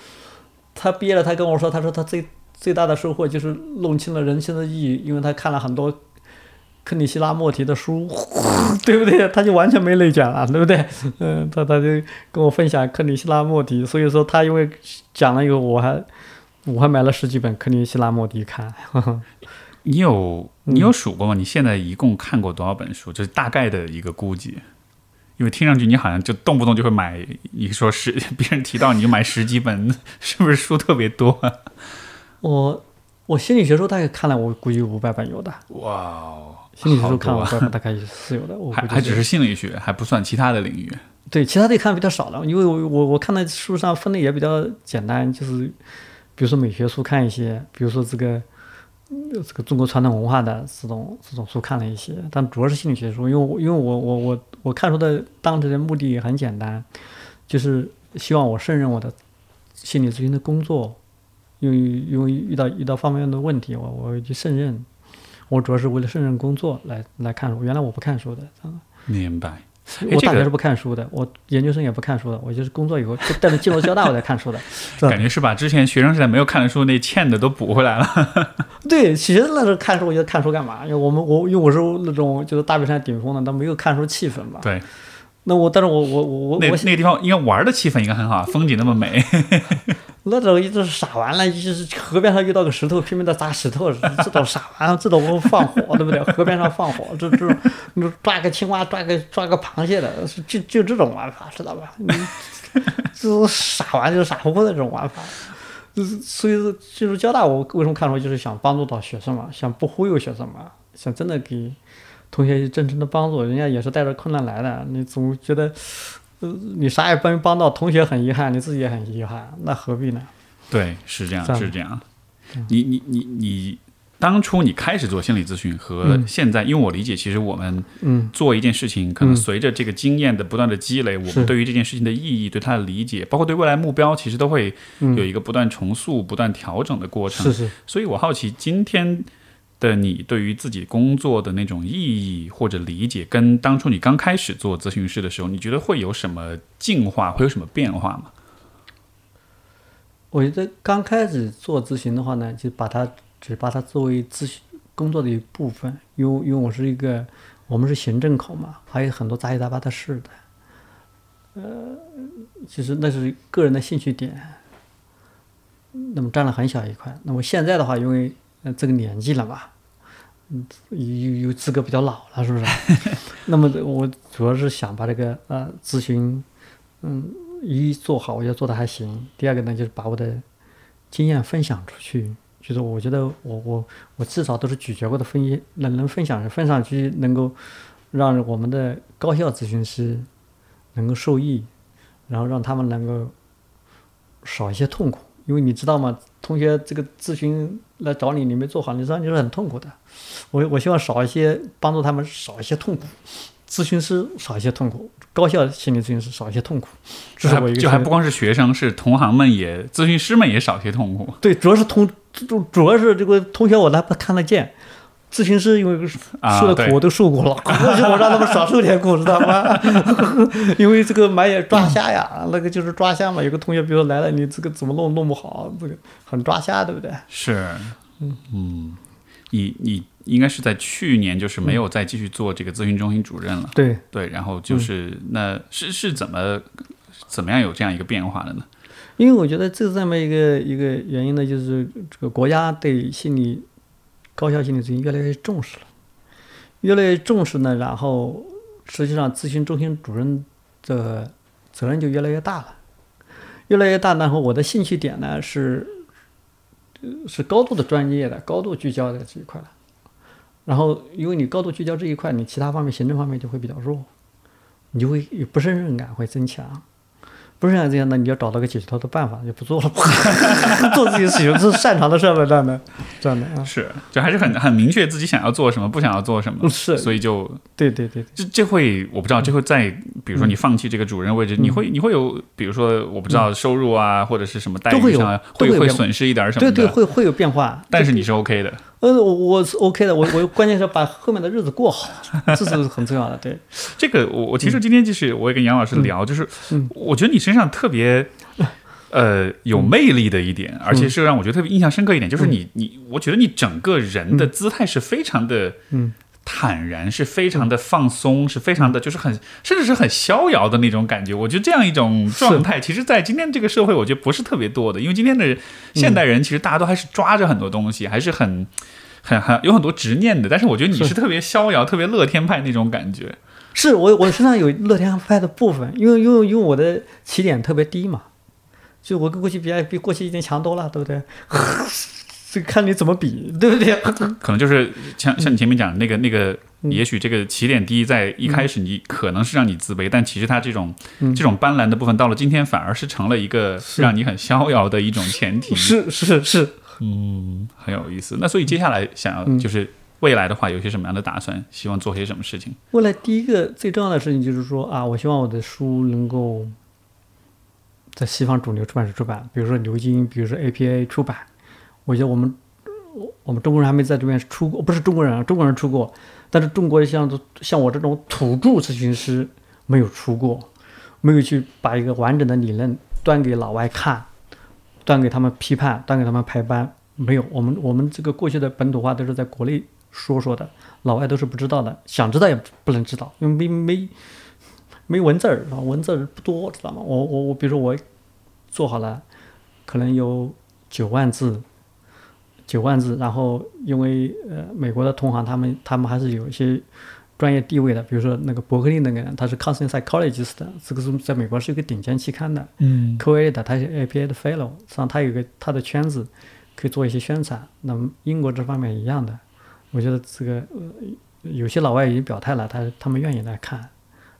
Speaker 2: 他毕业了，他跟我说，他说他最最大的收获就是弄清了人生的意义，因为他看了很多克里希拉莫提的书，(laughs) 对不对？他就完全没内卷了，对不对？嗯，他他就跟我分享克里希拉莫提，所以说他因为讲了以后，我还我还买了十几本克里希拉莫提看。(laughs)
Speaker 1: 你有
Speaker 2: 嗯
Speaker 1: 你有数过吗？你现在一共看过多少本书？就是大概的一个估计。因为听上去你好像就动不动就会买，你说十，(laughs) 别人提到你就买十几本，是不是书特别多？(laughs)
Speaker 2: 我我心理学书大概看了，我估计五百本有的。
Speaker 1: 哇哦，
Speaker 2: 心理学书看
Speaker 1: 好多啊
Speaker 2: 了五百本大概是有的。我
Speaker 1: 还还只是心理学，还不算其他的领域。
Speaker 2: 对，其他的看比较少了，因为我我我看的书上分类也比较简单，就是比如说美学书看一些，比如说这个呃这个中国传统文化的这种这种书看了一些，但主要是心理学书，因为我因为我我我我看书的当时的目的也很简单，就是希望我胜任我的心理咨询的工作，因为因为遇到遇到方面的问题，我我会去胜任，我主要是为了胜任工作来来看书，原来我不看书的，
Speaker 1: 明白。(laughs)
Speaker 2: 我大学是不看书的，我研究生也不看书的，我就是工作以后，就等着进入交大我才看书的。(laughs)
Speaker 1: 感觉是把之前学生时代没有看的书那欠的都补回来了。(laughs)
Speaker 2: 对，其实那时候看书，我觉得看书干嘛？因为我们我因为我是那种就是大别山顶峰的，但没有看书气氛嘛。
Speaker 1: 对，
Speaker 2: 那我但是我我我
Speaker 1: 那
Speaker 2: 我
Speaker 1: 那个地方应该玩的气氛应该很好，风景那么美。(laughs)
Speaker 2: 那种一直傻完了，就是河边上遇到个石头，拼命的砸石头，这都傻完了，这种放火，对不对？河边上放火，这这种你抓个青蛙，抓个抓个螃蟹的，就就这种玩法，知道吧？你这种傻玩就是傻乎乎的这种玩法。就是所以说，就是交大，我为什么看书，就是想帮助到学生嘛，想不忽悠学生嘛，想真的给同学真诚的帮助。人家也是带着困难来的，你总觉得，呃，你啥也帮帮到，同学很遗憾，你自己也很遗憾，那何必呢？
Speaker 1: 对，是这样，是这样。你你你你，当初你开始做心理咨询和
Speaker 2: 嗯
Speaker 1: 现在，因为我理解，其实我们
Speaker 2: 嗯
Speaker 1: 做一件事情，可能
Speaker 2: 嗯
Speaker 1: 随着这个经验的不断的积累，我们对于这件事情的意义、对它的理解，包括对未来目标，其实都会
Speaker 2: 嗯，
Speaker 1: 有一个不断重塑、不断调整的过程。
Speaker 2: 是是，
Speaker 1: 所以我好奇，今天的你对于自己工作的那种意义或者理解，跟当初你刚开始做咨询师的时候，你觉得会有什么进化，会有什么变化吗？
Speaker 2: 我觉得刚开始做咨询的话呢，就把它只把它作为咨询工作的一部分，因为因为我是一个我们是行政口嘛，还有很多杂七杂八的事的，呃，其实那是个人的兴趣点，那么占了很小一块。那么现在的话，因为呃这个年纪了嘛，嗯有有资格比较老了，是不是？(laughs) 那么我主要是想把这个呃咨询，嗯，一做好，我觉得做的还行。第二个呢，就是把我的经验分享出去，就是我觉得我我我至少都是咀嚼过的分析，能能分享分享去，能够让我们的高校咨询师能够受益，然后让他们能够少一些痛苦。因为你知道吗？同学这个咨询来找你，你没做好，你实际上就是很痛苦的。我我希望少一些，帮助他们少一些痛苦，咨询师少一些痛苦，高校心理咨询师少一些痛苦。这是我一个
Speaker 1: 就还不光是学生，是同行们也，咨询师们也少些痛苦。
Speaker 2: 对，主要是同主主要是这个同学我还不看得见。咨询师因为受的苦我都受过了，(laughs) 我让他们少受点苦，知道吗？(laughs) 因为这个买也抓瞎呀，那个就是抓瞎嘛。有个同学比如说来了，你这个怎么弄弄不好，这个很抓瞎，对不对？
Speaker 1: 是，嗯嗯，你你应该是在去年就是没有再继续做这个咨询中心主任了，
Speaker 2: 对
Speaker 1: 对，然后就是那是是怎么怎么样有这样一个变化的呢？
Speaker 2: 因为我觉得这这么一个一个原因呢，就是这个国家对心理。高校心理咨询越来越重视了，越来越重视呢，然后实际上咨询中心主任的责任就越来越大了，越来越大。然后我的兴趣点呢是是高度的专业的、高度聚焦的这一块了。然后因为你高度聚焦这一块，你其他方面行政方面就会比较弱，你就会有不胜任感会增强。不是像这样的，你要找到个解决它的办法，就不做了，(laughs) 做自己喜欢是擅长的事儿这样的，这样的啊，
Speaker 1: 是，就还是很很明确自己想要做什么，不想要做什么，
Speaker 2: 是，
Speaker 1: 所以就，
Speaker 2: 对对对，
Speaker 1: 这这会我不知道，这会在比如说你放弃这个主任位置，你会你会有，比如说我不知道收入啊或者是什么待遇上会会损失一点什么，
Speaker 2: 对对，会会有变化，
Speaker 1: 但是你是 OK 的。
Speaker 2: 呃，我我是 OK 的，我我关键是把后面的日子过好，(laughs) 这是很重要的。对，
Speaker 1: 这个我我其实今天就是我也跟杨老师聊，就是我觉得你身上特别 (laughs) 呃有魅力的一点，而且是让我觉得特别印象深刻一点，就是你你我觉得你整个人的姿态是非常的
Speaker 2: 嗯。
Speaker 1: 坦然是非常的放松，是非常的，就是很甚至是很逍遥的那种感觉。我觉得这样一种状态，其实，在今天这个社会，我觉得不是特别多的。因为今天的现代人，其实大家都还是抓着很多东西，还是很很很有很多执念的。但是，我觉得你是特别逍遥、特别乐天派那种感觉。
Speaker 2: 是我我身上有乐天派的部分，因为因为因为我的起点特别低嘛，就我跟过去比，比过去已经强多了，对不对？这看你怎么比，对不对？
Speaker 1: 可能就是像像你前面讲那个那个，也许这个起点低，在一开始你可能是让你自卑，但其实它这种这种斑斓的部分，到了今天反而是成了一个让你很逍遥的一种前提。
Speaker 2: 是是是，
Speaker 1: 嗯，很有意思。那所以接下来想要就是未来的话，有些什么样的打算？希望做些什么事情？
Speaker 2: 未来第一个最重要的事情就是说啊，我希望我的书能够在西方主流出版社出版，比如说牛津，比如说 APA 出版。我觉得我们，我们中国人还没在这边出过，不是中国人啊，中国人出过，但是中国像像我这种土著咨询师没有出过，没有去把一个完整的理论端给老外看，端给他们批判，端给他们排班，没有。我们我们这个过去的本土化都是在国内说说的，老外都是不知道的，想知道也不能知道，因为没没没文字啊，文字不多，知道吗？我我我，比如说我做好了，可能有九万字。九万字，然后因为呃，美国的同行他们他们还是有一些专业地位的，比如说那个伯克利那个人，他是 counseling psychologist 的，这个是在美国是一个顶尖期刊的，
Speaker 1: 嗯
Speaker 2: ，QA 的，他是 APA 的 fellow，实际上他有个他的圈子可以做一些宣传。那么英国这方面一样的，我觉得这个呃，有些老外已经表态了，他他们愿意来看，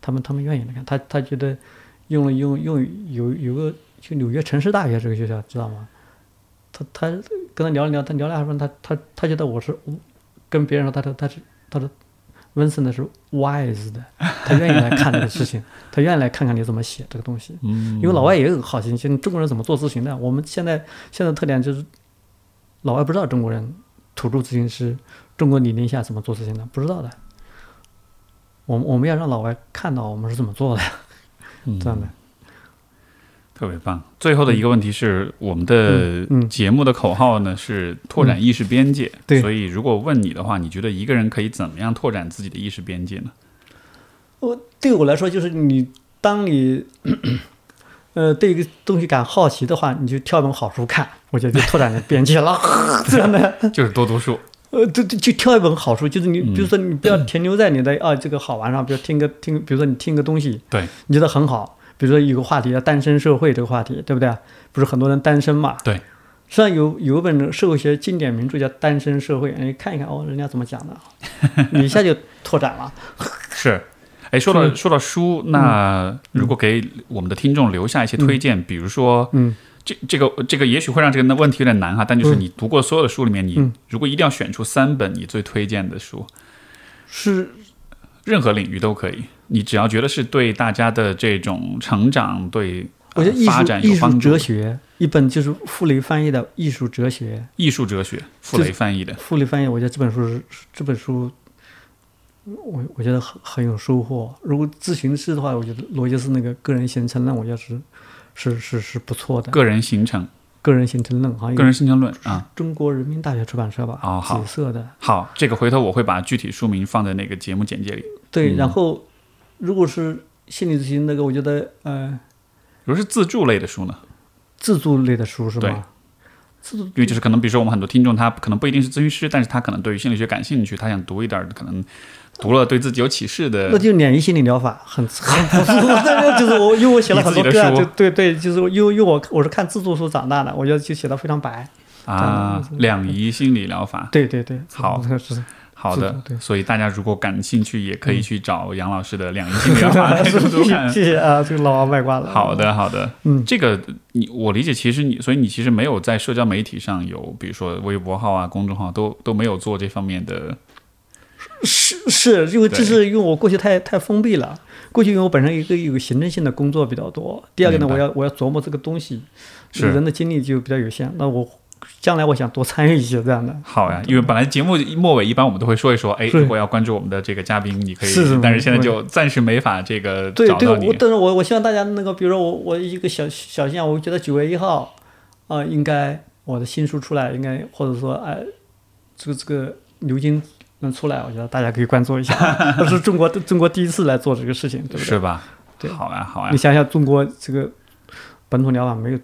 Speaker 2: 他们他们愿意来看，他他觉得用了用用有有个就纽约城市大学这个学校知道吗？他他。跟他聊了聊，他聊了二他他他觉得我是跟别人说，他说他是他说温森的是 wise 的，他愿意来看这个事情，他愿意来看看你怎么写这个东西。
Speaker 1: 嗯，
Speaker 2: 因为老外也有好奇心，中国人怎么做咨询的？我们现在现在特点就是老外不知道中国人土著咨询师中国理念下怎么做咨询的，不知道的。我们我们要让老外看到我们是怎么做的，这样的。
Speaker 1: 特别棒！最后的一个问题是，我们的节目的口号呢是拓展意识边界。
Speaker 2: 对，
Speaker 1: 所以如果问你的话，你觉得一个人可以怎么样拓展自己的意识边界呢？
Speaker 2: 我对我来说，就是你当你 (coughs) 呃对一个东西感好奇的话，你就挑本好书看，我觉得就拓展了边界了。(laughs) 这样的
Speaker 1: 就是多读书。
Speaker 2: 呃，就就就挑一本好书，就是你，
Speaker 1: 嗯
Speaker 2: 比如说你不要停留在你的啊这个好玩上，比如听个听，比如说你听个东西，
Speaker 1: 对
Speaker 2: 你觉得很好，比如说有个话题叫单身社会这个话题，对不对？不是很多人单身嘛？
Speaker 1: 对。
Speaker 2: 实际上有有一本社会学经典名著叫《单身社会》，你看一看哦，人家怎么讲的，(laughs) 你一下就拓展了。(laughs)
Speaker 1: 是。哎，说到说到书，那如果给我们的听众留下一些推荐，比如说，
Speaker 2: 嗯，
Speaker 1: 这这个这个也许会让这个问题有点难哈，但就是你读过所有的书里面，你
Speaker 2: 嗯
Speaker 1: 如果一定要选出三本你最推荐的书，
Speaker 2: 是
Speaker 1: 任何领域都可以，你只要觉得是对大家的这种成长、对
Speaker 2: 我觉得艺
Speaker 1: 呃发展有帮助
Speaker 2: 哲学一本就是傅雷翻译的《艺术哲学》。
Speaker 1: 艺术哲学，傅雷翻译的，
Speaker 2: 傅雷翻译，我觉得这本书是这本书，我我觉得很很有收获。如果咨询师的话，我觉得罗杰斯那个个人形成论，我觉得是是是是不错的。
Speaker 1: 个人形成，
Speaker 2: 个人形成论好像
Speaker 1: 个人形成论啊。
Speaker 2: 中国人民大学出版社吧，
Speaker 1: 哦好
Speaker 2: 紫色的。
Speaker 1: 好，这个回头我会把具体书名放在那个节目简介里。
Speaker 2: 对，
Speaker 1: 嗯
Speaker 2: 然后如果是心理咨询那个，我觉得呃，
Speaker 1: 如果是自助类的书呢？
Speaker 2: 自助类的书是
Speaker 1: 对
Speaker 2: 吧？自助
Speaker 1: 因为就是可能，比如说我们很多听众，他可能不一定是咨询师，但是他可能对于心理学感兴趣，他想读一点儿可能读了对自己有启示的
Speaker 2: 那。就免疫心理疗法，很 (laughs) 很不错。但是就是我，因为我写了很多
Speaker 1: 书
Speaker 2: 就对对，就是因为因为我我是看自助书长大的，我觉得就写的非常白。
Speaker 1: 啊，两仪心理疗法，
Speaker 2: 对对对，
Speaker 1: 好
Speaker 2: 这个 (laughs) 是
Speaker 1: 好的
Speaker 2: 对，
Speaker 1: 所以大家如果感兴趣，也可以去找杨老师的两仪心理疗法来读读看。
Speaker 2: 谢谢啊，这个老王卖瓜了。
Speaker 1: 好的，好的，
Speaker 2: 嗯。
Speaker 1: 这个你我理解，其实你，所以你其实没有在社交媒体上有，比如说微博号啊、公众号都都没有做这方面的，
Speaker 2: 是是，因为这是因为我过去太太封闭了，过去因为我本身一个有行政性的工作比较多，第二个呢，我要我要琢磨这个东西，
Speaker 1: 是。
Speaker 2: 人的精力就比较有限，那我将来我想多参与一些这样的。
Speaker 1: 好呀，因为本来节目末尾一般我们都会说一说，哎，如果要关注我们的这个嘉宾，你可以，
Speaker 2: 是是
Speaker 1: 但是现在就暂时没法这个
Speaker 2: 对对，我。但是我我希望大家那个，比如说我我一个小小心啊，我觉得九月一号，啊、应该我的新书出来，应该或者说哎，这个这个牛津能出来，我觉得大家可以关注一下，(laughs) 这是中国中国第一次来做这个事情，对不对？
Speaker 1: 是吧？
Speaker 2: 对
Speaker 1: 好呀，好呀
Speaker 2: 你，想想，中国这个本土疗法没有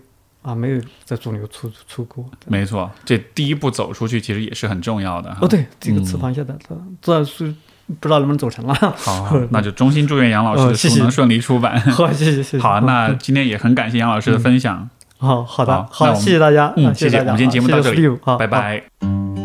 Speaker 2: 啊，没有在主流出出过。
Speaker 1: 没错，这第一步走出去其实也是很重要的哈。
Speaker 2: 哦，对，这个
Speaker 1: 嗯
Speaker 2: 吃螃蟹的，这是不知道能不能走成了。
Speaker 1: 好，(laughs) 那就衷心祝愿杨老师
Speaker 2: 哦谢谢
Speaker 1: 的书能顺利出版。
Speaker 2: 好，谢谢谢谢。
Speaker 1: 好，那今天也很感谢杨老师的分享，
Speaker 2: 好好的
Speaker 1: 好那
Speaker 2: 谢谢大家，
Speaker 1: 嗯
Speaker 2: 啊谢
Speaker 1: 谢谢我们今天节目到这里
Speaker 2: 好
Speaker 1: 拜
Speaker 2: 好
Speaker 1: 拜。